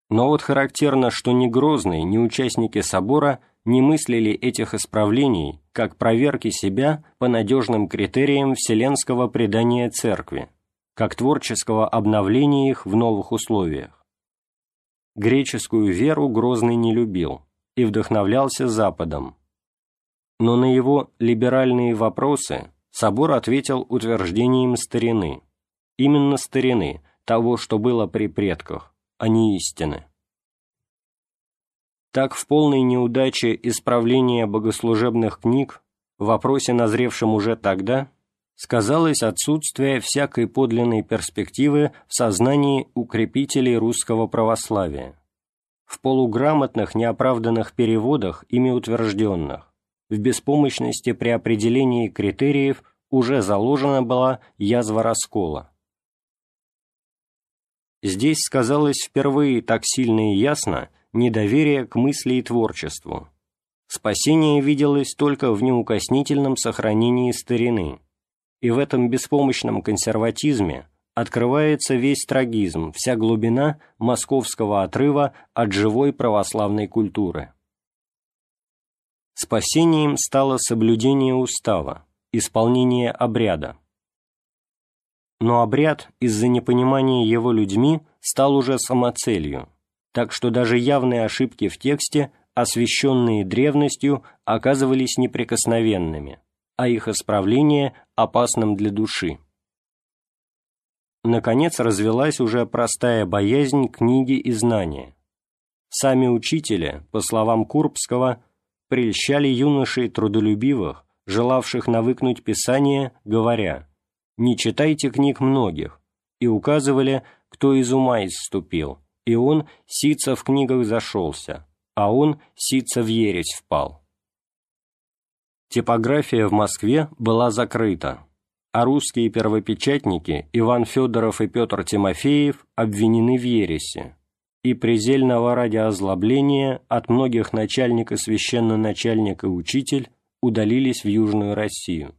Но вот характерно, что ни Грозный, ни участники собора не мыслили этих исправлений как проверки себя по надежным критериям вселенского предания Церкви, как творческого обновления их в новых условиях. Греческую веру Грозный не любил и вдохновлялся Западом. Но на его либеральные вопросы собор ответил утверждением старины, именно старины, того, что было при предках, а не истины. Так в полной неудаче исправления богослужебных книг, в вопросе, назревшем уже тогда, сказалось отсутствие всякой подлинной перспективы в сознании укрепителей русского православия, в полуграмотных неоправданных переводах, ими утвержденных, в беспомощности при определении критериев уже заложена была язва раскола. Здесь сказалось впервые так сильно и ясно недоверие к мысли и творчеству. Спасение виделось только в неукоснительном сохранении старины, и в этом беспомощном консерватизме открывается весь трагизм, вся глубина московского отрыва от живой православной культуры. Спасением стало соблюдение устава, исполнение обряда. Но обряд из-за непонимания его людьми стал уже самоцелью, так что даже явные ошибки в тексте, освященные древностью, оказывались неприкосновенными, а их исправление опасным для души. Наконец развелась уже простая боязнь книги и знания. Сами учителя, по словам Курбского, прельщали юношей трудолюбивых, желавших навыкнуть Писание, говоря «Не читайте книг многих», и указывали, кто из ума исступил, и он сица в книгах зашелся, а он сица в ересь впал. Типография в Москве была закрыта, а русские первопечатники Иван Федоров и Петр Тимофеев обвинены в ересе, и презельного ради озлобления от многих начальник и священноначальник и учитель удалились в Южную Россию.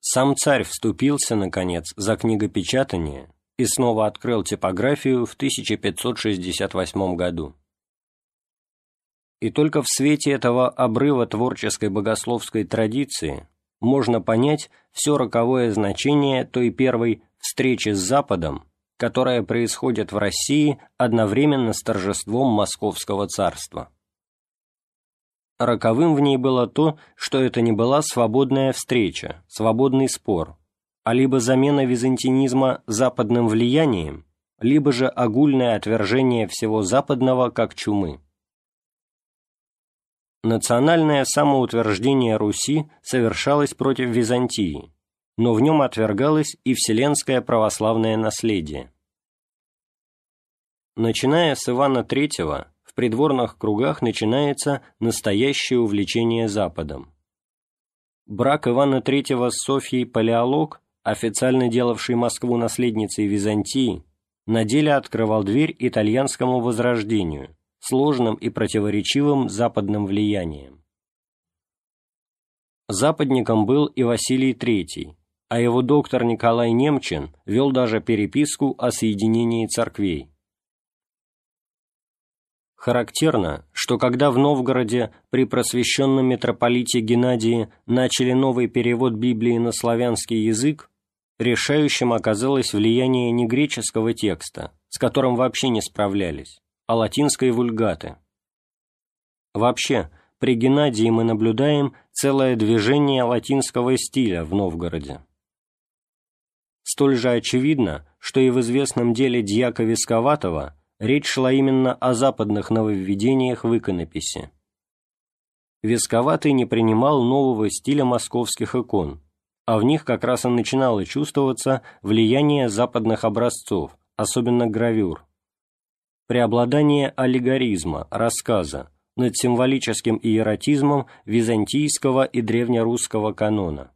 Сам царь вступился, наконец, за книгопечатание и снова открыл типографию в 1568 году. И только в свете этого обрыва творческой богословской традиции можно понять все роковое значение той первой встречи с Западом, которая происходит в России одновременно с торжеством Московского царства. Роковым в ней было то, что это не была свободная встреча, свободный спор, а либо замена византинизма западным влиянием, либо же огульное отвержение всего западного как чумы. Национальное самоутверждение Руси совершалось против Византии, но в нем отвергалось и вселенское православное наследие. Начиная с Ивана III, в придворных кругах начинается настоящее увлечение Западом. Брак Ивана III с Софьей Палеолог официально делавший Москву наследницей Византии, на деле открывал дверь итальянскому возрождению, сложным и противоречивым западным влиянием. Западником был и Василий III, а его доктор Николай Немчин вел даже переписку о соединении церквей. Характерно, что когда в Новгороде при просвещенном митрополите Геннадии начали новый перевод Библии на славянский язык, решающим оказалось влияние не греческого текста, с которым вообще не справлялись, а латинской вульгаты. Вообще, при Геннадии мы наблюдаем целое движение латинского стиля в Новгороде. Столь же очевидно, что и в известном деле дьяка Висковатого речь шла именно о западных нововведениях в иконописи. Висковатый не принимал нового стиля московских икон, а в них как раз и начинало чувствоваться влияние западных образцов, особенно гравюр. Преобладание аллегоризма, рассказа, над символическим иеротизмом византийского и древнерусского канона.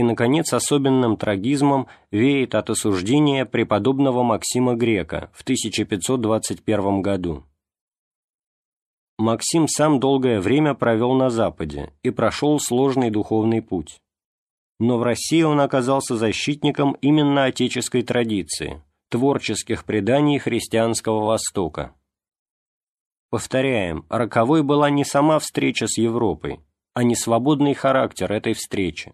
И, наконец, особенным трагизмом веет от осуждения преподобного Максима Грека в 1521 году. Максим сам долгое время провел на Западе и прошел сложный духовный путь. Но в России он оказался защитником именно отеческой традиции, творческих преданий христианского Востока. Повторяем, роковой была не сама встреча с Европой, а не свободный характер этой встречи.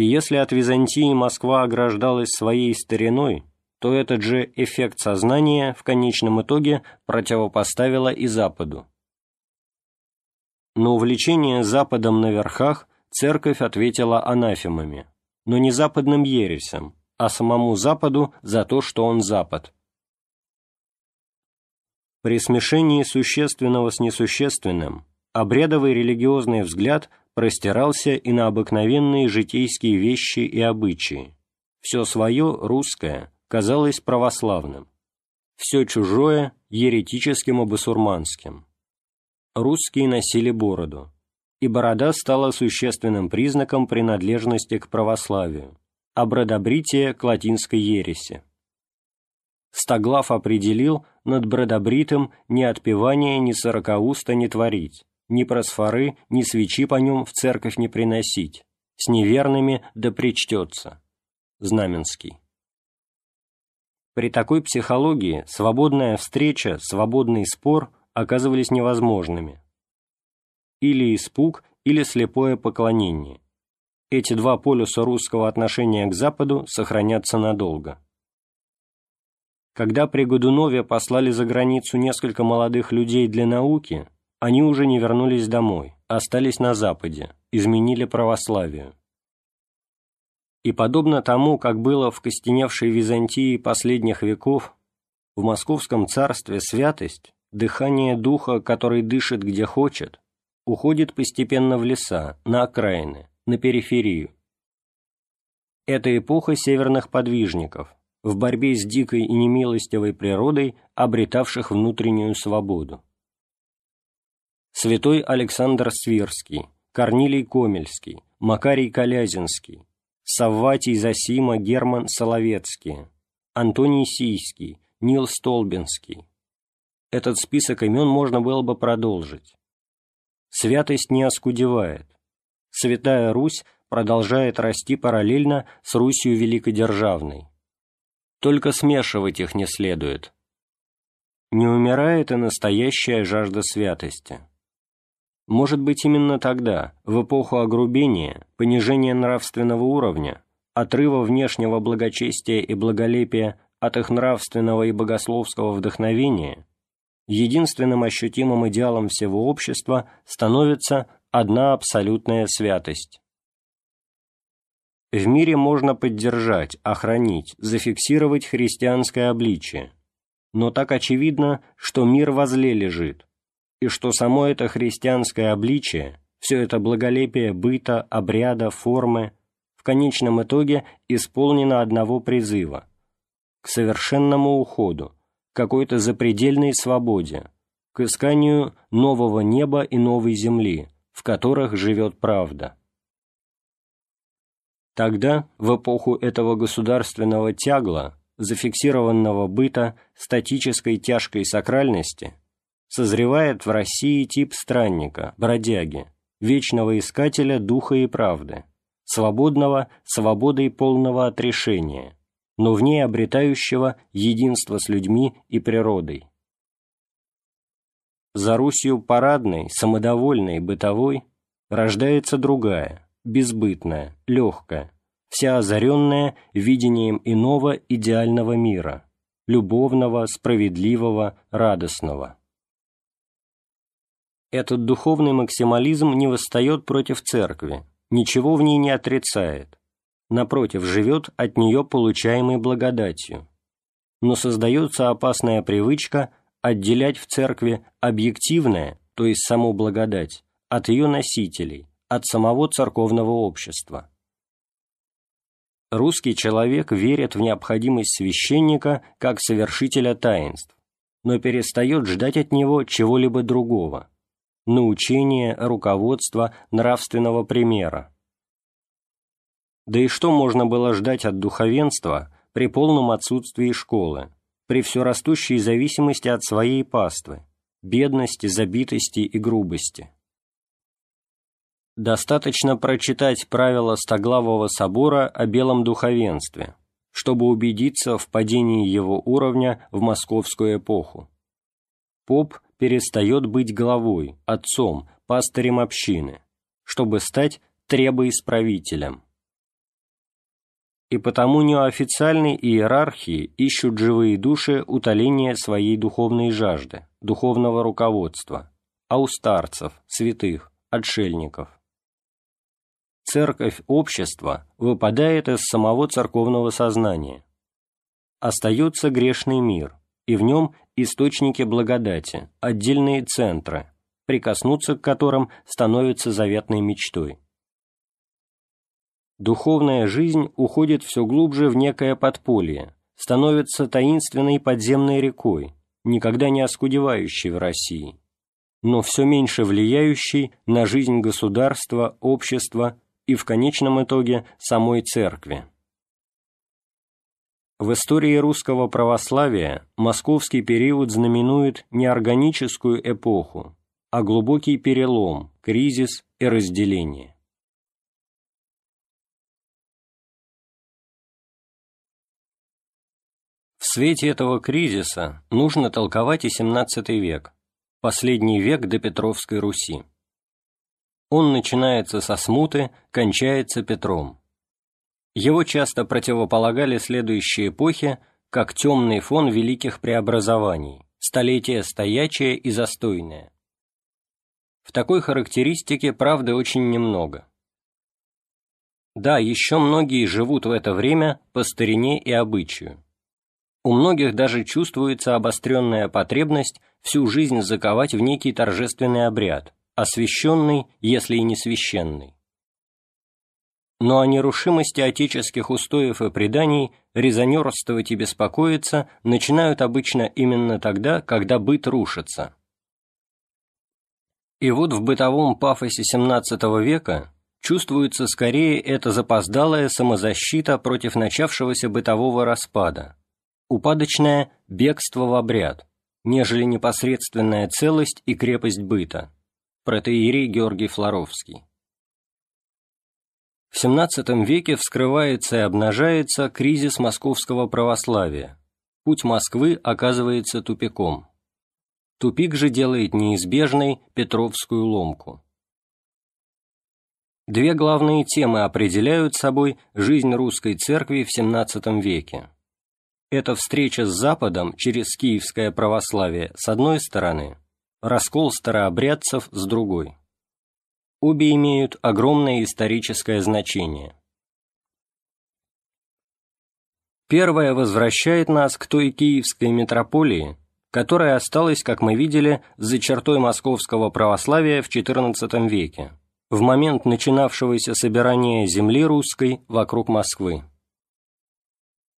И если от Византии Москва ограждалась своей стариной, то этот же эффект сознания в конечном итоге противопоставила и Западу. На увлечение Западом на верхах церковь ответила анафемами, но не западным ересям, а самому Западу за то, что он Запад. При смешении существенного с несущественным обрядовый религиозный взгляд простирался и на обыкновенные житейские вещи и обычаи. Все свое, русское, казалось православным, все чужое – еретическим и басурманским. Русские носили бороду, и борода стала существенным признаком принадлежности к православию, а бродобритие – к латинской ереси. Стоглав определил над бродобритым ни отпевания, ни сорокауста не творить, ни просфоры, ни свечи по нем в церковь не приносить, с неверными да причтется. Знаменский. При такой психологии свободная встреча, свободный спор оказывались невозможными. Или испуг, или слепое поклонение. Эти два полюса русского отношения к Западу сохранятся надолго. Когда при Годунове послали за границу несколько молодых людей для науки, они уже не вернулись домой, остались на Западе, изменили православие. И подобно тому, как было в костеневшей Византии последних веков, в Московском царстве святость, дыхание духа, который дышит где хочет, уходит постепенно в леса, на окраины, на периферию. Это эпоха северных подвижников, в борьбе с дикой и немилостивой природой, обретавших внутреннюю свободу. Святой Александр Свирский, Корнилий Комельский, Макарий Колязинский, Савватий Засима Герман Соловецкий, Антоний Сийский, Нил Столбинский. Этот список имен можно было бы продолжить. Святость не оскудевает. Святая Русь продолжает расти параллельно с Русью Великодержавной. Только смешивать их не следует. Не умирает и настоящая жажда святости. Может быть, именно тогда, в эпоху огрубения, понижения нравственного уровня, отрыва внешнего благочестия и благолепия от их нравственного и богословского вдохновения, единственным ощутимым идеалом всего общества становится одна абсолютная святость. В мире можно поддержать, охранить, зафиксировать христианское обличие, но так очевидно, что мир возле лежит, и что само это христианское обличие, все это благолепие быта, обряда, формы, в конечном итоге исполнено одного призыва – к совершенному уходу, к какой-то запредельной свободе, к исканию нового неба и новой земли, в которых живет правда. Тогда, в эпоху этого государственного тягла, зафиксированного быта, статической тяжкой сакральности, созревает в России тип странника, бродяги, вечного искателя духа и правды, свободного свободой полного отрешения, но в ней обретающего единство с людьми и природой. За Русью парадной, самодовольной, бытовой рождается другая, безбытная, легкая, вся озаренная видением иного идеального мира, любовного, справедливого, радостного. Этот духовный максимализм не восстает против церкви, ничего в ней не отрицает, напротив, живет от нее получаемой благодатью. Но создается опасная привычка отделять в церкви объективное, то есть саму благодать, от ее носителей, от самого церковного общества. Русский человек верит в необходимость священника как совершителя таинств, но перестает ждать от него чего-либо другого – научения, руководства, нравственного примера. Да и что можно было ждать от духовенства при полном отсутствии школы, при все растущей зависимости от своей паствы, бедности, забитости и грубости? Достаточно прочитать правила Стоглавого собора о белом духовенстве, чтобы убедиться в падении его уровня в московскую эпоху. Поп перестает быть главой, отцом, пастырем общины, чтобы стать требоисправителем и потому неофициальные иерархии ищут живые души утоления своей духовной жажды, духовного руководства, а у старцев, святых, отшельников. Церковь общества выпадает из самого церковного сознания. Остается грешный мир, и в нем источники благодати, отдельные центры, прикоснуться к которым становится заветной мечтой духовная жизнь уходит все глубже в некое подполье, становится таинственной подземной рекой, никогда не оскудевающей в России, но все меньше влияющей на жизнь государства, общества и в конечном итоге самой церкви. В истории русского православия московский период знаменует не органическую эпоху, а глубокий перелом, кризис и разделение. В свете этого кризиса нужно толковать и XVII век, последний век до Петровской Руси. Он начинается со смуты, кончается Петром. Его часто противополагали следующие эпохи как темный фон великих преобразований, столетие стоячее и застойное. В такой характеристике правды очень немного. Да, еще многие живут в это время по старине и обычаю у многих даже чувствуется обостренная потребность всю жизнь заковать в некий торжественный обряд, освященный, если и не священный. Но о нерушимости отеческих устоев и преданий резонерствовать и беспокоиться начинают обычно именно тогда, когда быт рушится. И вот в бытовом пафосе XVII века чувствуется скорее эта запоздалая самозащита против начавшегося бытового распада, упадочное бегство в обряд, нежели непосредственная целость и крепость быта. Протеерей Георгий Флоровский. В XVII веке вскрывается и обнажается кризис московского православия. Путь Москвы оказывается тупиком. Тупик же делает неизбежной Петровскую ломку. Две главные темы определяют собой жизнь русской церкви в XVII веке это встреча с Западом через киевское православие с одной стороны, раскол старообрядцев с другой. Обе имеют огромное историческое значение. Первое возвращает нас к той киевской метрополии, которая осталась, как мы видели, за чертой московского православия в XIV веке, в момент начинавшегося собирания земли русской вокруг Москвы.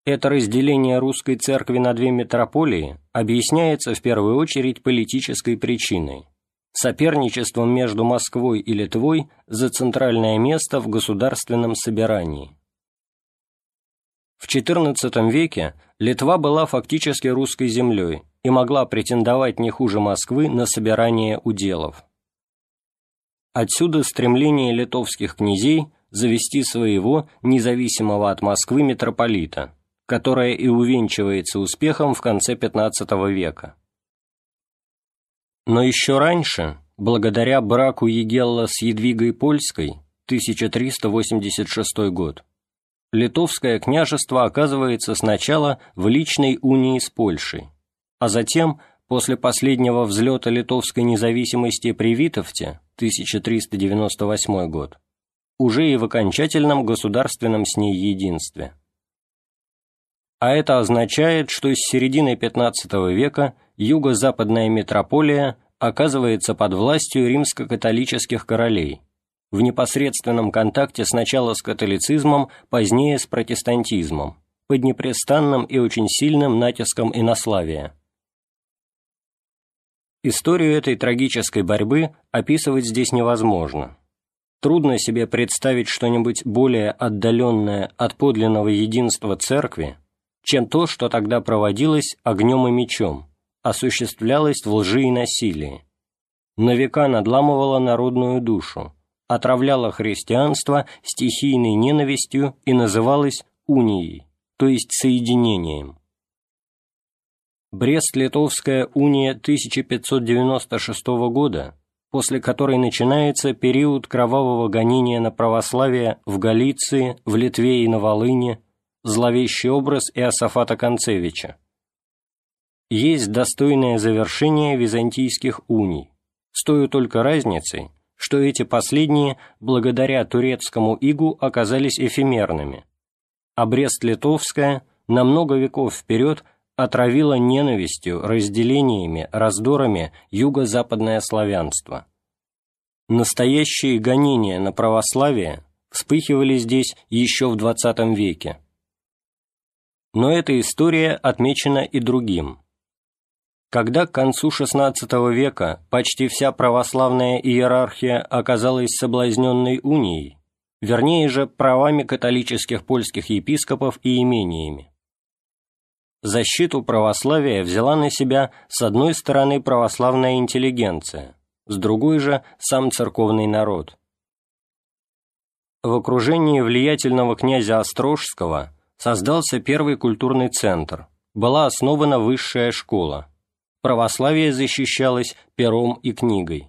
Это разделение русской церкви на две метрополии объясняется в первую очередь политической причиной – соперничеством между Москвой и Литвой за центральное место в государственном собирании, В XIV веке Литва была фактически русской землей и могла претендовать не хуже Москвы на собирание уделов. Отсюда стремление литовских князей завести своего, независимого от Москвы, митрополита, которое и увенчивается успехом в конце XV века. Но еще раньше, благодаря браку Егелла с Едвигой Польской, 1386 год, Литовское княжество оказывается сначала в личной унии с Польшей, а затем, после последнего взлета литовской независимости при Витовте, 1398 год, уже и в окончательном государственном с ней единстве. А это означает, что с середины XV века юго-западная метрополия оказывается под властью римско-католических королей, в непосредственном контакте сначала с католицизмом, позднее с протестантизмом, под непрестанным и очень сильным натиском инославия. Историю этой трагической борьбы описывать здесь невозможно. Трудно себе представить что-нибудь более отдаленное от подлинного единства церкви, чем то, что тогда проводилось огнем и мечом, осуществлялось в лжи и насилии, на века надламывало народную душу, отравляло христианство стихийной ненавистью и называлось унией, то есть соединением. Брест-Литовская уния 1596 года, после которой начинается период кровавого гонения на православие в Галиции, в Литве и на Волыне, зловещий образ Иосафата Концевича. Есть достойное завершение византийских уний, с той только разницей, что эти последние, благодаря турецкому игу, оказались эфемерными, а Брест-Литовская на много веков вперед отравила ненавистью, разделениями, раздорами юго-западное славянство. Настоящие гонения на православие вспыхивали здесь еще в XX веке. Но эта история отмечена и другим – когда к концу XVI века почти вся православная иерархия оказалась соблазненной унией, вернее же правами католических польских епископов и имениями. Защиту православия взяла на себя с одной стороны православная интеллигенция, с другой же сам церковный народ. В окружении влиятельного князя Острожского создался первый культурный центр, была основана высшая школа, православие защищалось пером и книгой.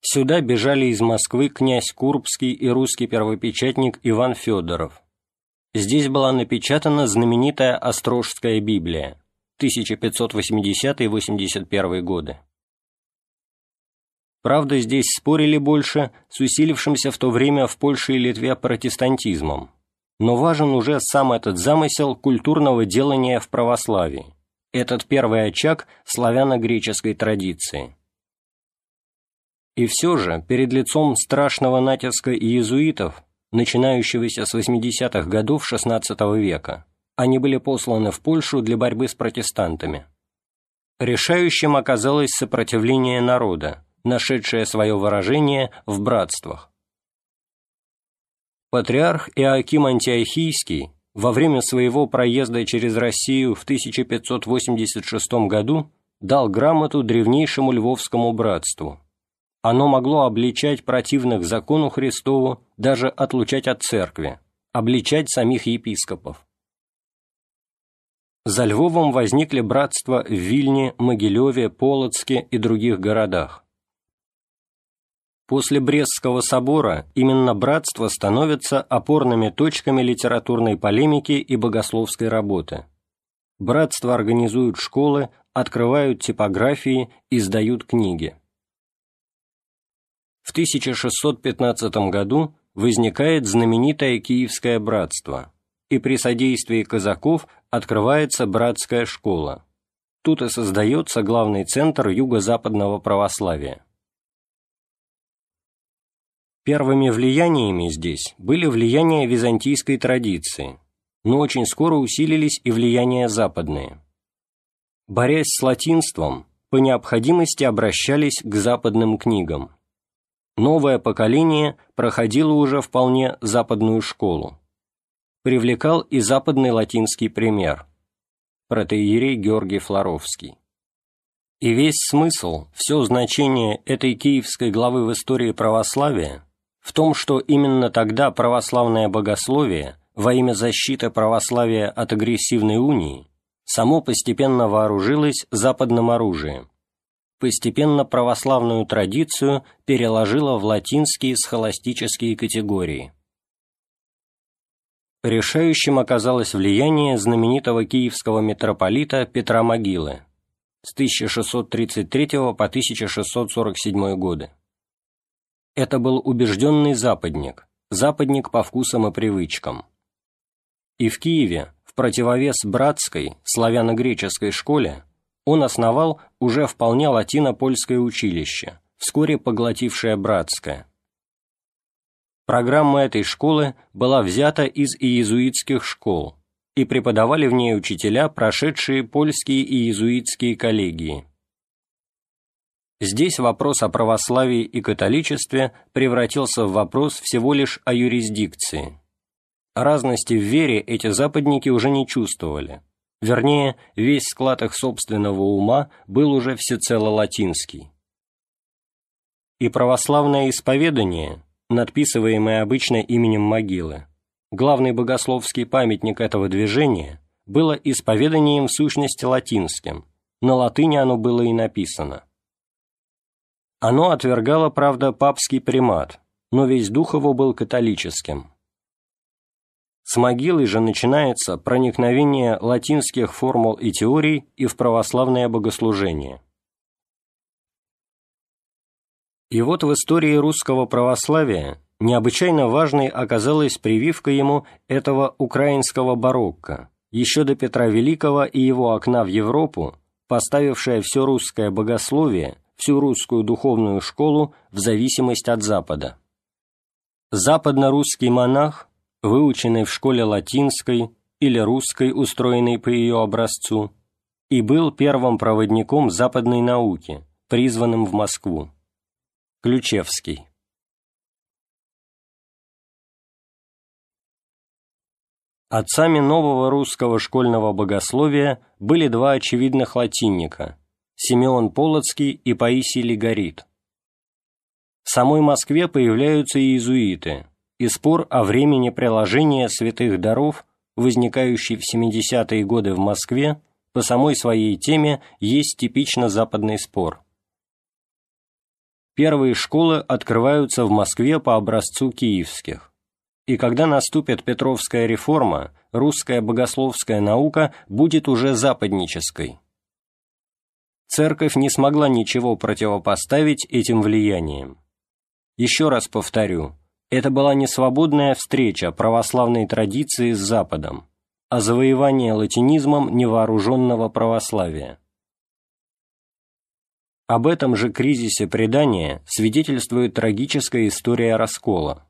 Сюда бежали из Москвы князь Курбский и русский первопечатник Иван Федоров. Здесь была напечатана знаменитая Острожская Библия 1580-81 годы. Правда, здесь спорили больше с усилившимся в то время в Польше и Литве протестантизмом, но важен уже сам этот замысел культурного делания в православии этот первый очаг славяно-греческой традиции. И все же, перед лицом страшного натиска иезуитов, начинающегося с 80-х годов XVI века, они были посланы в Польшу для борьбы с протестантами. Решающим оказалось сопротивление народа, нашедшее свое выражение в братствах. Патриарх Иоаким Антиохийский во время своего проезда через Россию в 1586 году дал грамоту древнейшему Львовскому братству. Оно могло обличать противных закону Христову, даже отлучать от церкви, обличать самих епископов. За Львовом возникли братства в Вильне, Могилеве, Полоцке и других городах. После Брестского собора именно братства становятся опорными точками литературной полемики и богословской работы. Братства организуют школы, открывают типографии, издают книги. В 1615 году возникает знаменитое Киевское братство, и при содействии казаков открывается братская школа. Тут и создается главный центр юго-западного православия. Первыми влияниями здесь были влияния византийской традиции, но очень скоро усилились и влияния западные. Борясь с латинством, по необходимости обращались к западным книгам. Новое поколение проходило уже вполне западную школу. привлекал и западный латинский пример – протеерей Георгий Флоровский. И весь смысл, все значение этой киевской главы в истории православия в том, что именно тогда православное богословие во имя защиты православия от агрессивной унии само постепенно вооружилось западным оружием, постепенно православную традицию переложило в латинские схоластические категории. Решающим оказалось влияние знаменитого киевского митрополита Петра Могилы с 1633 по 1647 годы. Это был убежденный западник, западник по вкусам и привычкам. И в Киеве, в противовес братской, славяно-греческой школе, он основал уже вполне латино-польское училище, вскоре поглотившее братское. Программа этой школы была взята из иезуитских школ, и преподавали в ней учителя, прошедшие польские и иезуитские коллегии. Здесь вопрос о православии и католичестве превратился в вопрос всего лишь о юрисдикции. Разности в вере эти западники уже не чувствовали. Вернее, весь склад их собственного ума был уже всецело латинский. И православное исповедание, надписываемое обычно именем могилы, главный богословский памятник этого движения, было исповеданием в сущности латинским, на латыни оно было и написано. Оно отвергало, правда, папский примат, но весь дух его был католическим. С могилы же начинается проникновение латинских формул и теорий и в православное богослужение. И вот в истории русского православия необычайно важной оказалась прививка ему этого украинского барокко, еще до Петра Великого и его окна в Европу, поставившая все русское богословие всю русскую духовную школу в зависимость от Запада. Западно-русский монах, выученный в школе латинской или русской, устроенной по ее образцу, и был первым проводником западной науки, призванным в Москву. Ключевский. Отцами нового русского школьного богословия были два очевидных латинника Симеон Полоцкий и Паисий Лигорит. В самой Москве появляются иезуиты, и спор о времени приложения святых даров, возникающий в 70-е годы в Москве, по самой своей теме есть типично западный спор. Первые школы открываются в Москве по образцу киевских. И когда наступит Петровская реформа, русская богословская наука будет уже западнической – церковь не смогла ничего противопоставить этим влияниям. Еще раз повторю, это была не свободная встреча православной традиции с Западом, а завоевание латинизмом невооруженного православия. Об этом же кризисе предания свидетельствует трагическая история раскола.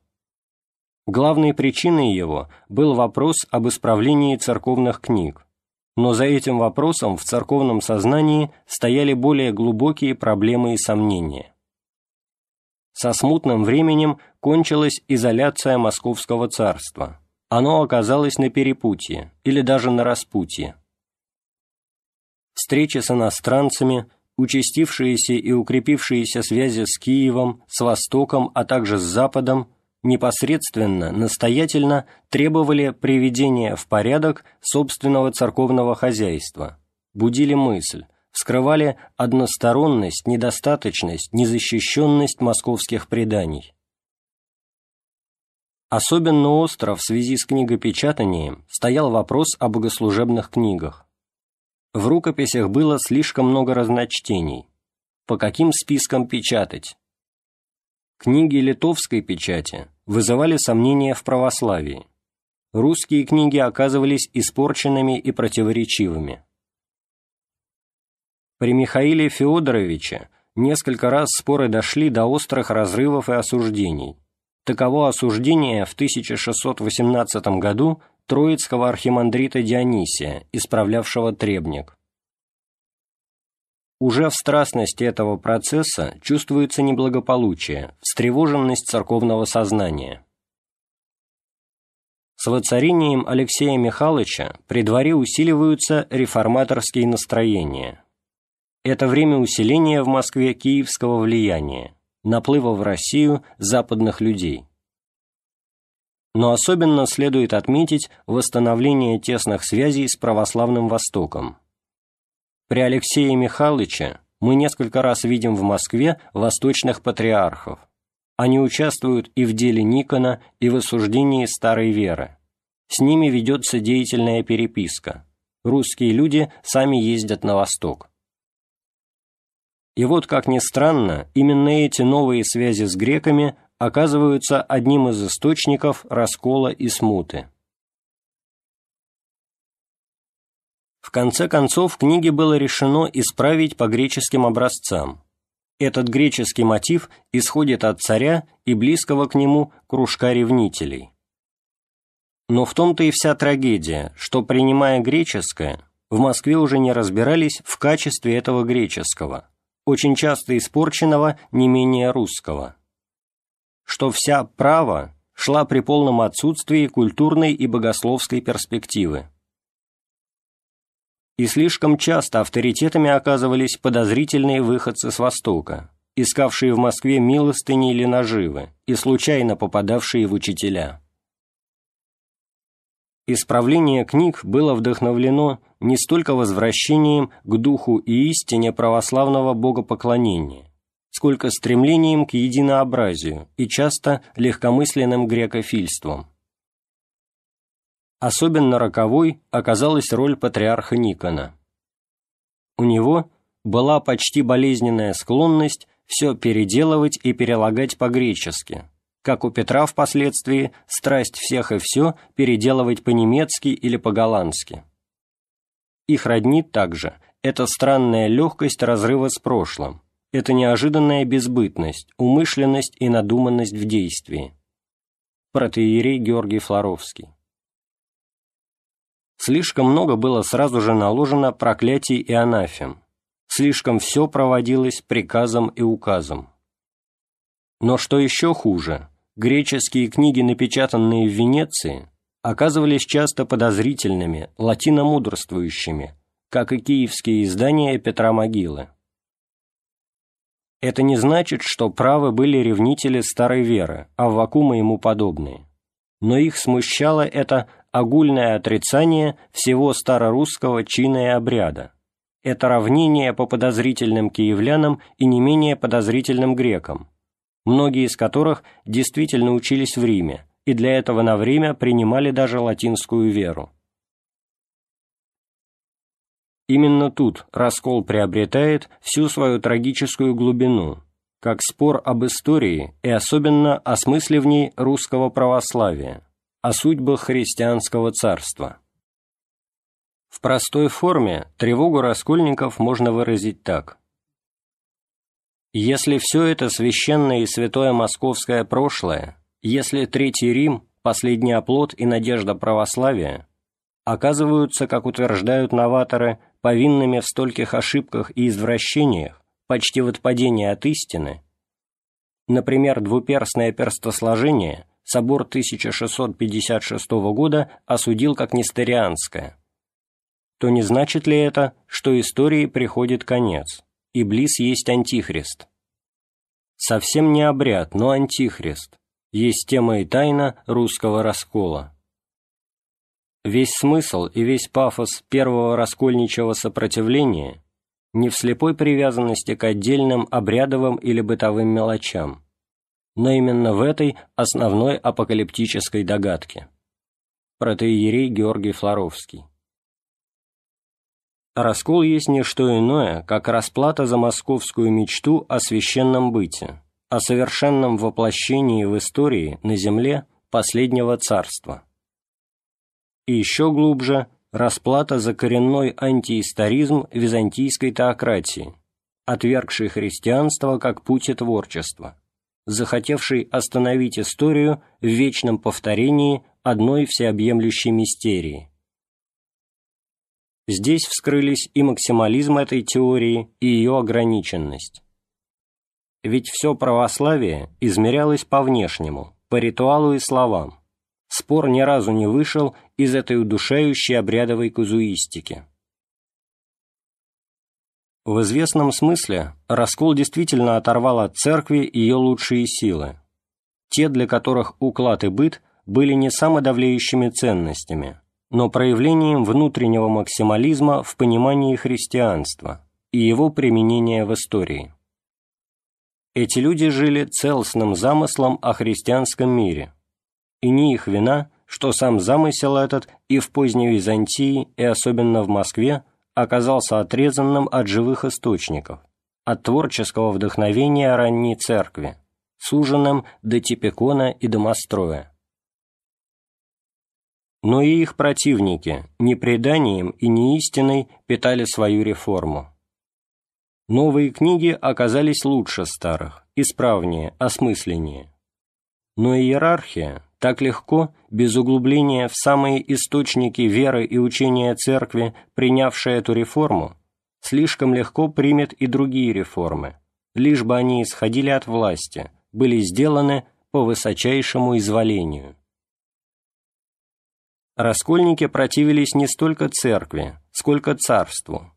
Главной причиной его был вопрос об исправлении церковных книг, но за этим вопросом в церковном сознании стояли более глубокие проблемы и сомнения. Со смутным временем кончилась изоляция Московского царства. Оно оказалось на перепутье или даже на распутье. Встречи с иностранцами, участившиеся и укрепившиеся связи с Киевом, с Востоком, а также с Западом – непосредственно, настоятельно требовали приведения в порядок собственного церковного хозяйства, будили мысль, вскрывали односторонность, недостаточность, незащищенность московских преданий. Особенно остро в связи с книгопечатанием стоял вопрос о богослужебных книгах. В рукописях было слишком много разночтений. По каким спискам печатать? Книги литовской печати вызывали сомнения в православии. Русские книги оказывались испорченными и противоречивыми. При Михаиле Феодоровиче несколько раз споры дошли до острых разрывов и осуждений. Таково осуждение в 1618 году троицкого архимандрита Дионисия, исправлявшего требник. Уже в страстности этого процесса чувствуется неблагополучие, встревоженность церковного сознания. С воцарением Алексея Михайловича при дворе усиливаются реформаторские настроения. Это время усиления в Москве киевского влияния, наплыва в Россию западных людей. Но особенно следует отметить восстановление тесных связей с православным Востоком. При Алексее Михайловиче мы несколько раз видим в Москве восточных патриархов. Они участвуют и в деле Никона, и в осуждении старой веры. С ними ведется деятельная переписка. Русские люди сами ездят на восток. И вот, как ни странно, именно эти новые связи с греками оказываются одним из источников раскола и смуты. Конце концов, книге было решено исправить по греческим образцам. Этот греческий мотив исходит от царя и близкого к нему кружка ревнителей. Но в том-то и вся трагедия, что, принимая греческое, в Москве уже не разбирались в качестве этого греческого, очень часто испорченного не менее русского. Что вся право шла при полном отсутствии культурной и богословской перспективы и слишком часто авторитетами оказывались подозрительные выходцы с Востока, искавшие в Москве милостыни или наживы и случайно попадавшие в учителя. Исправление книг было вдохновлено не столько возвращением к духу и истине православного богопоклонения, сколько стремлением к единообразию и часто легкомысленным грекофильством. Особенно роковой оказалась роль патриарха Никона. У него была почти болезненная склонность все переделывать и перелагать по-гречески, как у Петра впоследствии страсть всех и все переделывать по-немецки или по-голландски. Их роднит также эта странная легкость разрыва с прошлым, эта неожиданная безбытность, умышленность и надуманность в действии. Протеерей Георгий Флоровский Слишком много было сразу же наложено проклятий и анафем. Слишком все проводилось приказом и указом. Но что еще хуже, греческие книги, напечатанные в Венеции, оказывались часто подозрительными, латиномудрствующими, как и киевские издания Петра Могилы. Это не значит, что правы были ревнители старой веры, Аввакума ему подобные. Но их смущало это огульное отрицание всего старорусского чина и обряда. Это равнение по подозрительным киевлянам и не менее подозрительным грекам, многие из которых действительно учились в Риме и для этого на время принимали даже латинскую веру. Именно тут раскол приобретает всю свою трагическую глубину, как спор об истории и особенно о смысле в ней русского православия о судьбах христианского царства. В простой форме тревогу раскольников можно выразить так. Если все это священное и святое московское прошлое, если Третий Рим, последний оплот и надежда православия, оказываются, как утверждают новаторы, повинными в стольких ошибках и извращениях, почти в отпадении от истины, например, двуперстное перстосложение – собор 1656 года осудил как нестерианское, то не значит ли это, что истории приходит конец, и близ есть антихрист? Совсем не обряд, но антихрист, есть тема и тайна русского раскола. Весь смысл и весь пафос первого раскольничьего сопротивления не в слепой привязанности к отдельным обрядовым или бытовым мелочам, но именно в этой основной апокалиптической догадке. Протеерей Георгий Флоровский. Раскол есть не что иное, как расплата за московскую мечту о священном быте, о совершенном воплощении в истории на земле последнего царства. И еще глубже – расплата за коренной антиисторизм византийской теократии, отвергшей христианство как путь и творчество, захотевший остановить историю в вечном повторении одной всеобъемлющей мистерии. Здесь вскрылись и максимализм этой теории, и ее ограниченность. Ведь все православие измерялось по внешнему, по ритуалу и словам, спор ни разу не вышел из этой удушающей обрядовой казуистики. В известном смысле раскол действительно оторвал от церкви ее лучшие силы, те, для которых уклад и быт были не самодавлеющими ценностями, но проявлением внутреннего максимализма в понимании христианства и его применения в истории. Эти люди жили целостным замыслом о христианском мире, и не их вина, что сам замысел этот и в поздней Византии, и особенно в Москве, оказался отрезанным от живых источников, от творческого вдохновения ранней церкви, суженным до Типикона и Домостроя. Но и их противники не преданием и не истиной питали свою реформу. Новые книги оказались лучше старых, исправнее, осмысленнее. Но иерархия так легко, без углубления в самые источники веры и учения церкви, принявшая эту реформу, слишком легко примет и другие реформы, лишь бы они исходили от власти, были сделаны по высочайшему изволению. Раскольники противились не столько церкви, сколько царству,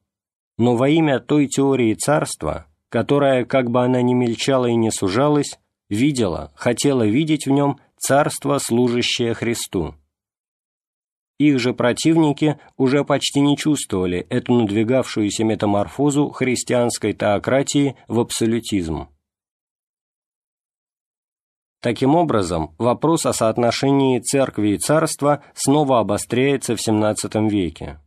но во имя той теории царства, которая, как бы она ни мельчала и не сужалась, видела, хотела видеть в нем царство, служащее Христу. Их же противники уже почти не чувствовали эту надвигавшуюся метаморфозу христианской теократии в абсолютизм. Таким образом, вопрос о соотношении церкви и царства снова обостряется в XVII веке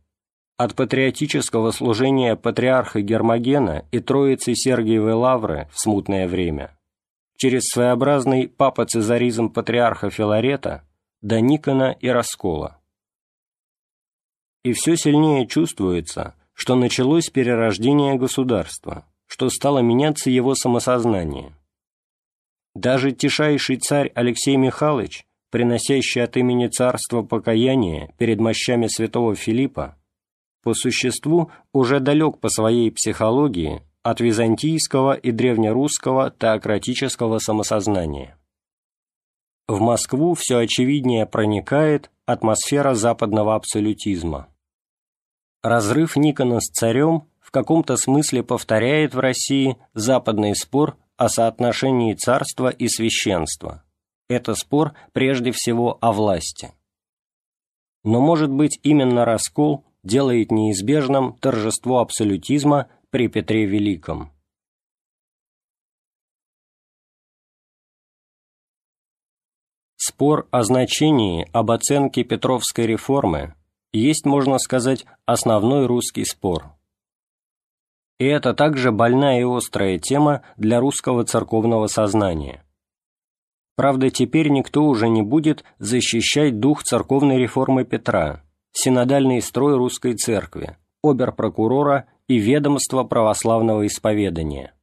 от патриотического служения патриарха Гермогена и троицы Сергиевой Лавры в смутное время, через своеобразный папа-цезаризм патриарха Филарета до Никона и Раскола. И все сильнее чувствуется, что началось перерождение государства, что стало меняться его самосознание. Даже тишайший царь Алексей Михайлович, приносящий от имени царства покаяние перед мощами святого Филиппа, по существу уже далек по своей психологии от византийского и древнерусского теократического самосознания. В Москву все очевиднее проникает атмосфера западного абсолютизма. Разрыв Никона с царем в каком-то смысле повторяет в России западный спор о соотношении царства и священства. Это спор прежде всего о власти. Но может быть именно раскол делает неизбежным торжество абсолютизма при Петре Великом. Спор о значении об оценке Петровской реформы есть, можно сказать, основной русский спор. И это также больная и острая тема для русского церковного сознания. Правда, теперь никто уже не будет защищать дух церковной реформы Петра – синодальный строй русской церкви, оберпрокурора и ведомства православного исповедания.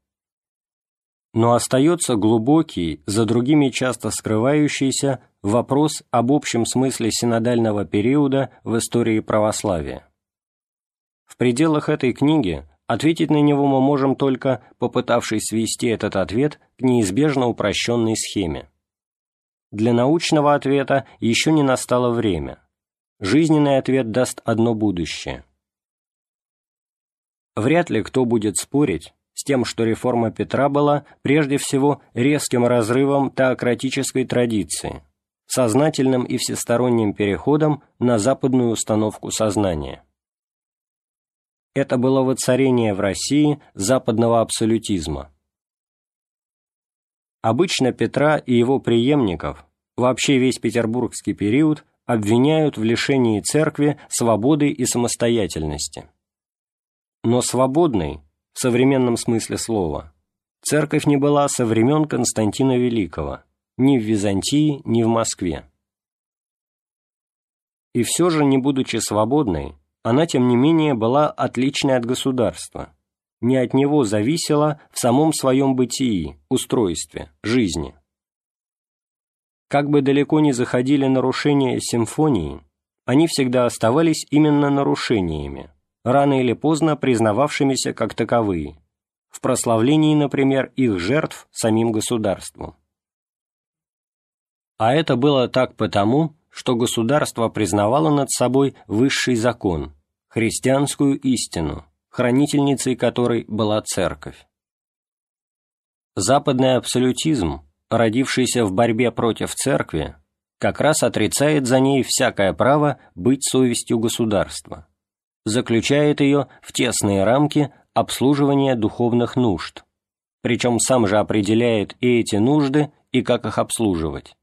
Но остается глубокий, за другими часто скрывающийся, вопрос об общем смысле синодального периода в истории православия. В пределах этой книги ответить на него мы можем только, попытавшись свести этот ответ к неизбежно упрощенной схеме. Для научного ответа еще не настало время – Жизненный ответ даст одно будущее. Вряд ли кто будет спорить с тем, что реформа Петра была прежде всего резким разрывом теократической традиции, сознательным и всесторонним переходом на западную установку сознания. Это было воцарение в России западного абсолютизма. Обычно Петра и его преемников, вообще весь петербургский период, обвиняют в лишении церкви свободы и самостоятельности. Но свободной, в современном смысле слова, церковь не была со времен Константина Великого, ни в Византии, ни в Москве. И все же, не будучи свободной, она, тем не менее, была отличной от государства, не от него зависела в самом своем бытии, устройстве, жизни. Как бы далеко ни заходили нарушения симфонии, они всегда оставались именно нарушениями, рано или поздно признававшимися как таковые, в прославлении, например, их жертв самим государством. А это было так потому, что государство признавало над собой высший закон, христианскую истину, хранительницей которой была церковь. Западный абсолютизм, родившийся в борьбе против церкви, как раз отрицает за ней всякое право быть совестью государства, заключает ее в тесные рамки обслуживания духовных нужд, причем сам же определяет и эти нужды, и как их обслуживать.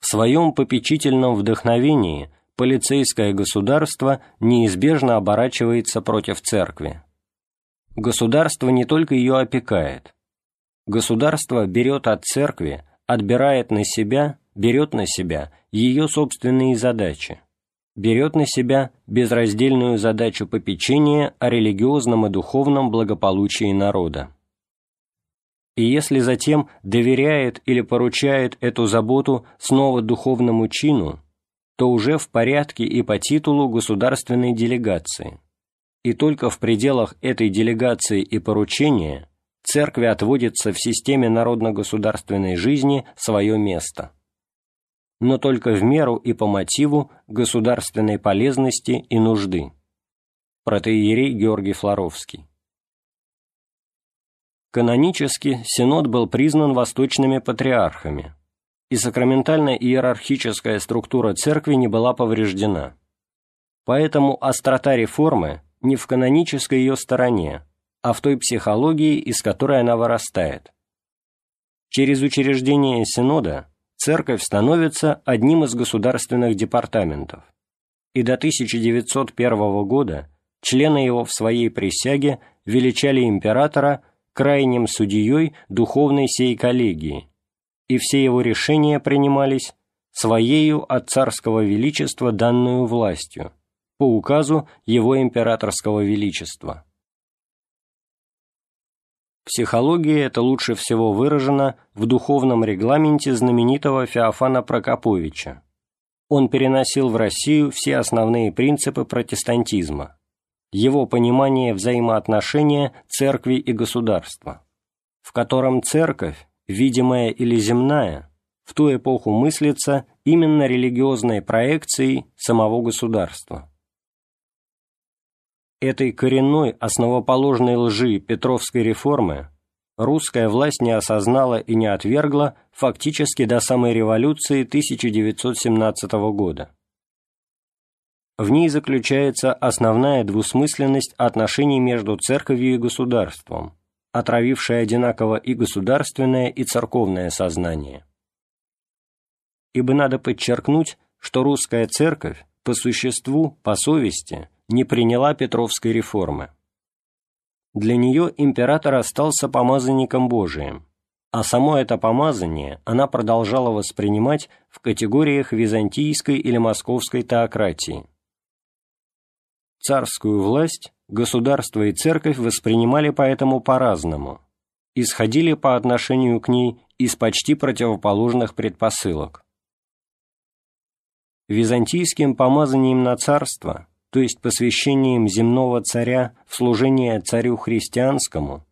В своем попечительном вдохновении полицейское государство неизбежно оборачивается против церкви. Государство не только ее опекает. Государство берет от церкви, отбирает на себя, берет на себя ее собственные задачи берет на себя безраздельную задачу попечения о религиозном и духовном благополучии народа. И если затем доверяет или поручает эту заботу снова духовному чину, то уже в порядке и по титулу государственной делегации. И только в пределах этой делегации и поручения церкви отводится в системе народно-государственной жизни свое место но только в меру и по мотиву государственной полезности и нужды. Протеерей Георгий Флоровский. Канонически Синод был признан восточными патриархами, и сакраментально-иерархическая структура церкви не была повреждена. Поэтому острота реформы не в канонической ее стороне, а в той психологии, из которой она вырастает. Через учреждение Синода церковь становится одним из государственных департаментов, и до 1901 года члены его в своей присяге величали императора крайним судьей духовной сей коллегии, и все его решения принимались своею от царского величества данную властью, по указу его императорского величества. Психология это лучше всего выражено в духовном регламенте знаменитого Феофана Прокоповича. Он переносил в Россию все основные принципы протестантизма, его понимание взаимоотношения церкви и государства, в котором церковь, видимая или земная, в ту эпоху мыслится именно религиозной проекцией самого государства. Этой коренной основоположной лжи Петровской реформы русская власть не осознала и не отвергла фактически до самой революции 1917 года. В ней заключается основная двусмысленность отношений между церковью и государством, отравившая одинаково и государственное, и церковное сознание. Ибо надо подчеркнуть, что русская церковь по существу, по совести – не приняла Петровской реформы. Для нее император остался помазанником Божиим, а само это помазание она продолжала воспринимать в категориях византийской или московской теократии. Царскую власть государство и церковь воспринимали поэтому по-разному, исходили по отношению к ней из почти противоположных предпосылок. Византийским помазанием на царство то есть посвящением земного царя в служение царю христианскому,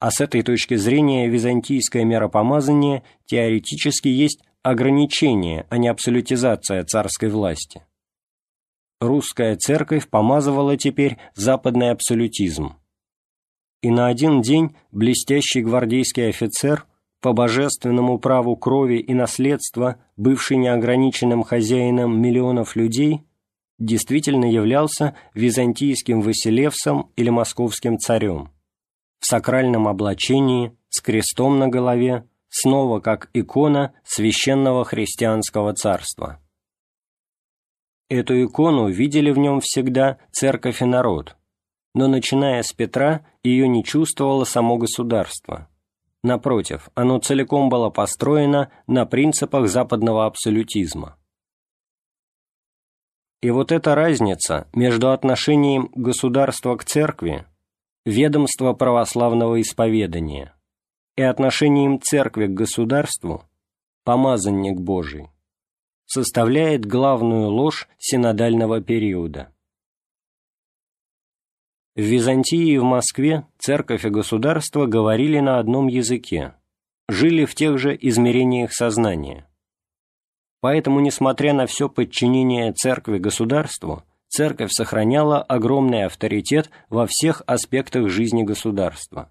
а с этой точки зрения византийское миропомазание теоретически есть ограничение, а не абсолютизация царской власти. Русская церковь помазывала теперь западный абсолютизм. И на один день блестящий гвардейский офицер, по божественному праву крови и наследства, бывший неограниченным хозяином миллионов людей – действительно являлся византийским Василевсом или московским царем. В сакральном облачении, с крестом на голове, снова как икона священного христианского царства. Эту икону видели в нем всегда церковь и народ, но начиная с Петра ее не чувствовало само государство. Напротив, оно целиком было построено на принципах западного абсолютизма. И вот эта разница между отношением государства к церкви, ведомства православного исповедания, и отношением церкви к государству, помазанник Божий, составляет главную ложь синодального периода. В Византии и в Москве церковь и государство говорили на одном языке, жили в тех же измерениях сознания – Поэтому, несмотря на все подчинение церкви государству, церковь сохраняла огромный авторитет во всех аспектах жизни государства.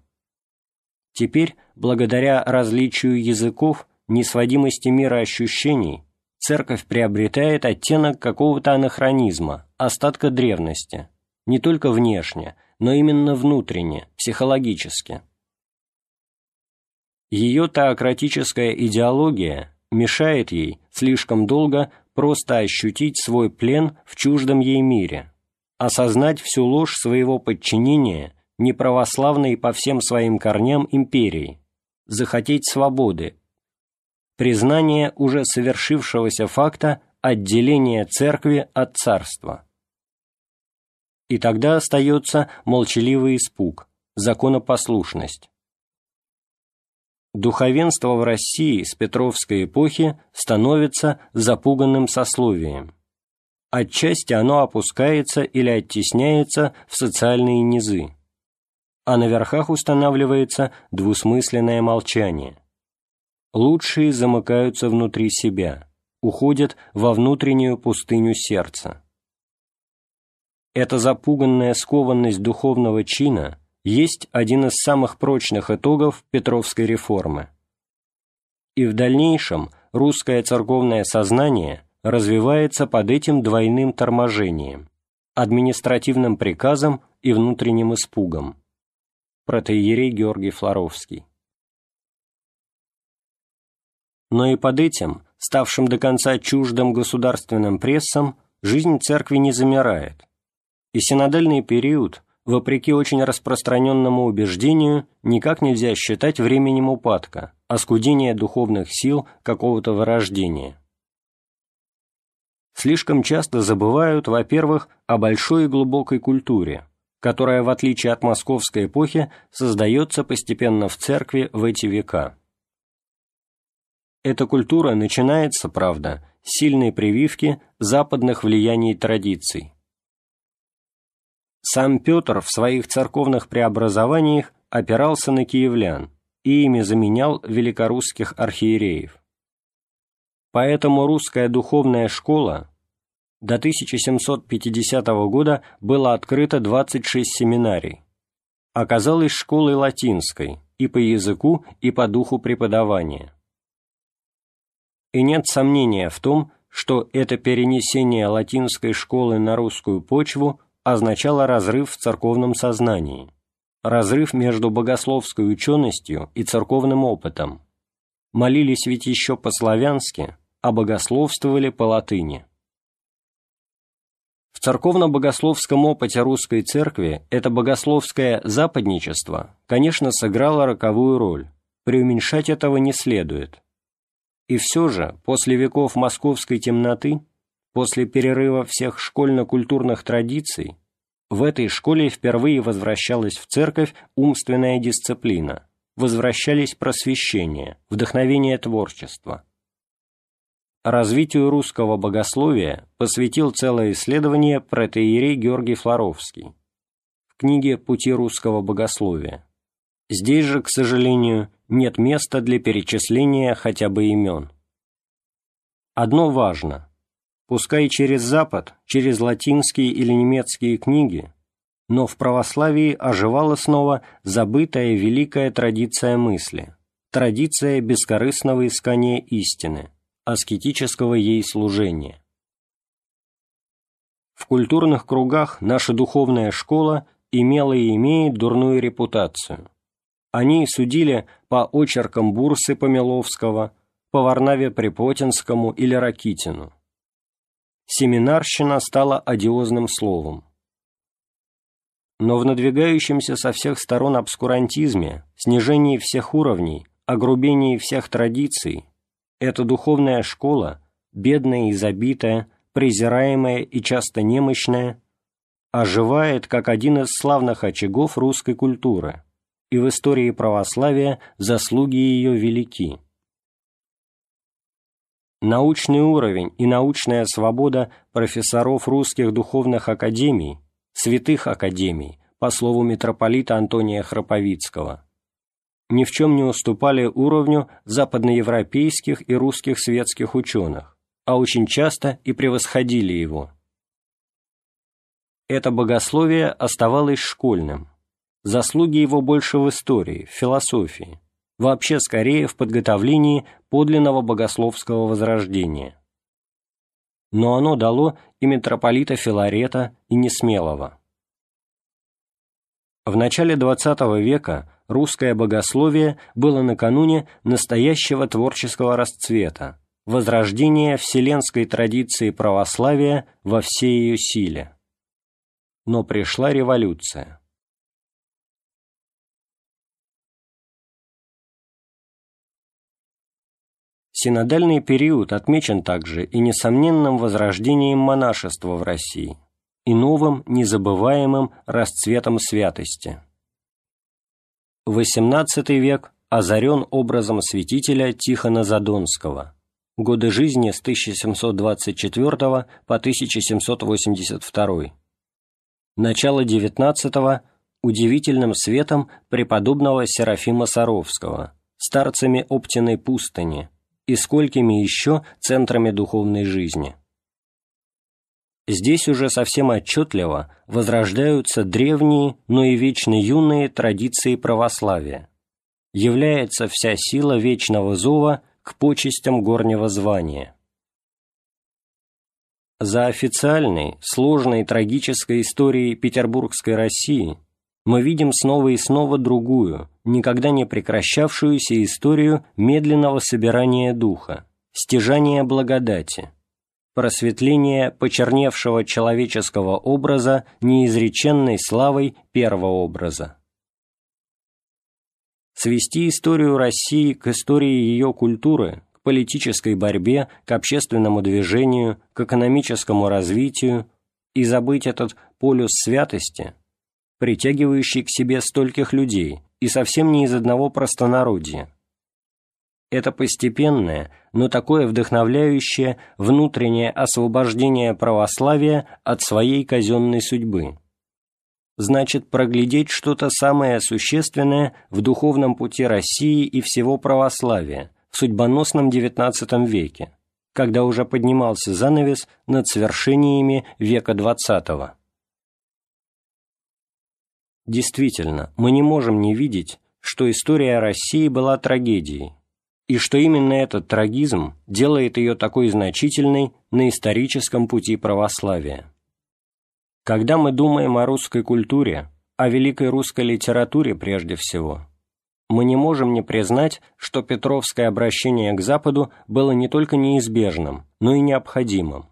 Теперь, благодаря различию языков, несводимости мира ощущений, церковь приобретает оттенок какого-то анахронизма, остатка древности, не только внешне, но именно внутренне, психологически. Ее теократическая идеология мешает ей слишком долго просто ощутить свой плен в чуждом ей мире, осознать всю ложь своего подчинения неправославной по всем своим корням империи, захотеть свободы, признание уже совершившегося факта отделения церкви от царства. И тогда остается молчаливый испуг, законопослушность. Духовенство в России с Петровской эпохи становится запуганным сословием. Отчасти оно опускается или оттесняется в социальные низы, а на верхах устанавливается двусмысленное молчание. Лучшие замыкаются внутри себя, уходят во внутреннюю пустыню сердца. Эта запуганная скованность духовного чина есть один из самых прочных итогов Петровской реформы. И в дальнейшем русское церковное сознание развивается под этим двойным торможением – административным приказом и внутренним испугом. Протеерей Георгий Флоровский. Но и под этим, ставшим до конца чуждым государственным прессом, жизнь церкви не замирает, и синодальный период, вопреки очень распространенному убеждению, никак нельзя считать временем упадка, оскудения духовных сил какого-то вырождения. Слишком часто забывают, во-первых, о большой и глубокой культуре, которая, в отличие от московской эпохи, создается постепенно в церкви в эти века. Эта культура начинается, правда, с сильной прививки западных влияний традиций, сам Петр в своих церковных преобразованиях опирался на киевлян и ими заменял великорусских архиереев. Поэтому русская духовная школа до 1750 года было открыто 26 семинарий, оказалась школой латинской и по языку, и по духу преподавания. И нет сомнения в том, что это перенесение латинской школы на русскую почву означало разрыв в церковном сознании, разрыв между богословской ученостью и церковным опытом. Молились ведь еще по-славянски, а богословствовали по-латыни. В церковно-богословском опыте русской церкви это богословское западничество, конечно, сыграло роковую роль, преуменьшать этого не следует. И все же, после веков московской темноты, После перерыва всех школьно-культурных традиций в этой школе впервые возвращалась в церковь умственная дисциплина, возвращались просвещение, вдохновение творчества. Развитию русского богословия посвятил целое исследование протеерей Георгий Флоровский в книге «Пути русского богословия». Здесь же, к сожалению, нет места для перечисления хотя бы имен. Одно важно – пускай через Запад, через латинские или немецкие книги, но в православии оживала снова забытая великая традиция мысли, традиция бескорыстного искания истины, аскетического ей служения. В культурных кругах наша духовная школа имела и имеет дурную репутацию. Они судили по очеркам Бурсы Помиловского, по Варнаве Припотинскому или Ракитину семинарщина стала одиозным словом. Но в надвигающемся со всех сторон обскурантизме, снижении всех уровней, огрубении всех традиций, эта духовная школа, бедная и забитая, презираемая и часто немощная, оживает как один из славных очагов русской культуры, и в истории православия заслуги ее велики. Научный уровень и научная свобода профессоров русских духовных академий, святых академий, по слову митрополита Антония Храповицкого, ни в чем не уступали уровню западноевропейских и русских светских ученых, а очень часто и превосходили его. Это богословие оставалось школьным, заслуги его больше в истории, в философии, вообще скорее в подготовлении подлинного богословского возрождения. Но оно дало и митрополита Филарета, и Несмелого. В начале XX века русское богословие было накануне настоящего творческого расцвета, возрождения вселенской традиции православия во всей ее силе. Но пришла революция. Синодальный период отмечен также и несомненным возрождением монашества в России и новым незабываемым расцветом святости. XVIII век озарен образом святителя Тихона Задонского, годы жизни с 1724 по 1782. Начало XIX – удивительным светом преподобного Серафима Саровского, старцами Оптиной пустыни и сколькими еще центрами духовной жизни. Здесь уже совсем отчетливо возрождаются древние, но и вечно юные традиции православия. Является вся сила вечного зова к почестям горнего звания. За официальной, сложной трагической историей петербургской России мы видим снова и снова другую, никогда не прекращавшуюся историю медленного собирания духа, стяжания благодати – просветление почерневшего человеческого образа неизреченной славой первого образа. Свести историю России к истории ее культуры, к политической борьбе, к общественному движению, к экономическому развитию и забыть этот полюс святости, притягивающий к себе стольких людей и совсем не из одного простонародья, это постепенное, но такое вдохновляющее внутреннее освобождение православия от своей казенной судьбы. Значит, проглядеть что-то самое существенное в духовном пути России и всего православия в судьбоносном XIX веке, когда уже поднимался занавес над свершениями века XX. Действительно, мы не можем не видеть, что история России была трагедией, и что именно этот трагизм делает ее такой значительной на историческом пути православия. Когда мы думаем о русской культуре, о великой русской литературе прежде всего, мы не можем не признать, что Петровское обращение к Западу было не только неизбежным, но и необходимым.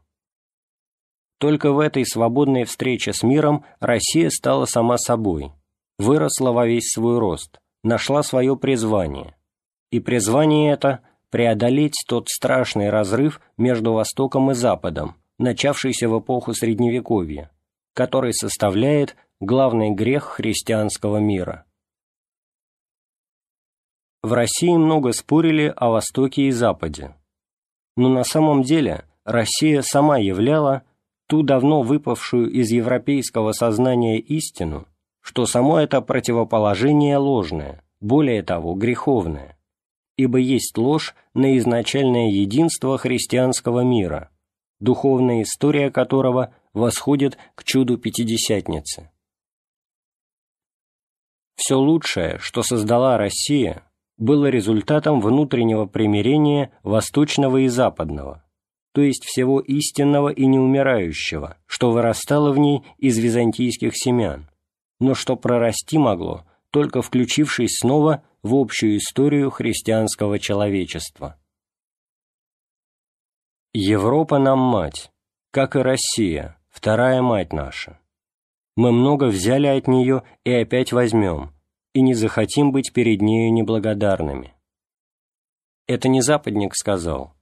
Только в этой свободной встрече с миром Россия стала сама собой, выросла во весь свой рост, нашла свое призвание – и призвание это – преодолеть тот страшный разрыв между Востоком и Западом, начавшийся в эпоху Средневековья, который составляет главный грех христианского мира. В России много спорили о Востоке и Западе, но на самом деле Россия сама являла ту давно выпавшую из европейского сознания истину, что само это противоположение ложное, более того, греховное ибо есть ложь на изначальное единство христианского мира, духовная история которого восходит к чуду Пятидесятницы. Все лучшее, что создала Россия, было результатом внутреннего примирения восточного и западного, то есть всего истинного и неумирающего, что вырастало в ней из византийских семян, но что прорасти могло, только включившись снова в общую историю христианского человечества. Европа нам мать, как и Россия, вторая мать наша. Мы много взяли от нее и опять возьмем, и не захотим быть перед нею неблагодарными. Это не западник сказал.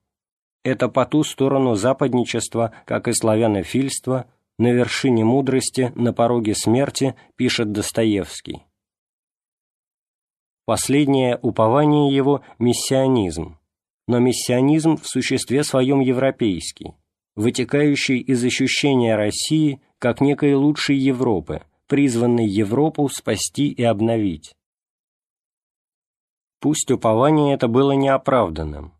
Это по ту сторону западничества, как и славянофильства, на вершине мудрости, на пороге смерти, пишет Достоевский. Последнее упование его – миссионизм, но миссионизм в существе своем европейский, вытекающий из ощущения России как некой лучшей Европы, призванной Европу спасти и обновить. Пусть упование это было неоправданным,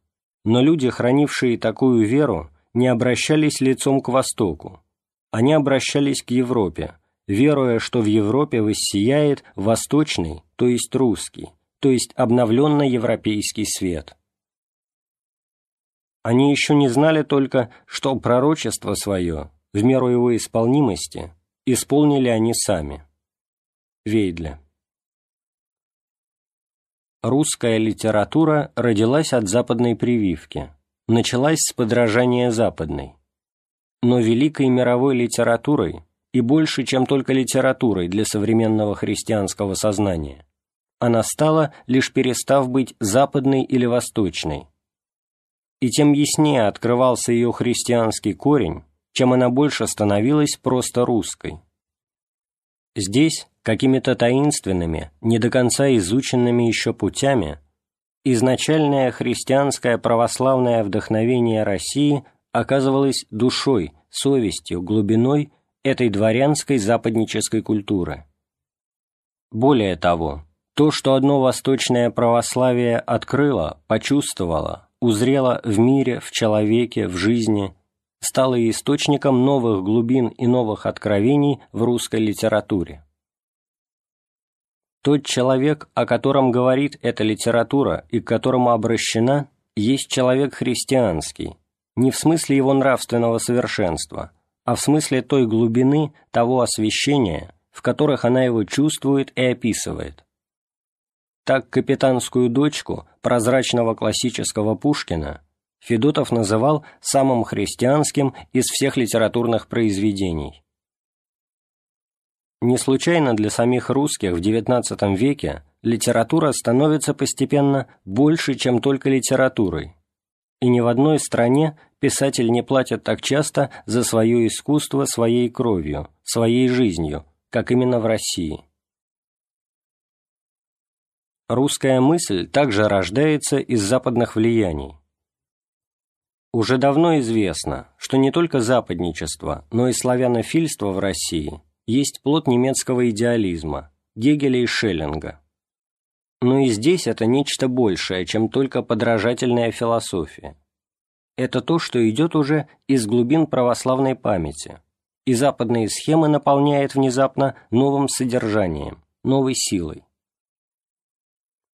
но люди, хранившие такую веру не обращались лицом к Востоку, они обращались к Европе, веруя, что в Европе воссияет восточный, то есть русский, то есть обновленный европейский свет. Они еще не знали только, что пророчество свое, в меру его исполнимости, исполнили они сами. Вейдле. Русская литература родилась от западной прививки, началась с подражания западной. Но великой мировой литературой, и больше, чем только литературой для современного христианского сознания, она стала, лишь перестав быть западной или восточной. И тем яснее открывался ее христианский корень, чем она больше становилась просто русской. Здесь, какими-то таинственными, не до конца изученными еще путями, изначальное христианское православное вдохновение России оказывалось душой, совестью, глубиной этой дворянской западнической культуры. Более того, то, что одно восточное православие открыло, почувствовало, узрело в мире, в человеке, в жизни, стало источником новых глубин и новых откровений в русской литературе. Тот человек, о котором говорит эта литература и к которому обращена, есть человек христианский, не в смысле его нравственного совершенства, а в смысле той глубины, того освящения, в которых она его чувствует и описывает. Так капитанскую дочку прозрачного классического Пушкина Федотов называл самым христианским из всех литературных произведений. Не случайно для самих русских в XIX веке литература становится постепенно больше, чем только литературой. И ни в одной стране писатель не платит так часто за свое искусство своей кровью, своей жизнью, как именно в России. Русская мысль также рождается из западных влияний. Уже давно известно, что не только западничество, но и славянофильство в России – есть плод немецкого идеализма, Гегеля и Шеллинга. Но и здесь это нечто большее, чем только подражательная философия. Это то, что идет уже из глубин православной памяти, и западные схемы наполняет внезапно новым содержанием, новой силой.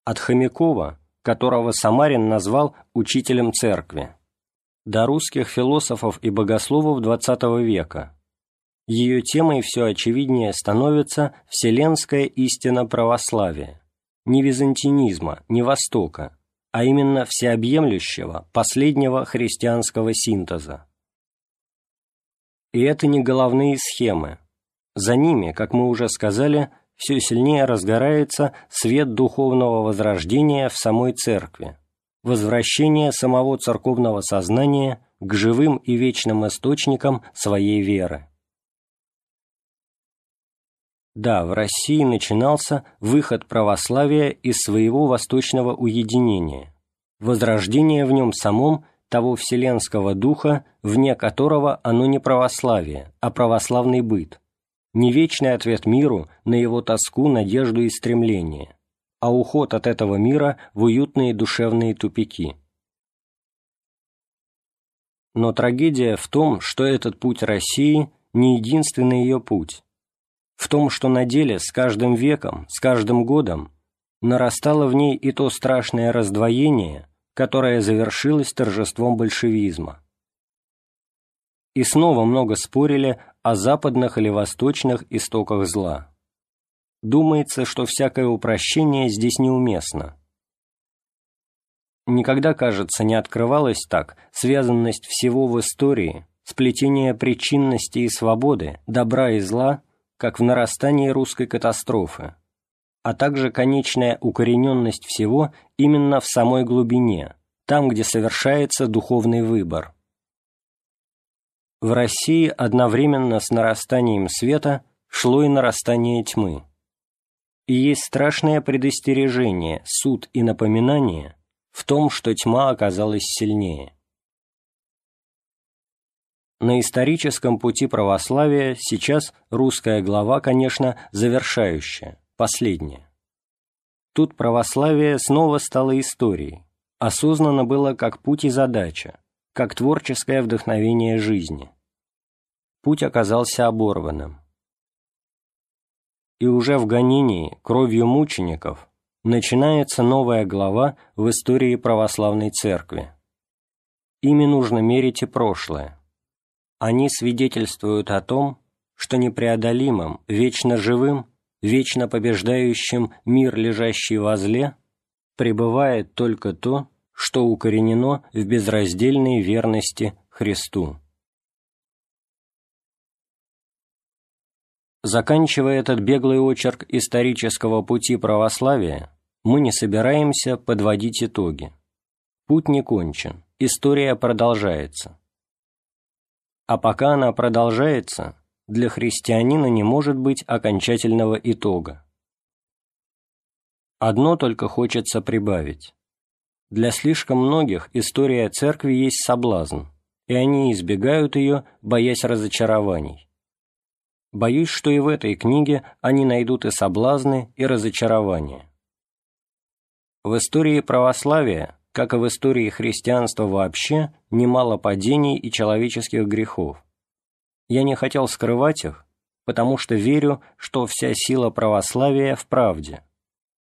От Хомякова, которого Самарин назвал учителем церкви, до русских философов и богословов XX века, ее темой все очевиднее становится вселенская истина православия, не византинизма, не Востока, а именно всеобъемлющего, последнего христианского синтеза. И это не головные схемы. За ними, как мы уже сказали, все сильнее разгорается свет духовного возрождения в самой церкви, возвращение самого церковного сознания к живым и вечным источникам своей веры. Да, в России начинался выход православия из своего восточного уединения, возрождение в нем самом того вселенского духа, вне которого оно не православие, а православный быт, не вечный ответ миру на его тоску, надежду и стремление, а уход от этого мира в уютные душевные тупики. Но трагедия в том, что этот путь России не единственный ее путь, в том, что на деле с каждым веком, с каждым годом нарастало в ней и то страшное раздвоение, которое завершилось торжеством большевизма. И снова много спорили о западных или восточных истоках зла. Думается, что всякое упрощение здесь неуместно. Никогда, кажется, не открывалась так связанность всего в истории, сплетение причинности и свободы, добра и зла – как в нарастании русской катастрофы, а также конечная укорененность всего именно в самой глубине, там, где совершается духовный выбор. В России одновременно с нарастанием света шло и нарастание тьмы. И есть страшное предостережение, суд и напоминание в том, что тьма оказалась сильнее. На историческом пути православия сейчас русская глава, конечно, завершающая, последняя. Тут православие снова стало историей, осознанно было как путь и задача, как творческое вдохновение жизни. Путь оказался оборванным. И уже в гонении кровью мучеников начинается новая глава в истории православной церкви. Ими нужно мерить и прошлое. Они свидетельствуют о том, что непреодолимым, вечно живым, вечно побеждающим мир, лежащий во зле, пребывает только то, что укоренено в безраздельной верности Христу. Заканчивая этот беглый очерк исторического пути православия, мы не собираемся подводить итоги. Путь не кончен, история продолжается. А пока она продолжается, для христианина не может быть окончательного итога. Одно только хочется прибавить. Для слишком многих история церкви есть соблазн, и они избегают ее, боясь разочарований. Боюсь, что и в этой книге они найдут и соблазны, и разочарования. В истории православия, как и в истории христианства вообще, немало падений и человеческих грехов. Я не хотел скрывать их, потому что верю, что вся сила православия в правде,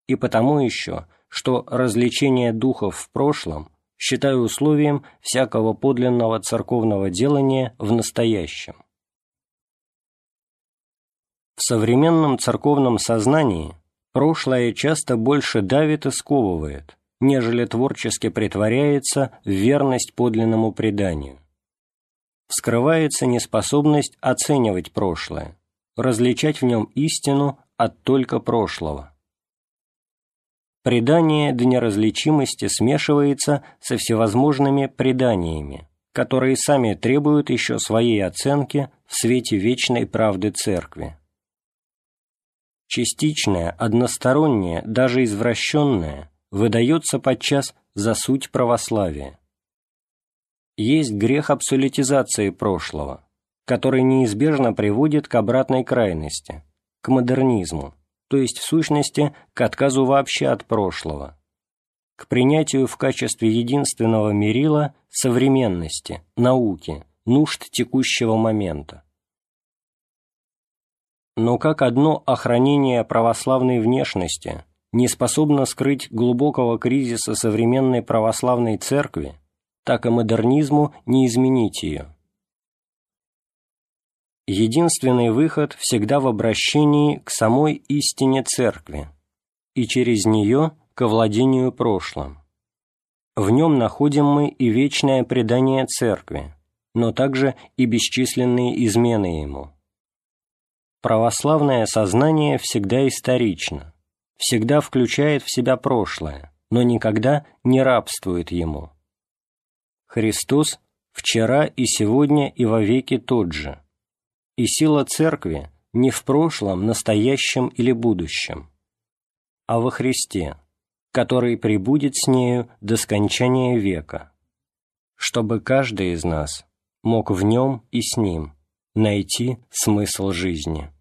и потому еще – что развлечение духов в прошлом считаю условием всякого подлинного церковного делания в настоящем. В современном церковном сознании прошлое часто больше давит и сковывает, нежели творчески притворяется в верность подлинному преданию. Вскрывается неспособность оценивать прошлое, различать в нем истину от только прошлого предание до неразличимости смешивается со всевозможными преданиями, которые сами требуют еще своей оценки в свете вечной правды Церкви. Частичное, одностороннее, даже извращенное выдается подчас за суть православия. Есть грех абсолютизации прошлого, который неизбежно приводит к обратной крайности, к модернизму, то есть в сущности к отказу вообще от прошлого, к принятию в качестве единственного мерила современности, науки, нужд текущего момента. Но как одно охранение православной внешности не способно скрыть глубокого кризиса современной православной церкви, так и модернизму не изменить ее. Единственный выход всегда в обращении к самой истине Церкви и через нее к владению прошлым. В нем находим мы и вечное предание Церкви, но также и бесчисленные измены ему. Православное сознание всегда исторично, всегда включает в себя прошлое, но никогда не рабствует ему. Христос вчера и сегодня и вовеки тот же – и сила Церкви не в прошлом, настоящем или будущем, а во Христе, который пребудет с нею до скончания века, чтобы каждый из нас мог в нем и с ним найти смысл жизни.